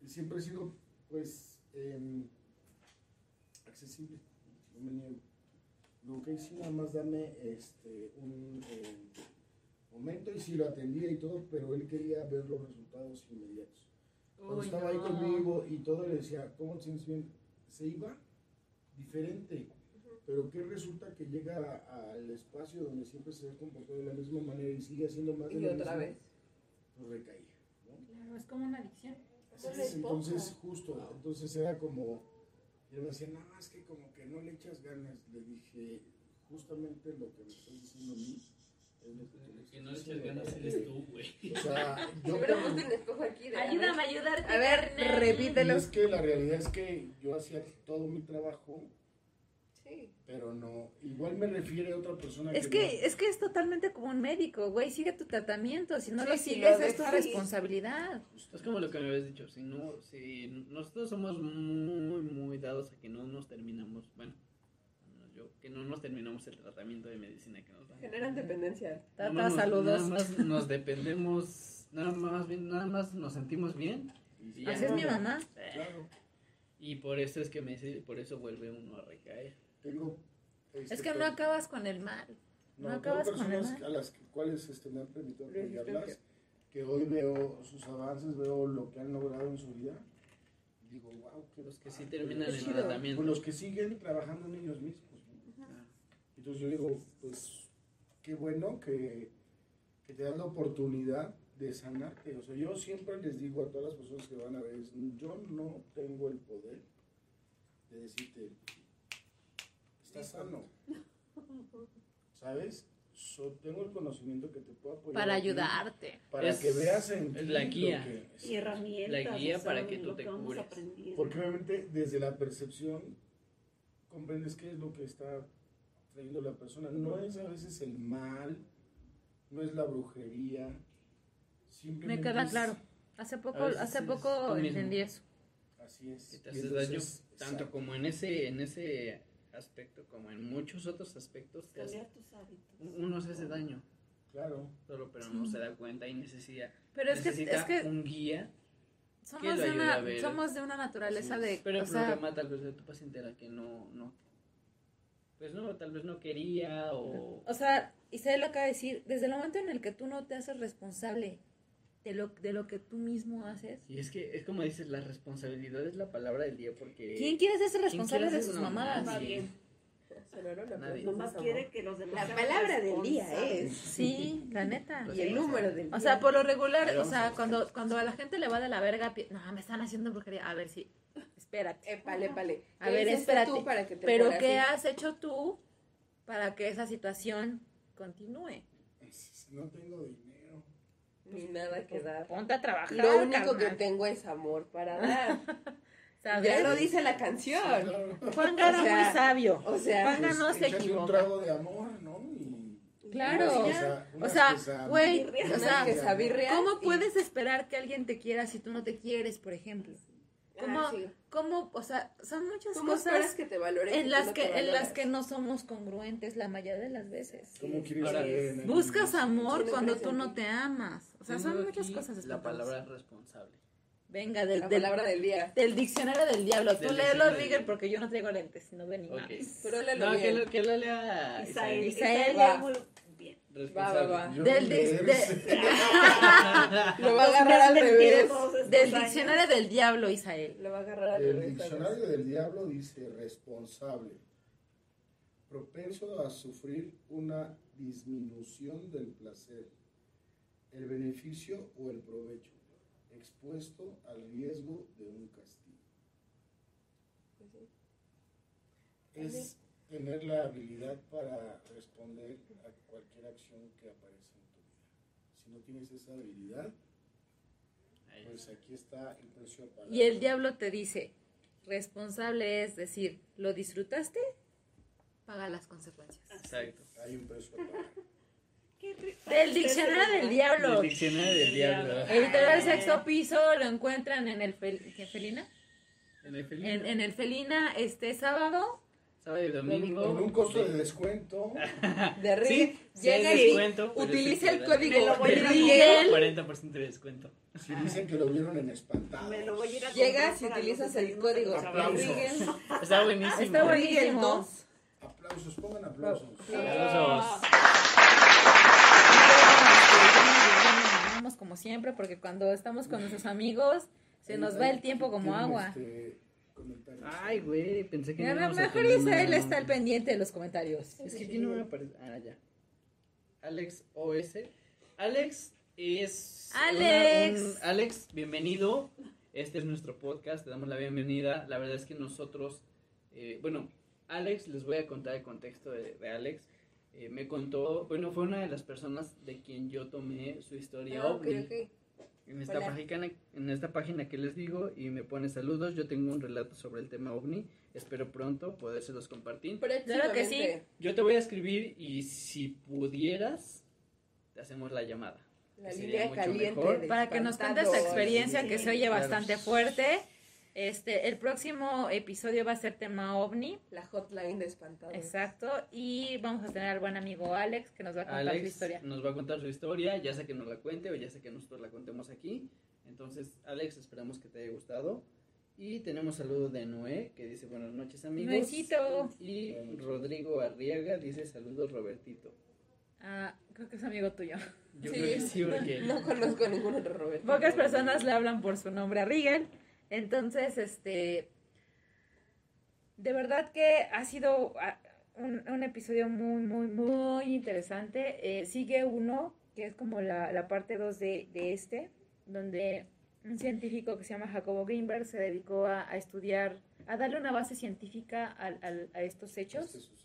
Y siempre he sido, pues, em, accesible, no me niego. Nunca hice nada más darme este, un eh, momento y sí lo atendía y todo, pero él quería ver los resultados inmediatos. Cuando Uy, estaba ahí no. conmigo y todo le decía, ¿cómo te sientes bien? Se iba diferente. Pero ¿qué resulta que llega a- al espacio donde siempre se ha comportado de la misma manera y sigue haciendo más de Y lo otra mismo? vez. Pues recaía. ¿no? Claro, es como una adicción. Entonces, poco. justo, entonces era como, yo me decía, nada más que como que no le echas ganas. Le dije, justamente lo que me estás diciendo a mí es lo que tú me Que no le diciendo, ganas eres tú, güey. O sea, yo como- espejo aquí. De, Ayúdame a ayudarte. A ver. Y es que la realidad es que yo hacía todo mi trabajo Sí. pero no. Igual me refiere a otra persona Es no- que, es que es totalmente como un médico, güey. Sigue tu tratamiento. Si no Sí, lo sigues, lo es tu responsabilidad. Es como lo que me habías dicho, si no, si nosotros somos muy, muy dados a que no nos terminamos, bueno, yo, que no nos terminamos el tratamiento de medicina que nos dan. Generan dependencia. Nada Tata, más nos- saludos. Nada más nos dependemos, nada más, bien, nada más nos sentimos bien. y ya Así es no. mi mamá. Claro, Y por eso es que me por eso vuelve uno a recaer. Tengo. este, Es que no acabas con el mal. no tengo acabas con el personas mal. a las que- cuales este, me han permitido apoyarlas, que hoy veo sus avances, veo lo que han logrado en su vida. y Digo, wow, qué Los que sí terminan el chido. tratamiento. Con los que siguen trabajando en ellos mismos. ¿no? Entonces yo digo, pues qué bueno que, que te das la oportunidad de sanarte. O sea, yo siempre les digo a todas las personas que van a ver, yo no tengo el poder de decirte, estás sano. ¿Sabes? So, tengo el conocimiento que te puedo apoyar. Para ayudarte. Para Es- que veas en es ti la lo guía. que- Y herramientas. La guía o sea, para que tú te cures. Porque obviamente desde la percepción comprendes qué es lo que está trayendo la persona. No es a veces el mal, no es la brujería. Me queda es- claro. Hace poco, hace poco entendí eso. Así es. que te Y haces entonces, daño tanto exacto. como en ese en ese aspecto como en muchos otros aspectos Cambiar tus hábitos. uno se hace daño Claro. solo pero no se da cuenta y necesita Pero es que, necesita es que un guía somos, de una, somos de una naturaleza de... pero o el sea, problema tal vez de tu paciente era que no no pues no tal vez no quería o O sea, Isabel lo acaba de decir, desde el momento en el que tú no te haces responsable de lo, de lo que tú mismo haces, y es que es como dices la responsabilidad es la palabra del día porque ¿quién quiere hacerse ¿quién responsable de sus no, mamadas? nadie. Sonaron la Nadie. pregunta, Nomás amor. quiere que los demás La palabra del día es. Sí, la neta. Y el número del día. O sea, por lo regular, o sea, cuando, cuando a la gente le va de la verga, no, me están haciendo brujería. A ver, sí, espérate. Épale, épale. A ¿Qué ver, espérate. tú para que te Pero ¿qué así? has hecho tú para que esa situación continúe? No tengo dinero. Ni nada que dar. Ponte a trabajar. Lo único que tengo es amor para dar. ¿Sabes? ya lo dice la canción. Claro. Juan Gara O sea, muy sabio. O sea, Juan Gara Pues, no se échate un equivoca. trago de amor, ¿no? Y Claro. O sea, güey, o sea, ¿cómo puedes esperar que alguien te quiera si tú no te quieres, por ejemplo? ¿Cómo, Ah, sí. cómo o sea, son muchas ¿Cómo esperas cosas que te valoren? en las que te en las que no somos congruentes la mayoría de las veces. ¿Cómo quieres alguien Buscas amor Sí, cuando tú no te amas. O sea, son muchas cosas la palabra responsable Venga, del, La del, palabra del día. del diccionario del diablo. Tú léelo, diablo. porque yo no traigo lentes, no veo ni Ok. más. Pero léelo no que bien. lo, que lo lea Isael, Isael. Isael, Isael. Responsable Va, va, va. Yo Del de-. Lo va a agarrar al revés. Del años. diccionario del diablo, Isael. Lo va a agarrar al El diccionario del diablo dice responsable, propenso a sufrir una disminución del placer, el beneficio o el provecho, expuesto al riesgo de un castigo. Es tener la habilidad para responder a cualquier acción que aparece en tu vida. Si no tienes esa habilidad, pues aquí está el precio a pagar. Y el diablo te dice, responsable es decir, ¿lo disfrutaste? Paga las consecuencias. Exacto. Hay un precio a pagar. Qué ri- Del diccionario del diablo. El diccionario del diablo. Editorial Sexto Piso lo encuentran en el fel- ¿qué, Felina? En el felino. En, en el Felina este sábado. Sábado y Con domingo. un costo de descuento. De Rick. Sí, sí llega y descuento, utiliza el código Me lo voy Rigel. 40% de descuento. Si dicen que lo vieron en espantado. Me lo voy a ir a Llegas y utilizas el de código los Aplausos. Está buenísimo. Está buenísimo. Rigel 2. Aplausos, pongan aplausos. Aplausos. Vamos como siempre porque cuando estamos con nuestros amigos se nos va el tiempo como agua. este, comentarios. Ay, güey, pensé que Y a no lo mejor nada. está al pendiente de los comentarios. Es que aquí no me aparece. Ah, ya. Alex OS. Alex es. Alex. una- un- Alex, bienvenido. Este es nuestro podcast. Te damos la bienvenida. La verdad es que nosotros. eh, bueno, Alex, les voy a contar el contexto de, de Alex. Eh, me contó. Bueno, fue una de las personas de quien yo tomé su historia Ah, ok, ovni. ok. En esta, Hola. página, en esta página que les digo y me pone saludos. Yo tengo un relato sobre el tema ovni. Espero pronto podérselos compartir. Claro que sí. Yo te voy a escribir y si pudieras, te hacemos la llamada. La línea caliente. mejor. de Para que nos cuentes tu experiencia Sí. que se oye Claro. bastante fuerte. Este, el próximo episodio va a ser tema ovni. La hotline de espantados. Exacto. Y vamos a tener al buen amigo Alex que nos va a contar su Alex historia. nos va a contar su historia, ya sea que nos la cuente o ya sea que nosotros la contemos aquí. Entonces, Alex, esperamos que te haya gustado. Y tenemos saludos de Noé, que dice buenas noches amigos. Noecito. Y Rodrigo Arriaga dice saludos Robertito. Ah, creo que es amigo tuyo. Yo Sí. creo que sí, porque... No conozco ningún otro Roberto. Pocas personas le hablan por su nombre a Rigel. Entonces, este. De verdad que ha sido ah, un, un episodio muy, muy, muy interesante. Eh, sigue uno, que es como la, la parte 2 de, de este, donde un científico que se llama Jacobo Greenberg se dedicó a, a estudiar, a darle una base científica a estos hechos. Este.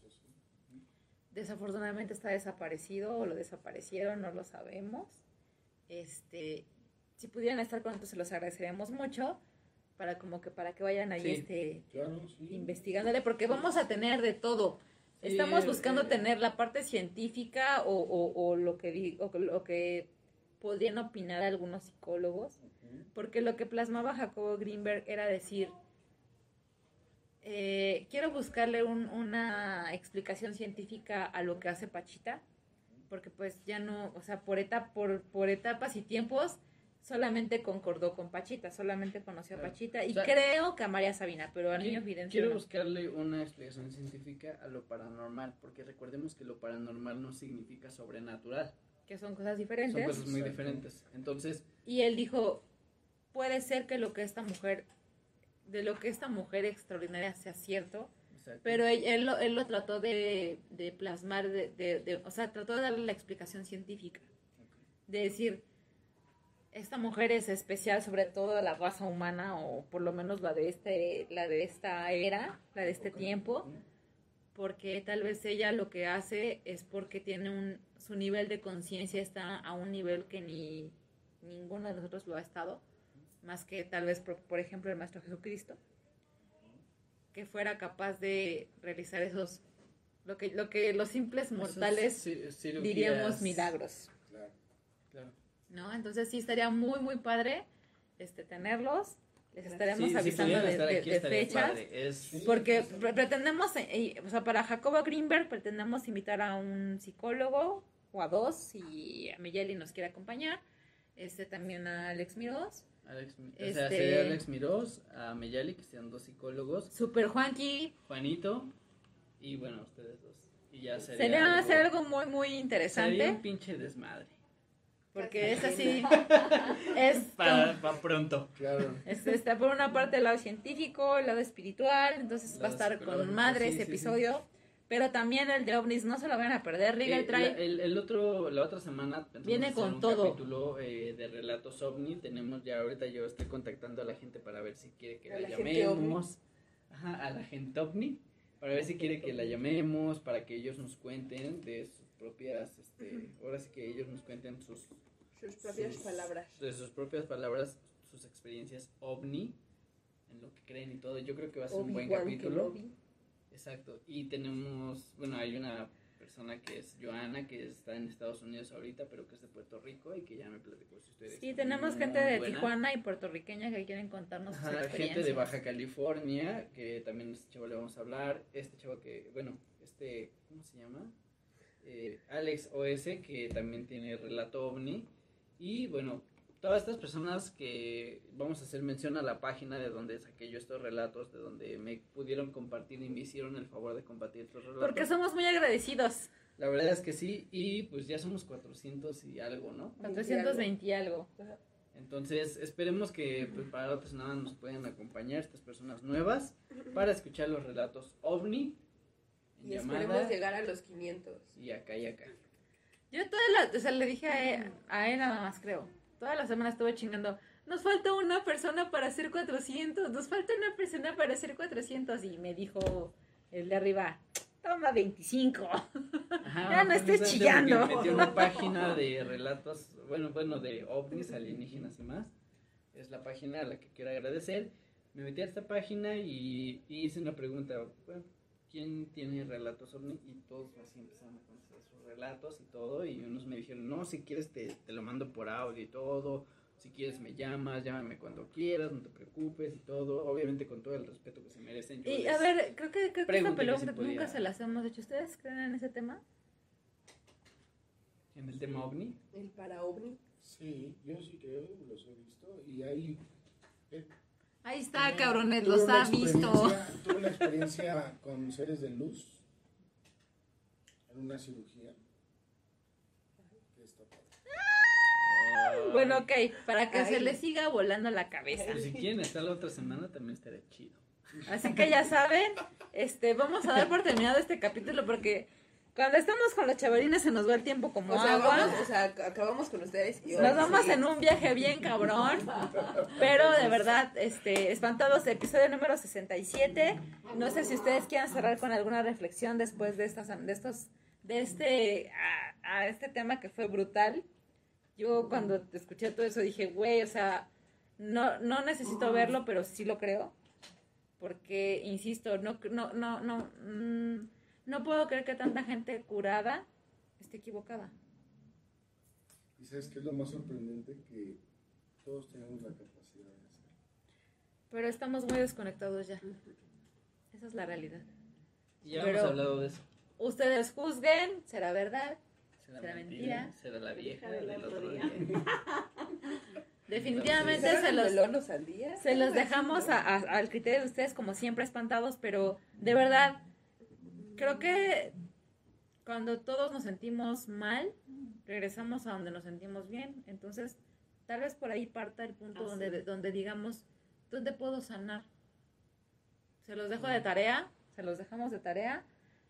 Desafortunadamente está desaparecido o lo desaparecieron, no lo sabemos. Este, si pudieran estar con nosotros se los agradeceríamos mucho para como que para que vayan ahí Sí. este Claro, sí. investigándole porque vamos a tener de todo. Sí, Estamos buscando eh, tener la parte científica o, o- o lo que o lo que podrían opinar algunos psicólogos, Ujú. porque lo que plasmaba Jacobo Greenberg era decir, eh, quiero buscarle un- una explicación científica a lo que hace Pachita, porque pues ya no, o sea, por, etapa, por, por etapas y tiempos solamente concordó con Pachita, solamente conoció a. Pachita y O sea, creo que a María Sabina, pero al niño Fidencio Quiero no. buscarle una explicación científica a lo paranormal, porque recordemos que lo paranormal no significa sobrenatural. que son cosas diferentes. Son cosas muy diferentes. Entonces, Y él dijo, puede ser que lo que esta mujer, de lo que esta mujer extraordinaria sea cierto, exacto. pero él, él lo, él lo trató de, de plasmar, de, de- de- o sea, trató de darle la explicación científica, de decir, esta mujer es especial sobre todo la raza humana, o por lo menos la de, este, la de esta era, la de este tiempo, porque tal vez ella lo que hace es porque tiene un su nivel de conciencia está a un nivel que ni ninguno de nosotros lo ha estado más que tal vez por, por ejemplo el maestro Jesucristo que fuera capaz de realizar esos lo que lo que los simples mortales diríamos milagros Claro. Claro. No entonces sí estaría muy muy padre este tenerlos. Les estaremos Sí, avisando de, fechas. Es, porque pre- pretendemos, eh, o sea, para Jacobo Greenberg pretendemos invitar a un psicólogo o a dos, si a Migueli nos quiere acompañar, este también a Alex Miros, Alex, o sea, Este- sería Alex Mirós, a Meyali, que sean dos psicólogos, Super Juanqui, Juanito y bueno, ustedes dos. Y ya sería, sería hacer algo muy, muy sería interesante, un pinche desmadre. Porque es así, es, Para, para pronto. Claro. es- está por una parte el lado científico, el lado espiritual, entonces va a estar con madre sí, ese sí, sí. episodio, pero también el de OVNIs, no se lo van a perder, Riga Eh, trae... la, el, el otro, la otra semana Viene con un todo. capítulo eh, de relatos ovni. Tenemos ya ahorita yo estoy contactando a la gente para ver si quiere que A la, llamemos. Ajá, a la gente ovni. Para ver si quiere que la llamemos, para que ellos nos cuenten de sus propias, este, ahora sí que ellos nos cuenten sus, Sus propias sus- palabras. de sus propias palabras, sus experiencias ovni, en lo que creen y todo. Yo creo que va a ser un buen capítulo. Kenobi. Exacto. Y tenemos, bueno, hay una persona que es Joana, que está en Estados Unidos ahorita, pero que es de Puerto Rico y que ya me platicó su historia. Sí, tenemos muy gente de buena. Tijuana y puertorriqueña que quieren contarnos sus Ajá, gente experiencias. de Baja California, que también este chavo le vamos a hablar. Este chavo que, bueno, este, ¿cómo se llama? Eh, Alex OS, que también tiene relato ovni. Y bueno, todas estas personas que vamos a hacer mención a la página de donde saqué yo estos relatos, de donde me pudieron compartir y me hicieron el favor de compartir estos relatos. Porque somos muy agradecidos. La verdad es que sí, y pues ya somos 400 y algo, ¿no? 420 y algo. Entonces, esperemos que pues, para la otra semana nos puedan acompañar estas personas nuevas para escuchar los relatos ovni Y llamada esperemos llegar a los 500. y acá y acá. Yo toda la, o sea, le dije a él, a él nada más creo. Toda la semana estuve chingando. Nos falta una persona para hacer 400. Nos falta una persona para hacer 400. Y me dijo el de arriba, Toma 25. Ajá, Ya no estés chillando. Metió una página de relatos, bueno, bueno, de ovnis, alienígenas y más. Es la página a la que quiero agradecer. Me metí a esta página y, y hice una pregunta, bueno, ¿quién tiene relatos ovni? Y todos así empezaron a conocer sus relatos y todo. Y unos me dijeron, no, si quieres te, te lo mando por audio y todo. Si quieres me llamas, llámame cuando quieras, no te preocupes y todo. Obviamente con todo el respeto que se merecen. yo Y a ver, creo que, creo que esta pelota si nunca se las hemos hecho. ¿Ustedes creen en ese tema? En el tema ovni. El para ovni. Sí, yo sí creo, los he visto. Y hay. eh, Ahí está, tuve- cabrones, los ha visto. Tuve una experiencia con seres de luz en una cirugía. Bueno, ok, para que se le siga volando la cabeza. Pues si quieren estar la otra semana también estaría chido. Así que ya saben, este, vamos a dar por terminado este capítulo porque cuando estamos con los chavarines se nos va el tiempo como O sea, agua. vamos, o sea, ac- acabamos con ustedes y Nos vamos sí. en un viaje bien cabrón, pero de verdad, este, espantados, episodio número 67. No sé si ustedes quieran cerrar con alguna reflexión después de estas, de estos, de este, a, a este tema que fue brutal. Yo cuando escuché todo eso dije, güey, o sea, no, no necesito verlo, pero sí lo creo, porque insisto, no, no, no, no, mm, no puedo creer que tanta gente curada esté equivocada. Y sabes qué es lo más sorprendente que todos tenemos la capacidad de hacer. Pero estamos muy desconectados ya. Esa es la realidad. Ya Pero- hemos hablado de eso. Ustedes juzguen, será verdad. ¿Será, ¿Será mentira? mentira? ¿Será la vieja del del otro día. día? Definitivamente ¿Serán se los, se dejamos a- a- al criterio de ustedes como siempre espantados, pero de verdad, creo que cuando todos nos sentimos mal, regresamos a donde nos sentimos bien. Entonces, tal vez por ahí parta el punto Así donde, donde digamos, ¿dónde puedo sanar? Se los dejo de tarea, se los dejamos de tarea.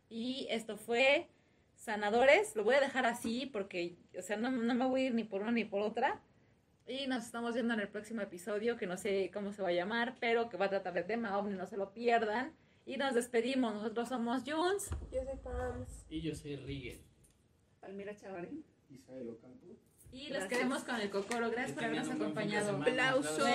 Y esto fue Sanadores, lo voy a dejar así porque, o sea, no, no me voy a ir ni por una ni por otra. Y nos estamos viendo en el próximo episodio, que no sé cómo se va a llamar, pero que va a tratar de tema ovni, no se lo pierdan. Y nos despedimos, nosotros somos Junes. Yo soy Pams. Y yo soy Rigel. Palmira Chavarín. Isael Ocampo. Y los queremos con el Cocoro. Gracias por habernos acompañado. Aplausos.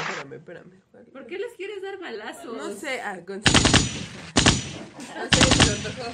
Espérame, espérame, espérame. ¿Por qué les quieres dar balazos? No sé, ah, con... No sé, se lo tocó.